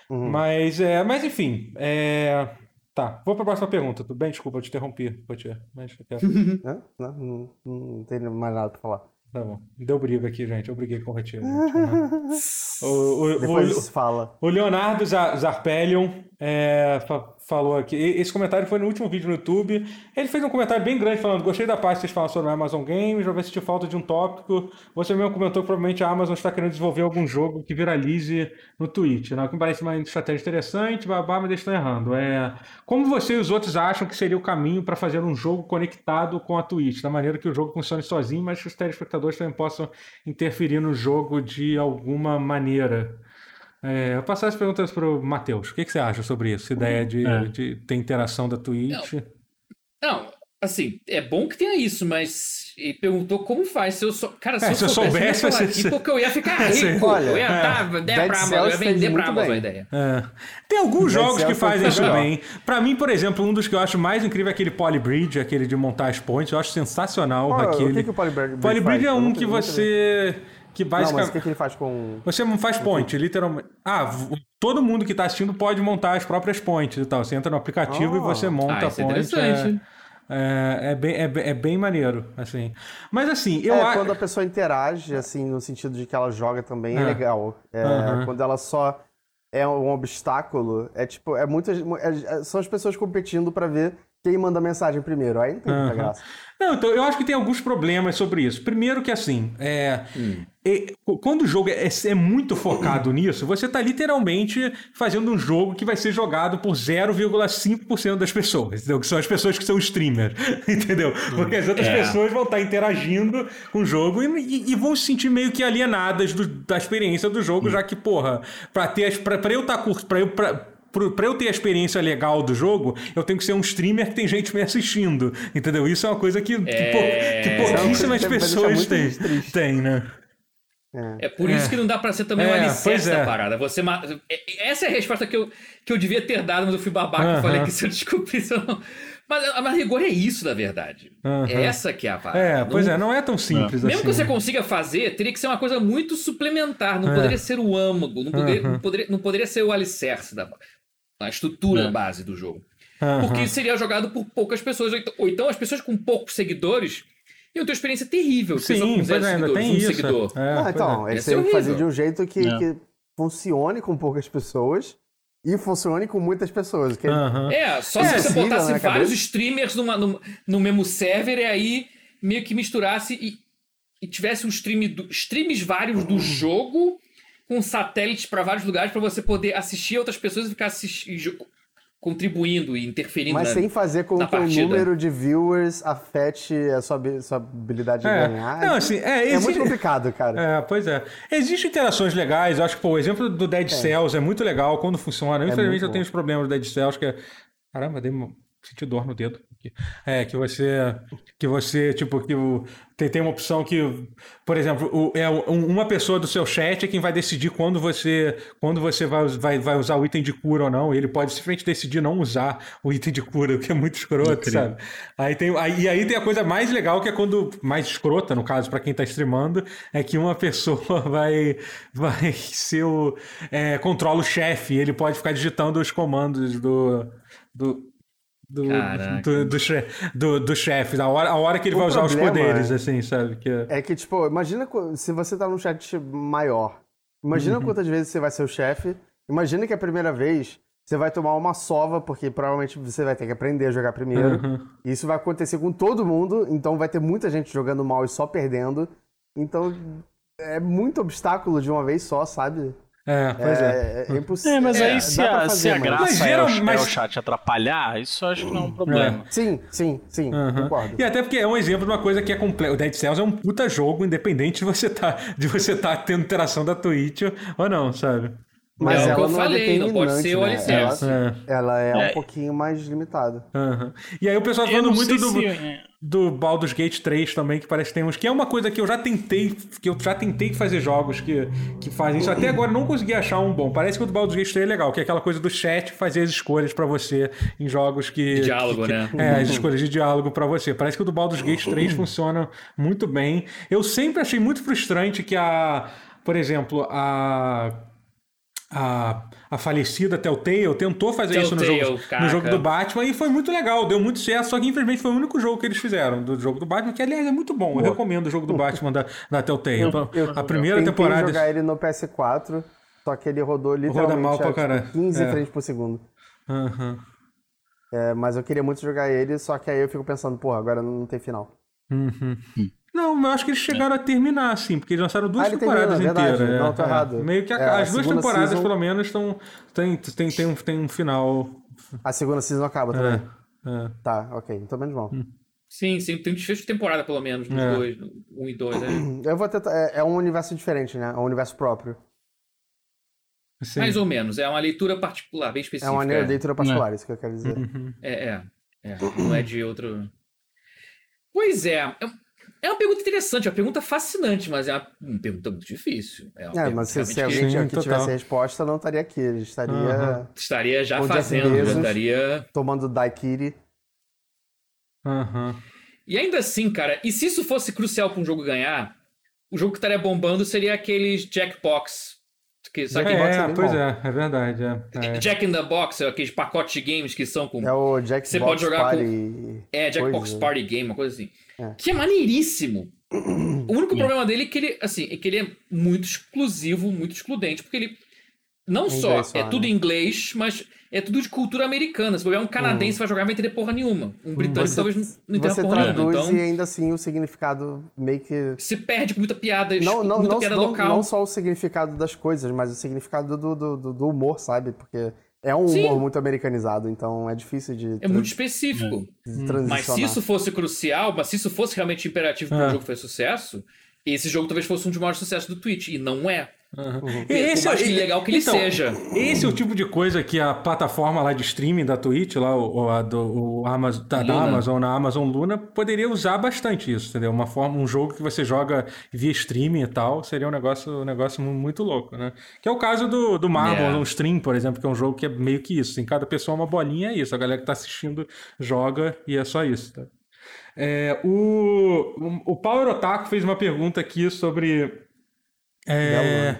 Uhum. Mas, é, mas enfim, é, Tá, vou para a próxima pergunta. Tudo bem? Desculpa, eu te interrompi, Potier. Mas eu quero... não, não, não, não tem mais nada para falar. Tá bom. Deu briga aqui, gente. Eu briguei com o Retiro. o, o, Depois o, fala. O Leonardo Zarpelion é, falou aqui. Esse comentário foi no último vídeo no YouTube. Ele fez um comentário bem grande falando: Gostei da parte que vocês falam sobre a Amazon Games, já vai sentir falta de um tópico. Você mesmo comentou que provavelmente a Amazon está querendo desenvolver algum jogo que viralize no Twitch. Né? Que me parece uma estratégia interessante, babá, mas eles estão errando. É, como você e os outros acham que seria o caminho para fazer um jogo conectado com a Twitch, da maneira que o jogo funcione sozinho, mas que os telespectadores também possam interferir no jogo de alguma maneira? É, eu passar as perguntas para o Matheus. O que, que, você acha sobre isso? Essa ideia de, é. de ter interação da Twitch? Não. Não, assim, é bom que tenha isso, mas ele perguntou como faz. Se eu sou. Cara, se, é, eu, se eu soubesse, eu ia aqui porque eu ia ficar rico. Olha, eu ia, é. der pra Amazon, eu ia vender pra Amazon a ideia. É. Tem alguns Dead jogos que fazem isso bem. Pra mim, por exemplo, um dos que eu acho mais incrível é aquele Polybridge, aquele de montar as pontes. Eu acho sensacional oh, aquele. O que, que o Polybridge Polybridge é um que você. Que basicamente... Não, mas o que, que ele faz com. Você não faz point, literalmente. Ah, todo mundo que está assistindo pode montar as próprias points e tal. Você entra no aplicativo oh. e você monta ah, a point. É interessante. É, é, é, bem, é, é, bem maneiro, assim. Mas assim, eu é, quando a pessoa interage, assim, no sentido de que ela joga também, é, é legal. É, uhum. Quando ela só é um obstáculo, é tipo, é muitas. É, são as pessoas competindo para ver quem manda mensagem primeiro. Aí não tem muita graça. Não, então eu acho que tem alguns problemas sobre isso. Primeiro que assim, é, hum. É quando o jogo é, é, muito focado nisso, você está literalmente fazendo um jogo que vai ser jogado por 0,5% das pessoas, entendeu? que são as pessoas que são streamers, entendeu? Porque as outras é. pessoas vão estar tá interagindo com o jogo e, e, e, vão se sentir meio que alienadas do, da experiência do jogo, hum. já que, porra, para ter para eu estar tá curto, para eu pra, para eu ter a experiência legal do jogo, eu tenho que ser um streamer que tem gente me assistindo. Entendeu? Isso é uma coisa que, é... que, que pouquíssimas é pessoas têm, têm, né? É. é por isso é. que não dá para ser também é, um alicerce da é. parada. Você é, Essa é a resposta que eu, que eu devia ter dado, mas eu fui babaca e falei que se eu descobrisse, eu não. Mas, mas rigor é isso, na verdade. Uh -huh. É essa que é a parada. É, pois não, é, não é tão simples Mesmo assim. que você consiga fazer, teria que ser uma coisa muito suplementar. Não poderia ser o âmago, não poderia, uh -huh. não, poderia, não poderia ser o alicerce da a estrutura é. base do jogo. Uhum. Porque seria jogado por poucas pessoas. Ou então as pessoas com poucos seguidores iam ter uma experiência terrível. Sim, pois é, ainda tem um isso. Seguidor. É, ah, então, é. eles têm que fazer de um jeito que, é. que funcione com poucas pessoas e funcione com muitas pessoas. Que uhum. É, só é, se você botasse né, vários streamers numa, no, no mesmo server e aí meio que misturasse e, e tivesse um stream do, streams vários do jogo com satélites para vários lugares para você poder assistir outras pessoas e ficar contribuindo e interferindo Mas na, sem fazer com que o número de viewers afete a sua, sua habilidade é. de ganhar. Não, assim, é, existe... é muito complicado, cara. É, pois é. Existem interações legais. Eu acho que, pô, o exemplo do Dead é. Cells é muito legal quando funciona. É Infelizmente eu tenho os problemas do Dead Cells, que é... Caramba, dei senti dor no dedo. É, que você, que você, tipo, que o, tem, tem uma opção que, por exemplo, o, é uma pessoa do seu chat é quem vai decidir quando você, quando você vai, vai, vai usar o item de cura ou não. Ele pode simplesmente decidir não usar o item de cura, o que é muito escroto, Incrível. sabe? Aí tem, aí, e aí tem a coisa mais legal que é quando, mais escrota, no caso, para quem tá streamando, é que uma pessoa vai, vai ser o, é, controla o chefe, ele pode ficar digitando os comandos do, do do, do, do, chefe, do, do chefe, a hora, a hora que ele o vai usar os poderes, é, assim, sabe? Que... É que, tipo, imagina se você tá num chat maior. Imagina uhum. quantas vezes você vai ser o chefe. Imagina que a primeira vez você vai tomar uma sova, porque provavelmente você vai ter que aprender a jogar primeiro. Uhum. Isso vai acontecer com todo mundo, então vai ter muita gente jogando mal e só perdendo. Então é muito obstáculo de uma vez só, sabe? É, pois é. É, é impossível. É, mas aí é, se, a, fazer, se a graça mas, é, o, mas... é o chat atrapalhar, isso eu acho que não é um problema. É. Sim, sim, sim, uhum. concordo. E até porque é um exemplo de uma coisa que é completa. O Dead Cells é um puta jogo, independente de você tá, de você tá tendo interação da Twitch ou não, sabe? Mas é ela não é falei, é não pode ser o né? alicerce. Ela, é. ela é, é, um pouquinho mais limitada. Uhum. E aí o pessoal falando muito do, se... do Baldur's Gate 3 também, que parece que tem uns... Que é uma coisa que eu já tentei, que eu já tentei fazer jogos que, que fazem isso. Até agora não consegui achar um bom. Parece que o do Baldur's Gate 3 é legal, que é aquela coisa do chat fazer as escolhas para você em jogos que... De diálogo, que, né? É, as escolhas de diálogo para você. Parece que o do Baldur's Gate 3 funciona muito bem. Eu sempre achei muito frustrante que a... Por exemplo, a a, a falecida Telltale tentou fazer Telltale, isso no jogo, no jogo do Batman e foi muito legal, deu muito certo, só que infelizmente foi o único jogo que eles fizeram do jogo do Batman, que aliás é muito bom. Eu recomendo o jogo do Batman da, da Telltale. Eu, eu, a primeira eu temporada. jogar ele no PS4, só que ele rodou literalmente Roda mal pra cara. 15 é. frames por segundo. Uhum. É, mas eu queria muito jogar ele, só que aí eu fico pensando, porra, agora não tem final. Uhum. Não, eu acho que eles chegaram a terminar, assim, porque eles lançaram duas ah, temporadas inteiras. É, não, tá é, errado. Meio que a, é, as duas temporadas, season... pelo menos, estão. Tem, tem, tem, um, tem um final. A segunda season acaba é, também. É. Tá, ok. Então menos mal. Hum. Sim, sim, tem um desfecho de temporada, pelo menos, nos é. dois, um e dois, né? Eu vou tentar. É, é, um universo diferente, né? É um universo próprio. Sim. Mais ou menos, é uma leitura particular, bem específica. É uma leitura particular, isso que eu quero dizer. Uhum. É, é, é. Não é de outro. Pois é. É uma pergunta interessante, é uma pergunta fascinante, mas é uma, pergunta muito difícil. É, é mas se, se alguém Sim, aqui tivesse resposta, não estaria aqui. Ele estaria. Uhum. Estaria já fazendo, estaria. Tomando Daikiri. Uhum. E ainda assim, cara, e se isso fosse crucial para um jogo ganhar, o jogo que estaria bombando seria aqueles Jackbox. Que, sabe é, é, pois bom. é, é verdade. É, é. Jack in the Box, aqueles pacotes de games que são com. É o Jackbox Você pode jogar Party. Com, é, Jackbox Party Game, uma coisa assim. É. Que é maneiríssimo. O único problema dele é que ele, assim, é que ele é muito exclusivo, muito excludente, porque ele Não só, só, é tudo em inglês, mas é tudo de cultura americana. Se for um canadense, hum. vai jogar, vai entender porra nenhuma. Um britânico você, talvez não entenda porra nenhuma. Então, e ainda assim o significado meio que. Se perde com muita piada, não, não, muita não, piada não, local. Não só o significado das coisas, mas o significado do, do, do, humor, sabe? Porque é um humor Sim. muito americanizado, então é difícil de. É muito específico. Mas se isso fosse crucial, mas se isso fosse realmente imperativo para o é. jogo fazer sucesso, esse jogo talvez fosse um dos maiores sucessos do Twitch. E não é. Uhum. Esse, é, legal que ele então, seja. Esse é o tipo de coisa que a plataforma lá de streaming da Twitch, lá, o, a do, o Amazon, da, da, Amazon, na Amazon Luna, poderia usar bastante isso, entendeu? Uma forma, um jogo que você joga via streaming e tal, seria um negócio, um negócio muito louco, né? Que é o caso do, do Marvel yeah. no Stream, por exemplo, que é um jogo que é meio que isso. Em cada pessoa uma bolinha é isso. A galera que tá assistindo joga e é só isso, tá? É, o, o Power Otaku fez uma pergunta aqui sobre. É,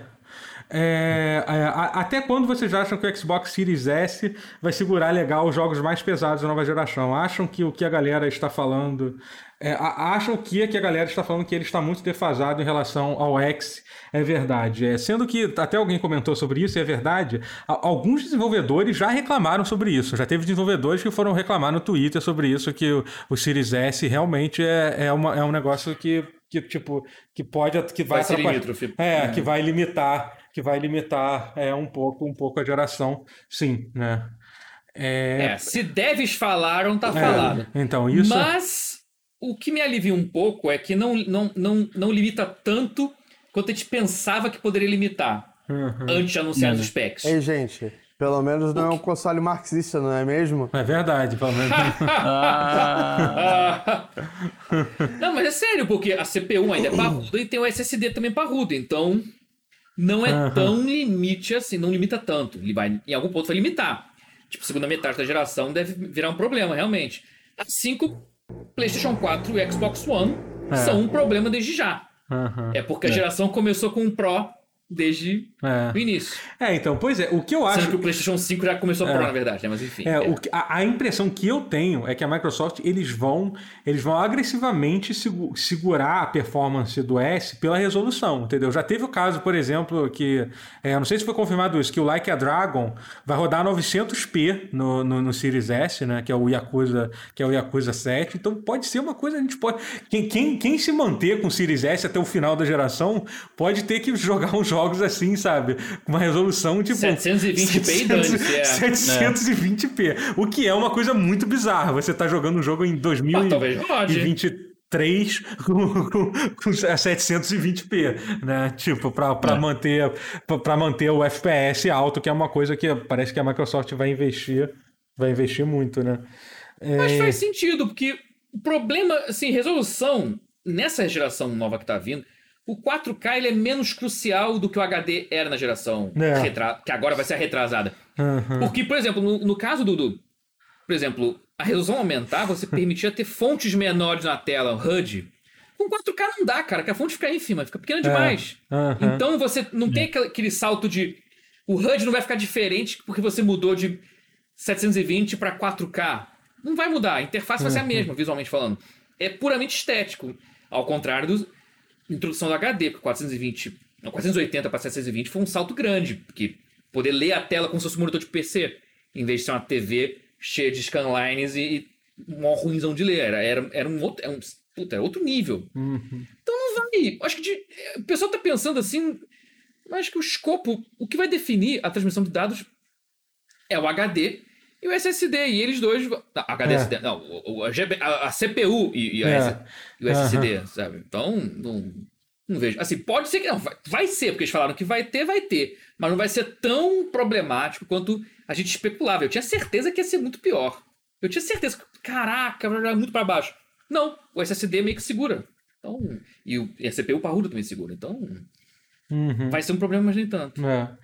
é, é, até quando vocês acham que o Xbox Series S vai segurar legal os jogos mais pesados da nova geração? Acham que o que a galera está falando. É, acham que, que a galera está falando que ele está muito defasado em relação ao X é verdade. É, sendo que até alguém comentou sobre isso, e é verdade, alguns desenvolvedores já reclamaram sobre isso. Já teve desenvolvedores que foram reclamar no Twitter sobre isso, que o, o Series S realmente é, é, uma, é um negócio que, que, tipo, que pode. que vai, vai É, é, que vai limitar, que vai limitar é, um pouco, um pouco a geração, sim, né? É... é se deves falaram, tá é, falado. Então, isso. Mas o que me alivia um pouco é que não, não, não, não limita tanto quanto a gente pensava que poderia limitar uhum. antes de anunciar uhum. os specs. Ei, gente, pelo menos não é um console marxista, não é mesmo? É verdade, pelo menos. não, mas é sério, porque a CPU ainda é parruda e tem o SSD também parrudo, então não é uhum. tão limite assim, não limita tanto. Ele vai, em algum ponto vai limitar. Tipo, segunda metade da geração deve virar um problema, realmente. Assim como PlayStation 4 e Xbox One é. são um problema desde já. Uhum. É porque a é. geração começou com o Pro desde é. o início. É, então, pois é, o que eu acho... Sendo que o PlayStation 5 já começou é. Pro, na verdade, né? Mas enfim. É, é. O, a, a, impressão que eu tenho é que a Microsoft, eles vão, eles vão agressivamente segurar a performance do S pela resolução, entendeu? Já teve o caso, por exemplo, que, é, não sei se foi confirmado isso, que o Like a Dragon vai rodar 900p no, no, no, Series S, né? Que é o Yakuza, que é o Yakuza 7. Então pode ser uma coisa, a gente pode... Quem, quem, quem se manter com o Series S até o final da geração pode ter que jogar um jogos assim, sabe? Com uma resolução tipo. 720p e dane 720p. O que é uma coisa muito bizarra. Você tá jogando um jogo em 2023 com, com, com 720p, né? Tipo, pra, pra, é. manter, pra, pra manter o FPS alto, que é uma coisa que parece que a Microsoft vai investir, vai investir muito, né? É... Mas faz sentido, porque o problema, assim, resolução nessa geração nova que tá vindo, o 4K ele é menos crucial do que o HD era na geração é. retra... que agora vai ser a retrasada. Uhum. Porque, por exemplo, no, no caso do, do, Por exemplo, a resolução aumentar, você permitia ter fontes menores na tela, HUD. Com 4K não dá, cara, que a fonte fica ínfima, fica pequena é. demais. É. Uhum. Então você não tem aquele salto de. O HUD não vai ficar diferente porque você mudou de 720 para 4K. Não vai mudar, a interface vai ser a uhum. mesma, visualmente falando. É puramente estético. Ao contrário dos, introdução do HD, porque 420, não, 480 para 720 foi um salto grande, porque poder ler a tela como se fosse um monitor de PC, em vez de ser uma TV cheia de scanlines e, e mó ruimzão de ler. Era, era, era um outro. Era um, puta, era outro nível. Uhum. Então não vai. Acho que de, o pessoal tá pensando assim. Acho que o escopo, o que vai definir a transmissão de dados é o HD e o SSD. E eles dois. Não, HD, é. SSD, não, o, a, a, a, CPU e, e, é. e o SSD, uhum. sabe? Então, não, não vejo. Assim, pode ser que. Não, vai, vai ser, porque eles falaram que vai ter, vai ter. Mas não vai ser tão problemático quanto a gente especulava. Eu tinha certeza que ia ser muito pior. Eu tinha certeza que, caraca, muito para baixo. Não, o SSD meio que segura. Então, e, o, e a CPU parrudo também segura. Então, uhum. vai ser um problema, mas nem tanto. É.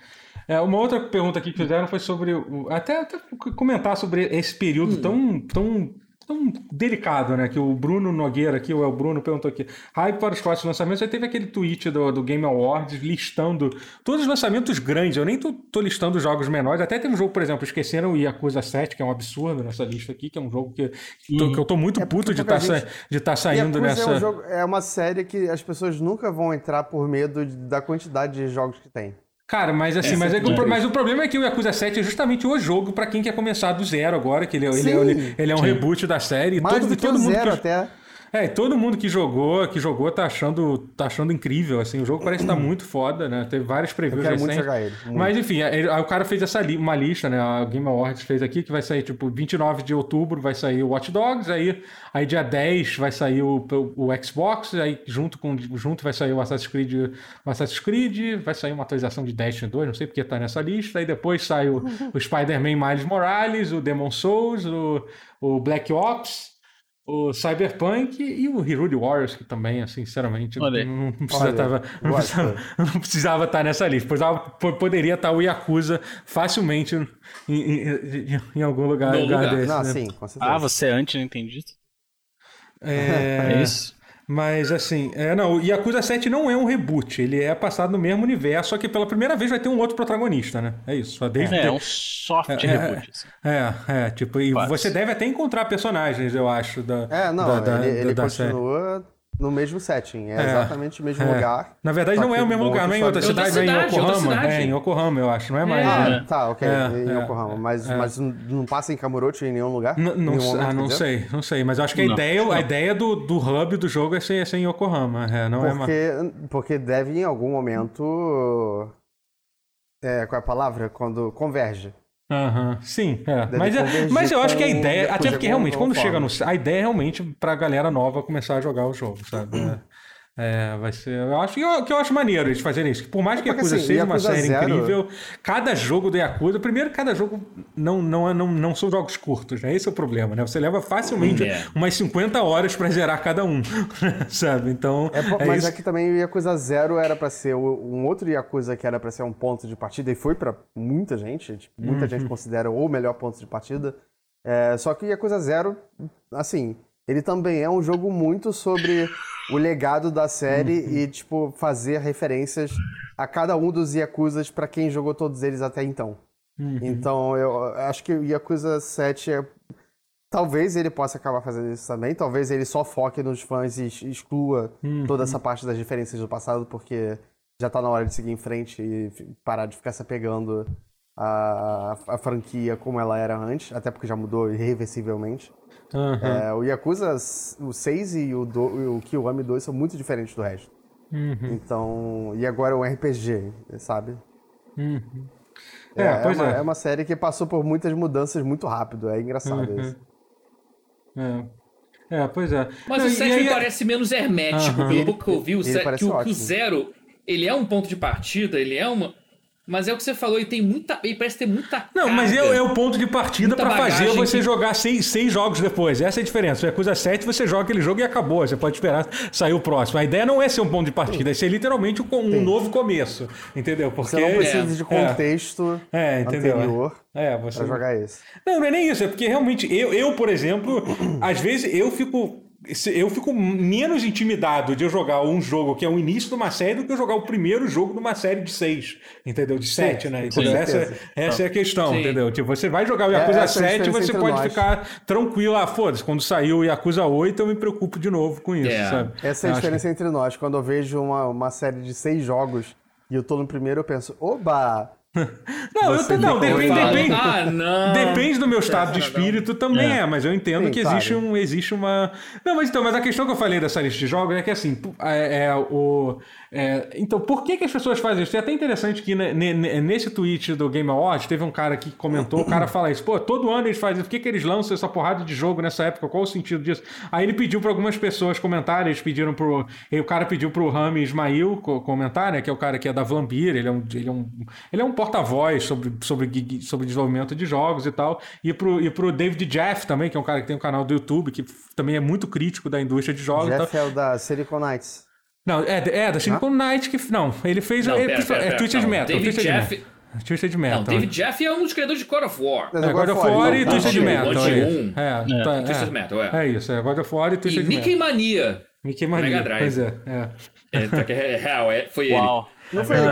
É, uma outra pergunta aqui que fizeram foi sobre. Até, até comentar sobre esse período hum. tão, tão, tão delicado, né? Que o Bruno Nogueira aqui, ou é o Bruno, perguntou aqui. Hype para os próximos lançamentos. Aí teve aquele tweet do, do Game Awards listando todos os lançamentos grandes. Eu nem tô, tô listando jogos menores. Até tem um jogo, por exemplo, esqueceram o Yakuza 7, que é um absurdo nessa lista aqui, que é um jogo que, tô, que eu tô muito é puto de estar tá, de tá saindo Yakuza nessa. É, um jogo, é uma série que as pessoas nunca vão entrar por medo da quantidade de jogos que tem. Cara, mas assim, mas, é, o, mas o problema é que o Yakuza 7 é justamente o jogo para quem quer começar do zero agora, que ele, é, ele, é, ele, ele é um reboot da série. Mais todo, do que todo o mundo zero que... até. É, todo mundo que jogou, que jogou tá achando, tá achando incrível, assim, o jogo parece estar tá muito foda, né? Teve vários previews Eu quero muito jogar ele. Muito. Mas enfim, aí, o cara fez essa li uma lista, né? A Game Awards fez aqui que vai sair tipo 29 de outubro vai sair o Watch Dogs, aí aí dia 10 vai sair o, o, o Xbox, aí junto com junto vai sair o Assassin's Creed, o Assassin's Creed, vai sair uma atualização de Destiny 2, não sei porque tá nessa lista, aí depois sai o, o Spider-Man Miles Morales, o Demon Souls, o, o Black Ops, o Cyberpunk e o Hyrule Warriors, que também, assim, sinceramente, não, não, precisa tava, não, precisava, não, precisava, estar nessa lista. Pois poderia estar o Yakuza facilmente em, em, em algum lugar, lugar, lugar. desse. Não, né? sim, ah, você é anti-entendido? É... é isso. Mas assim, é, não, o Yakuza 7 não é um reboot, ele é passado no mesmo universo, só que pela primeira vez vai ter um outro protagonista, né? É isso. Desde é, é um soft é, é reboot. Assim. É, é, tipo, e Quase. você deve até encontrar personagens, eu acho, da. É, não, da, ele, da, ele da continua. Série no mesmo setting, é, é exatamente o mesmo é. lugar. Na verdade, não é o mesmo lugar, não é em outra cidade, é em Yokohama. É, em Yokohama, eu acho, não é mais. Ah, né? tá, ok, é, em é, Yokohama. Mas, é. mas não passa em Kamurocho em nenhum lugar? N não, nenhum ah, não sei, não sei. Mas eu acho que a não, ideia. A ideia do, do hub do jogo é ser, é ser em Yokohama. É, não porque, é porque deve em algum momento. É, qual é a palavra? Quando converge. Uhum. sim, é. Mas, é, mas eu acho que a ideia, até porque realmente, quando chega no. A ideia é realmente pra galera nova começar a jogar o jogo, sabe? É. É, vai ser. Eu acho que eu, que eu acho maneiro eles fazerem isso. Por mais que a Yakuza assim, seja Yakuza uma série Zero... incrível, cada jogo do Yakuza, primeiro, cada jogo não, não, não, não são jogos curtos, né? Esse é o problema, né? Você leva facilmente yeah. É. umas 50 horas para zerar cada um, sabe? Então. É, é mas isso. é que também o Yakuza Zero era para ser um outro Yakuza que era para ser um ponto de partida e foi para muita gente. Tipo, muita uhum. gente considera o melhor ponto de partida. É, só que o Yakuza Zero, assim, ele também é um jogo muito sobre o legado da série uhum. e, tipo, fazer referências a cada um dos Yakuzas para quem jogou todos eles até então. Uhum. Então, eu acho que o Yakuza 7 é... Talvez ele possa acabar fazendo isso também, talvez ele só foque nos fãs e exclua uhum. toda essa parte das referências do passado, porque já tá na hora de seguir em frente e parar de ficar se apegando à, à franquia como ela era antes, até porque já mudou irreversivelmente. Uhum. É, o Yakuza, o 6 e o, do, o Kiwami 2 são muito diferentes do resto. Uhum. Então, e agora é um RPG, sabe? Uhum. É, é, é, uma, é, uma, série que passou por muitas mudanças muito rápido, é engraçado uhum. isso. É. É, pois é. Mas Não, o 7 me parece menos hermético, pelo pouco que eu vi. O, que o, o Zero, ele é um ponto de partida, ele é uma, mas é o que você falou, e tem muita. E parece ter muita. Não, carga, mas é, é, o ponto de partida para fazer você que... jogar seis, seis jogos depois. Essa é a diferença. É coisa 7, você joga aquele jogo e acabou. Você pode esperar sair o próximo. A ideia não é ser um ponto de partida, é ser literalmente um, um novo começo. Entendeu? Porque. Você não precisa é, de contexto é, entendeu? anterior. É, você... pra jogar isso. Não, não é nem isso, é porque realmente eu, eu por exemplo, às vezes eu fico eu fico menos intimidado de eu jogar um jogo que é o início de uma série do que eu jogar o primeiro jogo de uma série de seis, entendeu? De sete, sim, né? Então, essa, essa é a questão, sim. entendeu? Tipo, você vai jogar o Yakuza é, 7 e você pode nós. ficar tranquilo. Ah, foda-se, quando saiu o Yakuza 8 eu me preocupo de novo com isso, yeah. É. sabe? Essa é a diferença que... entre nós. Quando eu vejo uma, uma série de seis jogos e eu tô no primeiro, eu penso, oba! Não, eu, não, depende, depende, ah, não. depende do meu estado de espírito também é. é, mas eu entendo Sim, que existe, um, existe uma. Não, mas então, mas a questão que eu falei dessa lista de jogos é que assim, é, é o. É, então, por que, que as pessoas fazem isso? É até interessante que nesse tweet do Game Awards teve um cara que comentou, o cara fala isso, pô, todo ano eles fazem isso, por que, que eles lançam essa porrada de jogo nessa época? Qual o sentido disso? Aí ele pediu para algumas pessoas comentarem, eles pediram pro. o cara pediu pro Rami Ismail comentar, né? Que é o cara que é da Vlambir, ele é um, ele é um, ele é um porta-voz sobre, sobre, sobre desenvolvimento de jogos e tal. E pro, e pro David Jeff também, que é um cara que tem um canal do YouTube, que também é muito crítico da indústria de jogos. Jeff é o da Silicon Knights. Não, é, é da Silicon Knight que. Não, ele fez. Não, ele, pera, pera, é Twisted Metal. David Twisted Jeff. Metal. Twisted Metal. Não, David Jeff é um dos criadores de God of War. É, God of War e Twisted Metal. É, é, tá, Twisted Metal, é. É isso, é God of War e Twisted Metal. E Mickey Mania. Mickey Mania, Mega Drive. Pois é, é. É, é real, é, foi Uau. ele. Não foi ele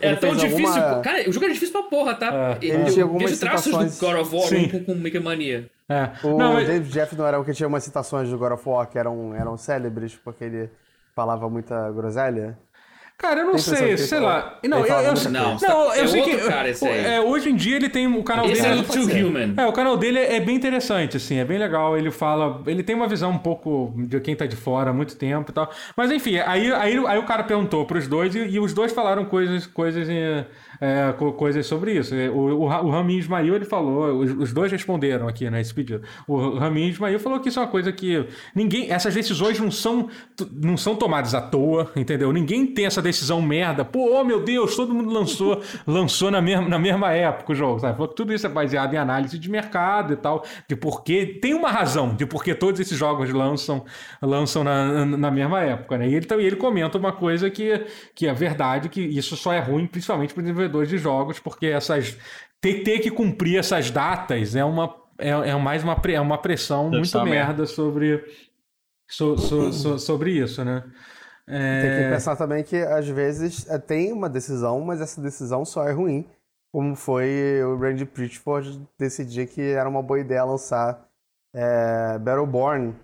É tão difícil. Alguma... Cara, o jogo é difícil pra porra, tá? É. Ele tinha algumas traços do God of War com, com Mickey Mania. É. O não, David Jeff não era o que tinha umas citações do God of War que eram, eram célebres, porque ele falava muita groselha? Cara, eu não sei, sei lá. Não, eu, eu, não, não, eu é sei que. Cara, é, hoje em dia ele tem o canal esse dele. É, Too Human. é, o canal dele é, é, bem interessante, assim, é bem legal. Ele fala. Ele tem uma visão um pouco de quem tá de fora há muito tempo e tal. Mas enfim, aí, aí, aí o cara perguntou pros dois e, e os dois falaram coisas, coisas em é, coisas sobre isso. É, o, o, o Ramin Ismail ele falou, os, os, dois responderam aqui nesse né, pedido. O Ramin Ismail falou que isso é uma coisa que ninguém, essas decisões não são, não são tomadas à toa, entendeu? Ninguém tem essa decisão merda. Pô, oh, meu Deus, todo mundo lançou, lançou na mesma, na mesma época o jogo, sabe? Falou que tudo isso é baseado em análise de mercado e tal, de porquê tem uma razão de porque todos esses jogos lançam, lançam na, na mesma época, né? E ele, ele comenta uma coisa que, que é verdade, que isso só é ruim, principalmente para desenvolvedores de jogos, porque essas ter, ter que cumprir essas datas é uma é, é mais uma, é uma pressão Deve muito merda sobre, so, so, so, sobre isso, né? É... Tem que pensar também que às vezes é, tem uma decisão, mas essa decisão só é ruim, como foi o Randy Pritchford decidir que era uma boa ideia lançar é, Battleborn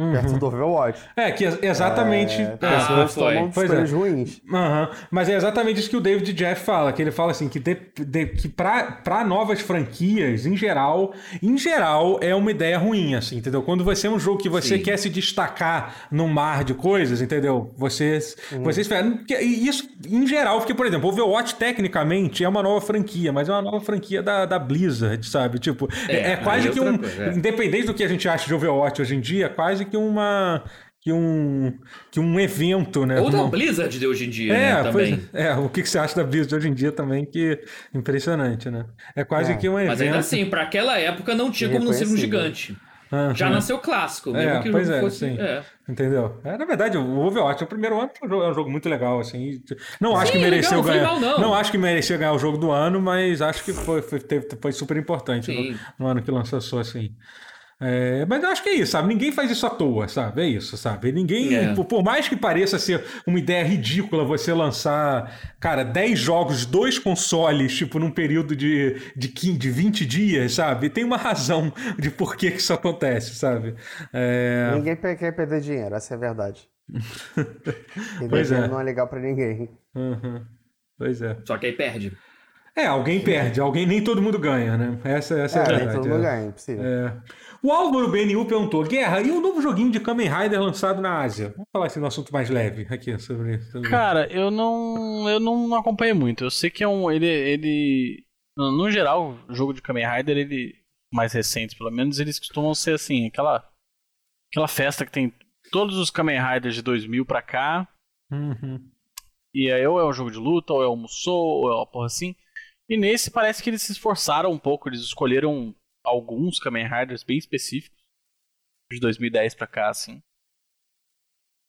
Uhum. Perto do Overwatch. É, que exatamente. É, pessoas ah, tomam escolhas é. ruins. Uhum. Mas é exatamente isso que o David Jeff fala, que ele fala assim, que, de, de, que para novas franquias, em geral, em geral, é uma ideia ruim, assim, entendeu? Quando você é um jogo que você Sim. quer se destacar num mar de coisas, entendeu? Você, uhum. você espera. Isso, em geral, porque, por exemplo, Overwatch, tecnicamente, é uma nova franquia, mas é uma nova franquia da, da Blizzard, sabe? Tipo, é, é, é quase que um. Coisa, é. Independente do que a gente acha de Overwatch hoje em dia, quase quase que uma que um, que um evento, né? Ou da Blizzard de hoje em dia, é, né? Também. É, é, o que você acha da Blizzard de hoje em dia também, que impressionante, né? É quase é. que um evento. Mas ainda assim, para aquela época não tinha como não ser um gigante. Uhum. Já nasceu clássico, mesmo é, que pois é, fosse... sim. É. Entendeu? É, na verdade, o Overwatch, o primeiro ano é um jogo muito legal, assim. Não acho sim, que mereceu legal, ganhar. Legal, não. não. acho que merecia ganhar o jogo do ano, mas acho que foi, foi, teve, foi super importante no, no, ano que lançou assim. É, mas eu acho que é isso, sabe? Ninguém faz isso à toa, sabe? É isso, sabe? Ninguém, é. por, por, mais que pareça ser uma ideia ridícula você lançar, cara, 10 jogos, dois consoles, tipo, num período de, de, 15, de 20 dias, sabe? Tem uma razão de por que, que isso acontece, sabe? É... Ninguém quer perder dinheiro, essa é a verdade. pois é. não é legal para ninguém. Uhum. Pois é. Só que aí perde. É, alguém perde, alguém nem todo mundo ganha, né? Essa, essa é, é a verdade. Nem todo mundo ganha, é impossível. É. O Álvaro BNU perguntou: Guerra, e o novo joguinho de Kamen Rider lançado na Ásia? Vamos falar assim no assunto mais leve aqui sobre isso. Cara, eu não. Eu não acompanhei muito. Eu sei que é um. Ele. ele no geral, o jogo de Kamen Rider, ele. Mais recentes, pelo menos, eles costumam ser assim, aquela. Aquela festa que tem todos os Kamen Riders de 2000 pra cá. Uhum. E aí, ou é um jogo de luta, ou é um Musou, ou é uma porra assim. E nesse parece que eles se esforçaram um pouco, eles escolheram alguns Kamen Riders bem específicos. De 2010 pra cá, assim.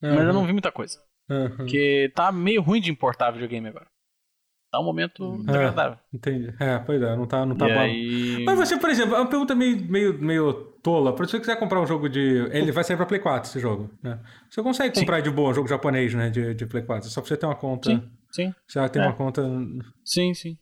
Uhum. Mas eu não vi muita coisa. Uhum. Porque tá meio ruim de importar videogame agora. Tá um momento desagradável. É, entendi. É, pois é, não tá, não tá bom. Aí... Mas você, por exemplo, é uma pergunta meio, meio, meio tola. Por se você quiser comprar um jogo de. Ele vai sair pra Play 4 esse jogo, né? Você consegue comprar sim. de boa um jogo japonês, né? De, de Play 4. Só pra você ter uma conta. Sim, sim. Você já tem é. uma conta. Sim, sim.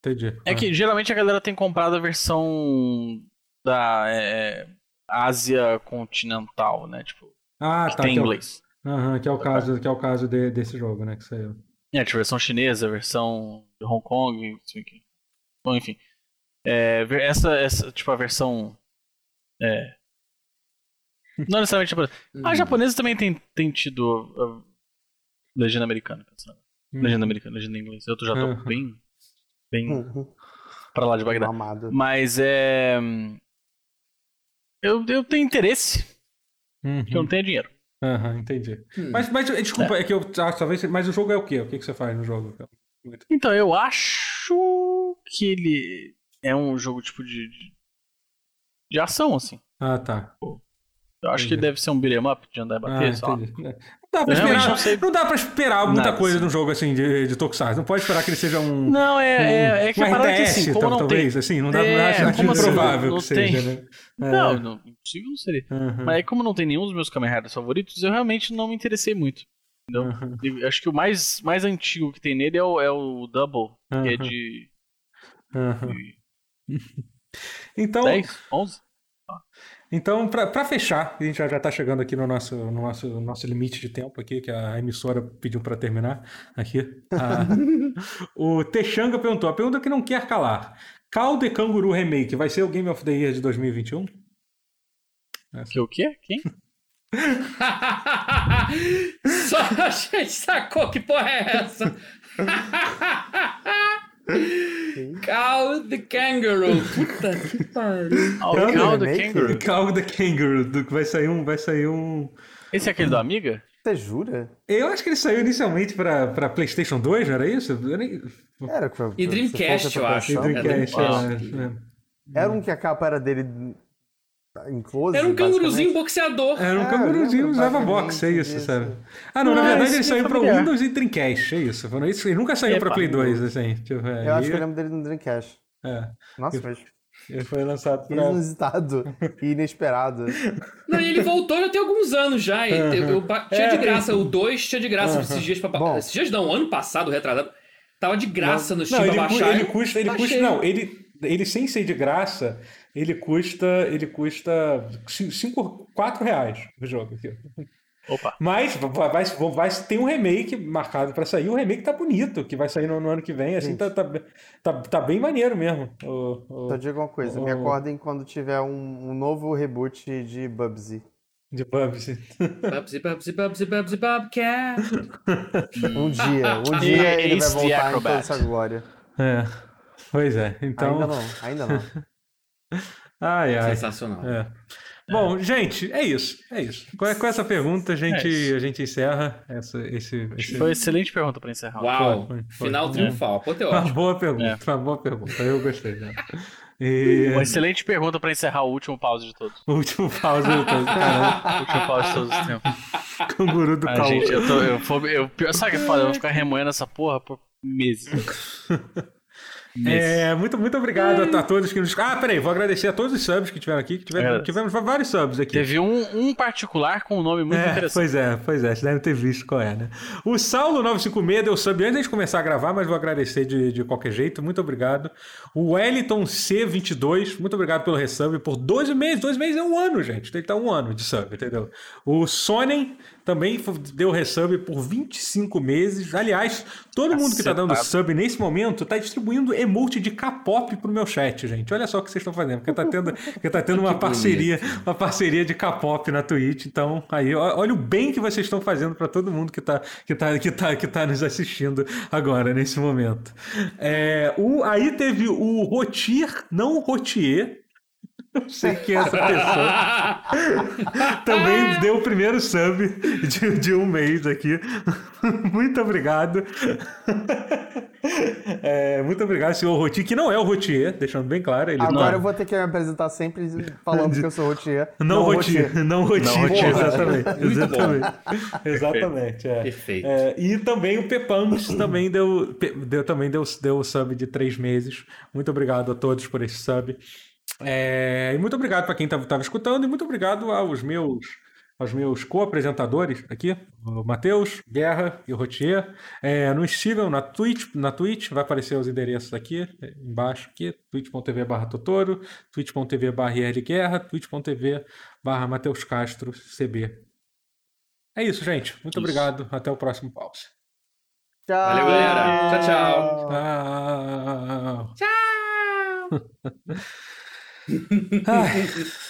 Entendi. É ah. que geralmente a galera tem comprado a versão da é, Ásia continental, né? Tipo, ah, que tá, tem que inglês. É o, uhum, que é o caso, que é o caso de, desse jogo, né? Que saiu. É, tipo, versão chinesa, versão de Hong Kong, assim, Bom, enfim. É, essa, essa, tipo, a versão. É. Não necessariamente japonesa. A japonesa também tem, tem tido a legenda americana. Legenda americana, legenda em inglês. Eu já tô uhum. bem bem uhum. para lá de Bagdá. Amado. Mas é. Eu, eu tenho interesse, uhum. que eu não tenho dinheiro. Aham, uhum, entendi. Hum. Mas, mas, desculpa, é. é que eu. Ah, talvez. Mas o jogo é o quê? O que, que você faz no jogo? Então, eu acho que ele é um jogo tipo de. de, de ação, assim. Ah, tá. Eu acho entendi. que deve ser um beat'em up de andar e bater, ah, só. Dá pra esperar, não, sei... não, dá pra esperar muita Nada, coisa assim. num jogo assim de, de Tokusatsu. Não pode esperar que ele seja um. Não, é, um, é, é que um RTS, que, assim, como não talvez, tem... assim, não dá é, acho, acho improvável assim, que seja, né? Não, é. não, impossível não seria. Uhum. Mas como não tem nenhum dos meus Kamen Riders favoritos, eu realmente não me interessei muito. Uhum. Acho que o mais, mais antigo que tem nele é o, é o Double, uhum. que é de. Uhum. de... então. 10, 11? Então, para fechar, a gente já está chegando aqui no nosso, no nosso, nosso limite de tempo aqui, que a emissora pediu para terminar aqui. Ah, o Texanga perguntou, a pergunta que não quer calar. Call the Kangaroo Remake vai ser o Game of the Year de 2021? Essa. Que o quê? Quem? Só a gente sacou que porra é essa? Cow the Kangaroo. Puta que pariu. Oh, Cow the Kangaroo. Cow the Kangaroo. Vai sair um. Vai sair um. Esse é aquele do Amiga? Você jura? Eu acho que ele saiu inicialmente pra, pra PlayStation 2, não era isso? Nem... Era, pra, e Dreamcast, eu acho. E Dreamcast, é, Era um que a capa era dele em close, Era um canguruzinho boxeador. Era um é, canguruzinho, usava boxe, é isso, sabe? Ah, não, na verdade ele saiu pra Windows e Dreamcast, é isso. isso. Ele nunca saiu Epa, pra Play 2, assim. Tipo, é, eu acho que eu lembro dele no Dreamcast. É. Nossa, mas... Ele foi lançado pra... Inusitado e inesperado. Não, e ele voltou já tem alguns anos já. Uhum. Eu, eu, tinha de é, graça, o 2 tinha de graça uhum. esses dias pra... Bom, esses dias não, ano passado, retrasado. Tava de graça não, no Steam não, pra baixar. Ele custa, ele custa, não, ele, ele sem ser de graça, ele custa, ele custa 5, 4 reais o jogo aqui. Opa. Mas vai, vai, vai, tem um remake marcado para sair. O remake tá bonito, que vai sair no, no ano que vem. Assim, tá, tá, tá, tá, bem maneiro mesmo. O, o, Só digo uma coisa: o, me acordem quando tiver um, um novo reboot de Bubsy. De Bubsy. Bubsy, Bubsy, Bubsy, Bubsy, Bobcat. um dia, um dia ele vai voltar em toda essa glória. É. Pois é, então. Ainda não, ainda não. ai, ai. Sensacional. É. Bom, gente, é isso. É isso. Com, essa pergunta, a gente, é a gente encerra essa, esse, esse... Foi uma excelente pergunta para encerrar. Uau! Foi, foi. Final é. triunfal. Apoteótico. Uma boa pergunta. É. Uma boa pergunta. Eu gostei. Né? E... Uma excelente pergunta para encerrar o último pause de todos. O último pause de todos. Caramba. o último pause de todos os tempos. Canguru do ah, Gente, eu tô. Eu, eu, eu, sabe o que é foda? Eu vou ficar remoendo essa porra por meses. É, muito, muito obrigado a, a, todos que nos. Ah, peraí, vou agradecer a todos os subs que tiveram aqui, que tiveram, é. tivemos vários subs aqui. Teve um, um particular com um nome muito é, interessante. Pois é, pois é, vocês devem ter visto qual é, né? O Saulo956 deu sub antes de começar a gravar, mas vou agradecer de, de qualquer jeito, muito obrigado. O Wellington C22, muito obrigado pelo resub por 12 meses, 12 meses é um ano, gente. Ele tá um ano de sub, entendeu? O Sonen também deu resub por 25 meses. Aliás, todo mundo que tá dando sub nesse momento tá distribuindo emote de K-pop pro meu chat, gente. Olha só o que vocês estão fazendo, porque tá tendo, porque tá tendo uma parceria, uma parceria de K-pop na Twitch. Então, aí, olha o bem que vocês estão fazendo para todo mundo que tá, que, tá, que, tá, que tá nos assistindo agora, nesse momento. É, o, aí teve o Rotier, não o Rotier, não sei quem é essa pessoa. Também deu o primeiro sub de, de um mês aqui. Muito obrigado. É, muito obrigado, senhor Rotier, que não é o Rotier, deixando bem claro. Ele Agora não... eu vou ter que me apresentar sempre falando que eu sou Rotier. Não, não Rotier, Rotier, não Rotier, exatamente. exatamente. exatamente é. Perfeito. É, e também o Pepamos também deu, deu, também deu, deu sub de três meses. Muito obrigado a todos por esse sub. É, e muito obrigado para quem estava escutando e muito obrigado aos meus aos meus co-apresentadores aqui, o Matheus, Guerra e o Rotier. É, nos sigam na Twitch, na Twitch, vai aparecer os endereços aqui, embaixo aqui, twitch.tv barra Totoro, twitch.tv barra Guerra, twitch.tv barra Matheus Castro CB. É isso, gente. Muito isso. obrigado. Até o próximo pause. Tchau. Valeu, galera. Tchau, tchau. Tchau. Tchau. Ai.